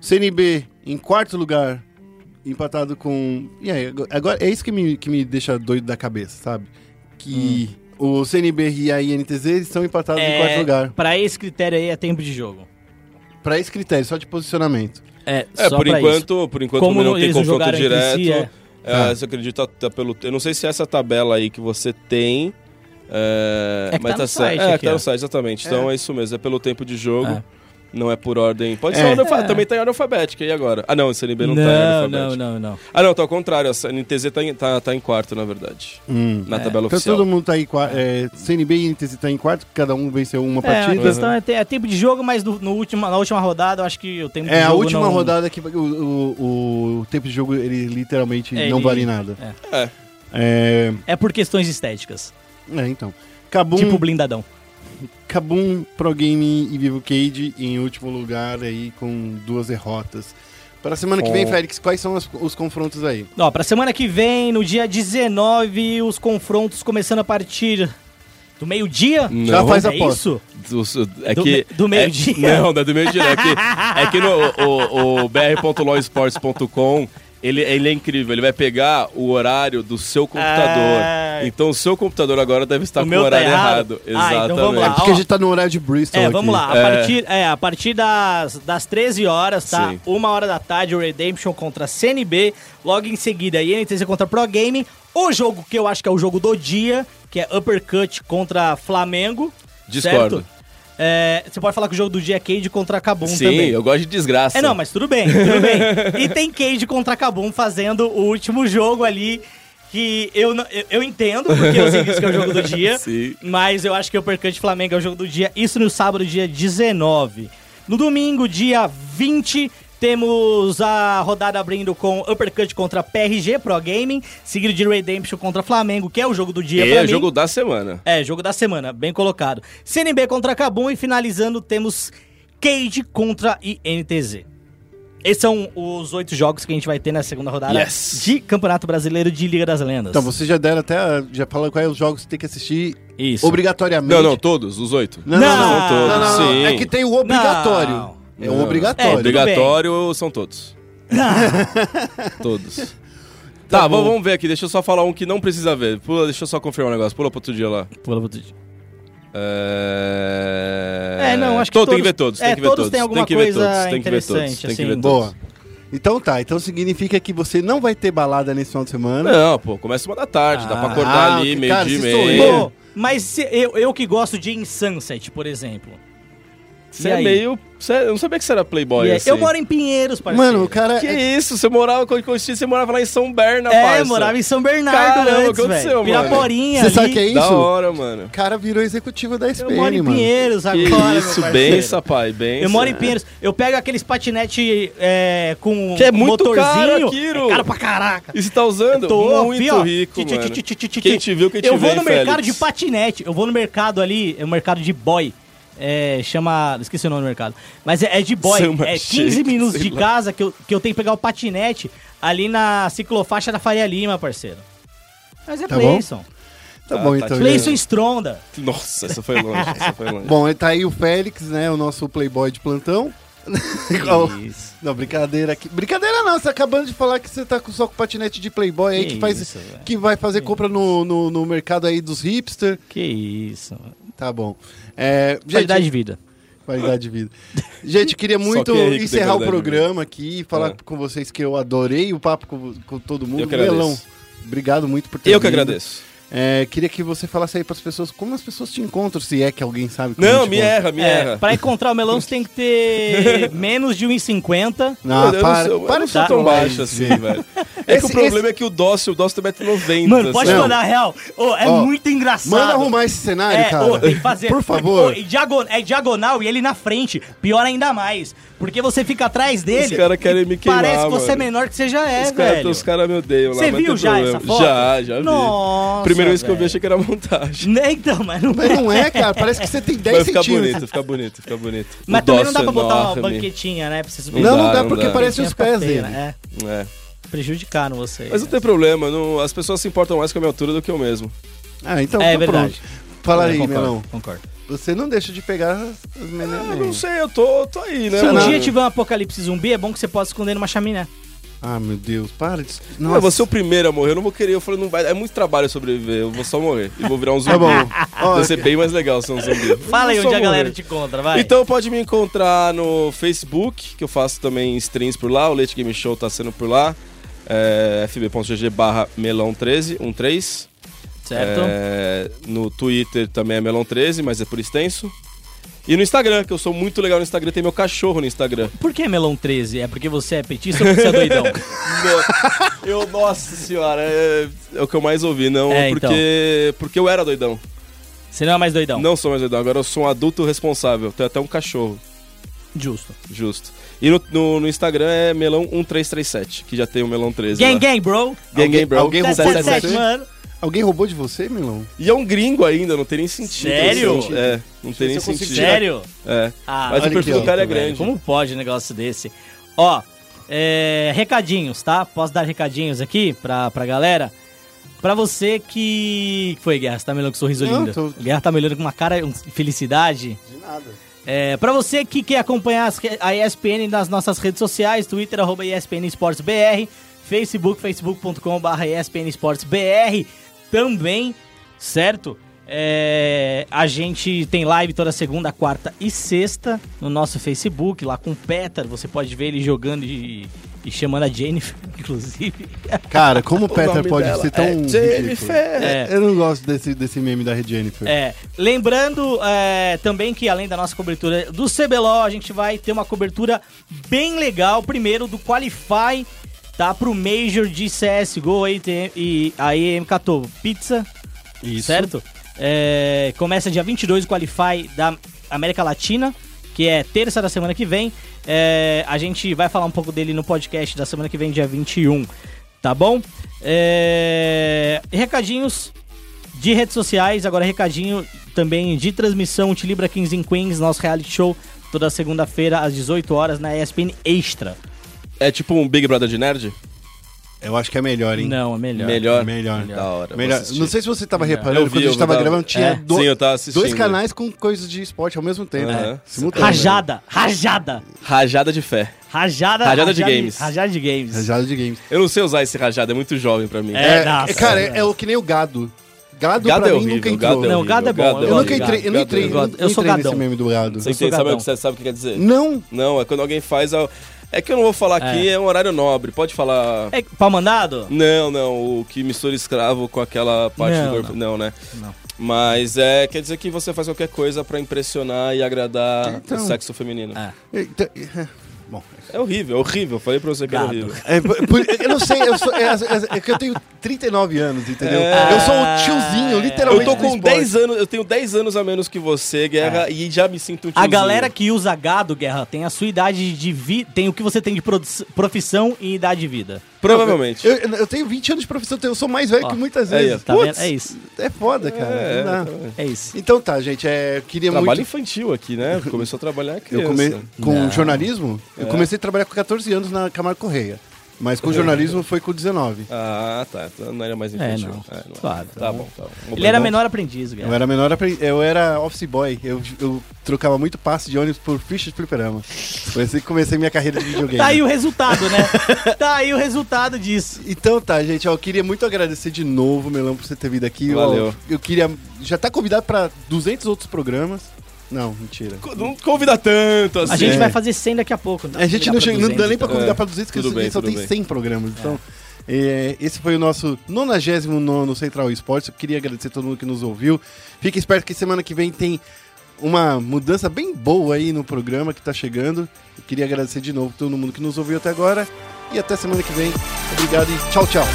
CNB em quarto lugar, empatado com. E aí, agora é isso que me, que me deixa doido da cabeça, sabe? Que o CNB e a INTZ estão empatados em quarto lugar. É, Pra esse critério aí é tempo de jogo. Pra esse critério, só de posicionamento. É, É, só por pra enquanto, por enquanto Como não tem eles não confronto jogaram entre direto. si, é. É, Ah. Você acredita tá pelo. Eu não sei se essa tabela aí que você tem. É, É que mas tá no certo. site É, aqui, tá ó. no site, exatamente. Então é isso mesmo, é pelo tempo de jogo. É. Não é por ordem. Pode É. ser ordem É. também tá em ordem alfabética. E agora? Ah, não, o CNB não, Não, tá em ordem não, alfabética. não, não. Ah, não, tá ao contrário. A NTZ tá em, tá, tá em quarto, na verdade. Hum. Na tabela Então oficial. todo mundo tá aí, qua- é, CNB e INTZ tá em quarto, cada um venceu uma É, a partida. questão é, te- é tempo de jogo, mas no, no última, na última rodada eu acho que o tempo de É, a jogo última não- rodada que o, o, o tempo de jogo, ele literalmente É, não ele- vale nada. É. É, É por questões estéticas. é, então. Kabum, Tipo blindadão. Kabum, Pro Game e Vivo Cage em último lugar aí com duas derrotas. Para a semana que vem, Oh. Félix, quais são as- os confrontos aí? Ó, pra semana que vem, no dia 19, os confrontos começando a partir do meio-dia. Já faz é aposta. isso? Do, é Do que, do meio-dia? É, não, não é do meio-dia. É que, é que no o, o, o Ele, ele é incrível, ele vai pegar o horário do seu computador. Ah. Então o seu computador agora deve estar O com o tá horário errado? errado. Ah, então Exatamente. vamos lá. Porque ó. a gente tá no horário de Bristol É, aqui. vamos lá. A É. partir, é, a partir das, das 13 horas, tá? Sim. Uma hora da tarde, o Redemption contra CNB. Logo em seguida, INTZ contra Pro Game. O jogo que eu acho que é o jogo do dia, que é Uppercut contra Flamengo. Discordo. certo? É, você pode falar que o jogo do dia é Cade contra Kabum Sim, também. eu gosto de desgraça. É, não, mas tudo bem, tudo bem. E tem Cade contra Kabum fazendo o último jogo ali. Que eu, eu, eu entendo, porque eu sei que isso é o jogo do dia. Sim. Mas eu acho que o Uppercut Flamengo é o jogo do dia. Isso no sábado, dia 19. No domingo, dia 20, temos a rodada abrindo com Uppercut contra PRG Pro Gaming, seguido de Redemption contra Flamengo, que é o jogo do dia pra É, mim. jogo da semana. É, jogo da semana, bem colocado. CNB contra Kabum e finalizando temos Cade contra INTZ. Esses são os oito jogos que a gente vai ter na segunda rodada Yes. de Campeonato Brasileiro de Liga das Lendas. Então, vocês já deram até. Já falaram quais os jogos que tem que assistir Isso. obrigatoriamente. Não, não, todos, os oito. Não, não, não. Não, não, não, não. sim. É que tem o obrigatório. É obrigatório. É, Obrigatório são todos. todos. Tá, vamos, vamos ver aqui. Deixa eu só falar um que não precisa ver. Pula, deixa eu só confirmar um negócio. Pula pro outro dia lá. Pula pro outro dia. É... É, não, acho que Tô, Tem todos- que ver todos. é, Tem que ver todos todos. têm alguma tem que ver coisa todos. Tem que ver todos. interessante, Tem que assim. ver todos. Boa. Então tá, então significa que você não vai ter balada nesse final de semana. Não, pô, começa uma da tarde. dá pra Ah, acordar ali, cara, meio dia e meio. mas se- eu, eu que gosto de In Sunset, por exemplo. Você é aí? meio... Você, eu não sabia que você era playboy, é- assim. Eu moro em Pinheiros, parceiro. Mano, o cara. Que é- isso? Você morava... Quando conheci, você morava lá em São Berna, É, parça. eu morava em São Bernardo Caramba, o antes, que aconteceu, velho. mano? Piraporinha Você ali. sabe o que é isso? Da hora, mano. O cara virou executivo da Eu SPN, moro em mano. Pinheiros Que agora, meu isso, bença, pai, bença. Eu moro em Pinheiros. Eu pego aqueles patinete é, com Que é muito motorzinho. caro, Kiro. É caro pra caraca. E você tá usando? Tô, Muito fi, ó. rico, mano. Quem te viu, quem te Eu vê, vou no mercado de patinete. Eu vou no mercado ali, é o mercado de boy. É, chama. Esqueci o nome do mercado. Mas é, é de boy. Samba é 15 Shake, minutos de lá. casa que eu, que eu tenho que pegar o patinete ali na ciclofaixa da Faria Lima, parceiro. Mas é Tá bom? Playson. Tá bom, tá então. de- Playson Stronda. Nossa, essa foi longe, essa foi longe. Bom, tá aí o Félix, né? O nosso playboy de plantão. Isso. Não, brincadeira aqui. Brincadeira não, você tá acabando de falar que você tá com- só com patinete de playboy aí Que que, faz, isso, que vai fazer compra no, no, no mercado aí dos hipster. Que isso. Tá bom. É, gente, Qualidade de vida. Qualidade de vida. Gente, queria muito é tem encerrar o programa aqui e falar É. com vocês que eu adorei o papo com, com todo mundo. Eu que. Melão, obrigado muito por ter Eu que vindo. agradeço. É, queria que você falasse aí pras pessoas como as pessoas te encontram, se é que alguém sabe como Não, me encontra. erra, me É, erra. pra encontrar o melão, você tem que ter menos de 1,50. Não, eu, para, não sou, eu para não de sou tá? tão baixo assim, velho. É Esse- que o problema é que o Dócil, o Dócil tem 1,90m. Mano, pode assim. mandar real. Ô, é Ó, muito engraçado. Manda arrumar esse cenário, É, cara. ô, tem que fazer. Por favor. E diagon- é diagonal e ele na frente. Pior ainda mais. Porque você fica atrás dele. Os caras querem me queimar, Parece que você é mano. menor que você já é, Os caras velho. os cara me odeiam lá, Você viu já problema. essa foto? Já, já vi. Nossa, Primeira vez que eu vi, achei que era montagem. Né, Então, mas não Mas não é, cara. Parece que você tem 10 Vai ficar centímetros. bonito, fica bonito, fica bonito. Mas O também não dá pra botar uma enorme. banquetinha, né? Pra você subir. Não, não dá, não porque dá. parece os pés dele. né? É. É, prejudicaram você. Mas não tem problema, não- as pessoas se importam mais com a minha altura do que eu mesmo. Ah, então É tá verdade. pronto. Fala É, aí, concordo, Melão. Concordo. Você não deixa de pegar as as meninas. Eu não sei, eu tô, tô aí, né? Se um mano? dia tiver um apocalipse zumbi, é bom que você possa esconder numa chaminé. Ah, meu Deus, para de. Não, eu vou ser o primeiro a morrer, eu não vou querer. Eu falei, não vai, é muito trabalho sobreviver, eu vou só morrer. E vou virar um zumbi. Tá bom. Ó, Vai ser bem mais legal ser um zumbi. Fala aí onde a galera te encontra, vai. Então pode me encontrar no Facebook, que eu faço também streams por lá, o Leite Game Show tá sendo por lá. É, fb.gg barra melão13, 13. certo? É, no Twitter também é melão13, mas é por extenso. E no Instagram, que eu sou muito legal no Instagram, tem meu cachorro no Instagram. Por que melão 13? É porque você é petista ou porque você é doidão? eu, nossa senhora, é, é o que eu mais ouvi, não, É, porque, porque eu era doidão. Você não é mais doidão? Não sou mais doidão, agora eu sou um adulto responsável, tenho até um cachorro, Justo. justo. E no, no, no Instagram é melão1337, que já tem o melão 13 Gang, lá. gang, bro. Gang, gang, bro. Alguém roubou de 777, você? mano. Alguém roubou de você, Melão? E é um gringo ainda, não tem nem sentido. Sério? Assim, É, não tem nem sentido. Sério? É. Ah, Mas o perfil do cara é velho, grande. Como pode um negócio desse? Ó, é, recadinhos, tá? Posso dar recadinhos aqui pra, pra galera? Pra você que... que foi, Guerra? Você tá me olhando com um sorriso Não, lindo. tô- Guerra tá me olhando com uma cara de felicidade. De nada. É, pra você que quer acompanhar as a ESPN nas nossas redes sociais, Twitter, arroba ESPN Esportes BR, Facebook, facebook.com.br ESPN Esportes BR também, certo? É, a gente tem live toda segunda, quarta e sexta no nosso Facebook, lá com o Peter. Você pode ver ele jogando e, e chamando a Jennifer, inclusive. Cara, como o Peter pode dela ser tão. é? Jennifer. É. Eu não gosto desse, desse meme da Jennifer. É, lembrando é, também que além da nossa cobertura do CBLOL, a gente vai ter uma cobertura bem legal, primeiro do Qualify, tá? Pro Major de CSGO aí tem- e a EM Catou Pizza, Isso. certo? É, começa dia 22 o Qualify da América Latina, que é terça da semana que vem. É, a gente vai falar um pouco dele no podcast da semana que vem, dia 21, tá bom? É, recadinhos de redes sociais, agora recadinho também de transmissão Tilibra Kings and Queens, nosso reality show, toda segunda-feira às 18 horas na ESPN Extra. É tipo um Big Brother de nerd? Eu acho que é melhor, hein? Não, é melhor. Melhor. Melhor. Da hora. Melhor. Não sei se você tava Melhor. reparando, Eu vi, quando a gente tava tava- gravando, tinha É. do- Sim, eu tava assistindo. dois canais com coisas de esporte ao mesmo tempo. Aham. Simultâneo. Rajada, rajada. Rajada de fé. Rajada, Rajada de games. Rajada de games. Rajada de games. Eu não sei usar esse rajada, é muito jovem pra mim. É, É, nossa, é, cara, é. é, o que nem o gado. Gado, Gado pra é mim horrível, nunca gado entrou. é Não, gado é bom, gado eu Eu nunca entrei, eu não Gado entrei, é eu, não Eu sou entrei nesse gadão. meme do gado. Você Eu sou entende, sabe, o que, você sabe o que quer dizer? Não, Não, é quando alguém faz. a- É que eu não vou falar aqui, é, um horário nobre. Pode falar. É pau mandado? Não, não, o que mistura escravo com aquela parte Não, do corpo. Não, né? Mas é, quer dizer que você faz qualquer coisa pra impressionar e agradar Então. o sexo feminino. É. Então, Bom, É horrível, é horrível. Falei pra você que Gado. é horrível. é, por- eu não sei, eu sou, é, é- é que eu tenho 39 anos, entendeu? É. Eu sou o tiozinho, literalmente. Eu tô com esporte. 10 anos, eu tenho 10 anos a menos que você, Guerra, e já me sinto um A tiozinho. galera que usa gado, Guerra, tem a sua idade de vida, tem o que você tem de profissão e idade de vida. Provavelmente. Eu, eu tenho 20 anos de profissão, eu sou mais velho Ó, que muitas vezes. Tá vendo? É isso. É foda, cara. É. É isso. Então tá, gente, é, eu queria Trabalho muito... infantil aqui, né? Começou a trabalhar Eu criança. come... Com Não. jornalismo, eu É. comecei a trabalhar com 14 anos na Camargo Correia. Mas com jornalismo foi com 19. Ah, tá. Então não era mais É, infantil. não. É, não. Claro. Tá bom, tá bom. Ele era menor aprendiz, Eu Guerra. era menor, apre- eu era office boy. Eu, eu trocava muito passe de ônibus por ficha de fliperama. Foi assim que comecei minha carreira de videogame. Tá aí o resultado, né? tá aí o resultado disso. Então tá, gente, ó, eu queria muito agradecer de novo, Melão, por você ter vindo aqui. Valeu. Ó, eu queria. Já tá convidado pra 200 outros programas. Não, mentira. Co- Não convida tanto assim. A gente É. vai fazer 100 daqui a pouco. A gente não, chega, não dá nem pra convidar É. pra 200, porque Tudo a bem, gente só tudo tem bem. 100 programas. Então, é, esse foi o nosso 99 Central Esportes. Eu queria agradecer a todo mundo que nos ouviu. Fique esperto que semana que vem tem uma mudança bem boa aí no programa que tá chegando. Eu queria agradecer de novo todo mundo que nos ouviu até agora. E até semana que vem. Obrigado e tchau, tchau.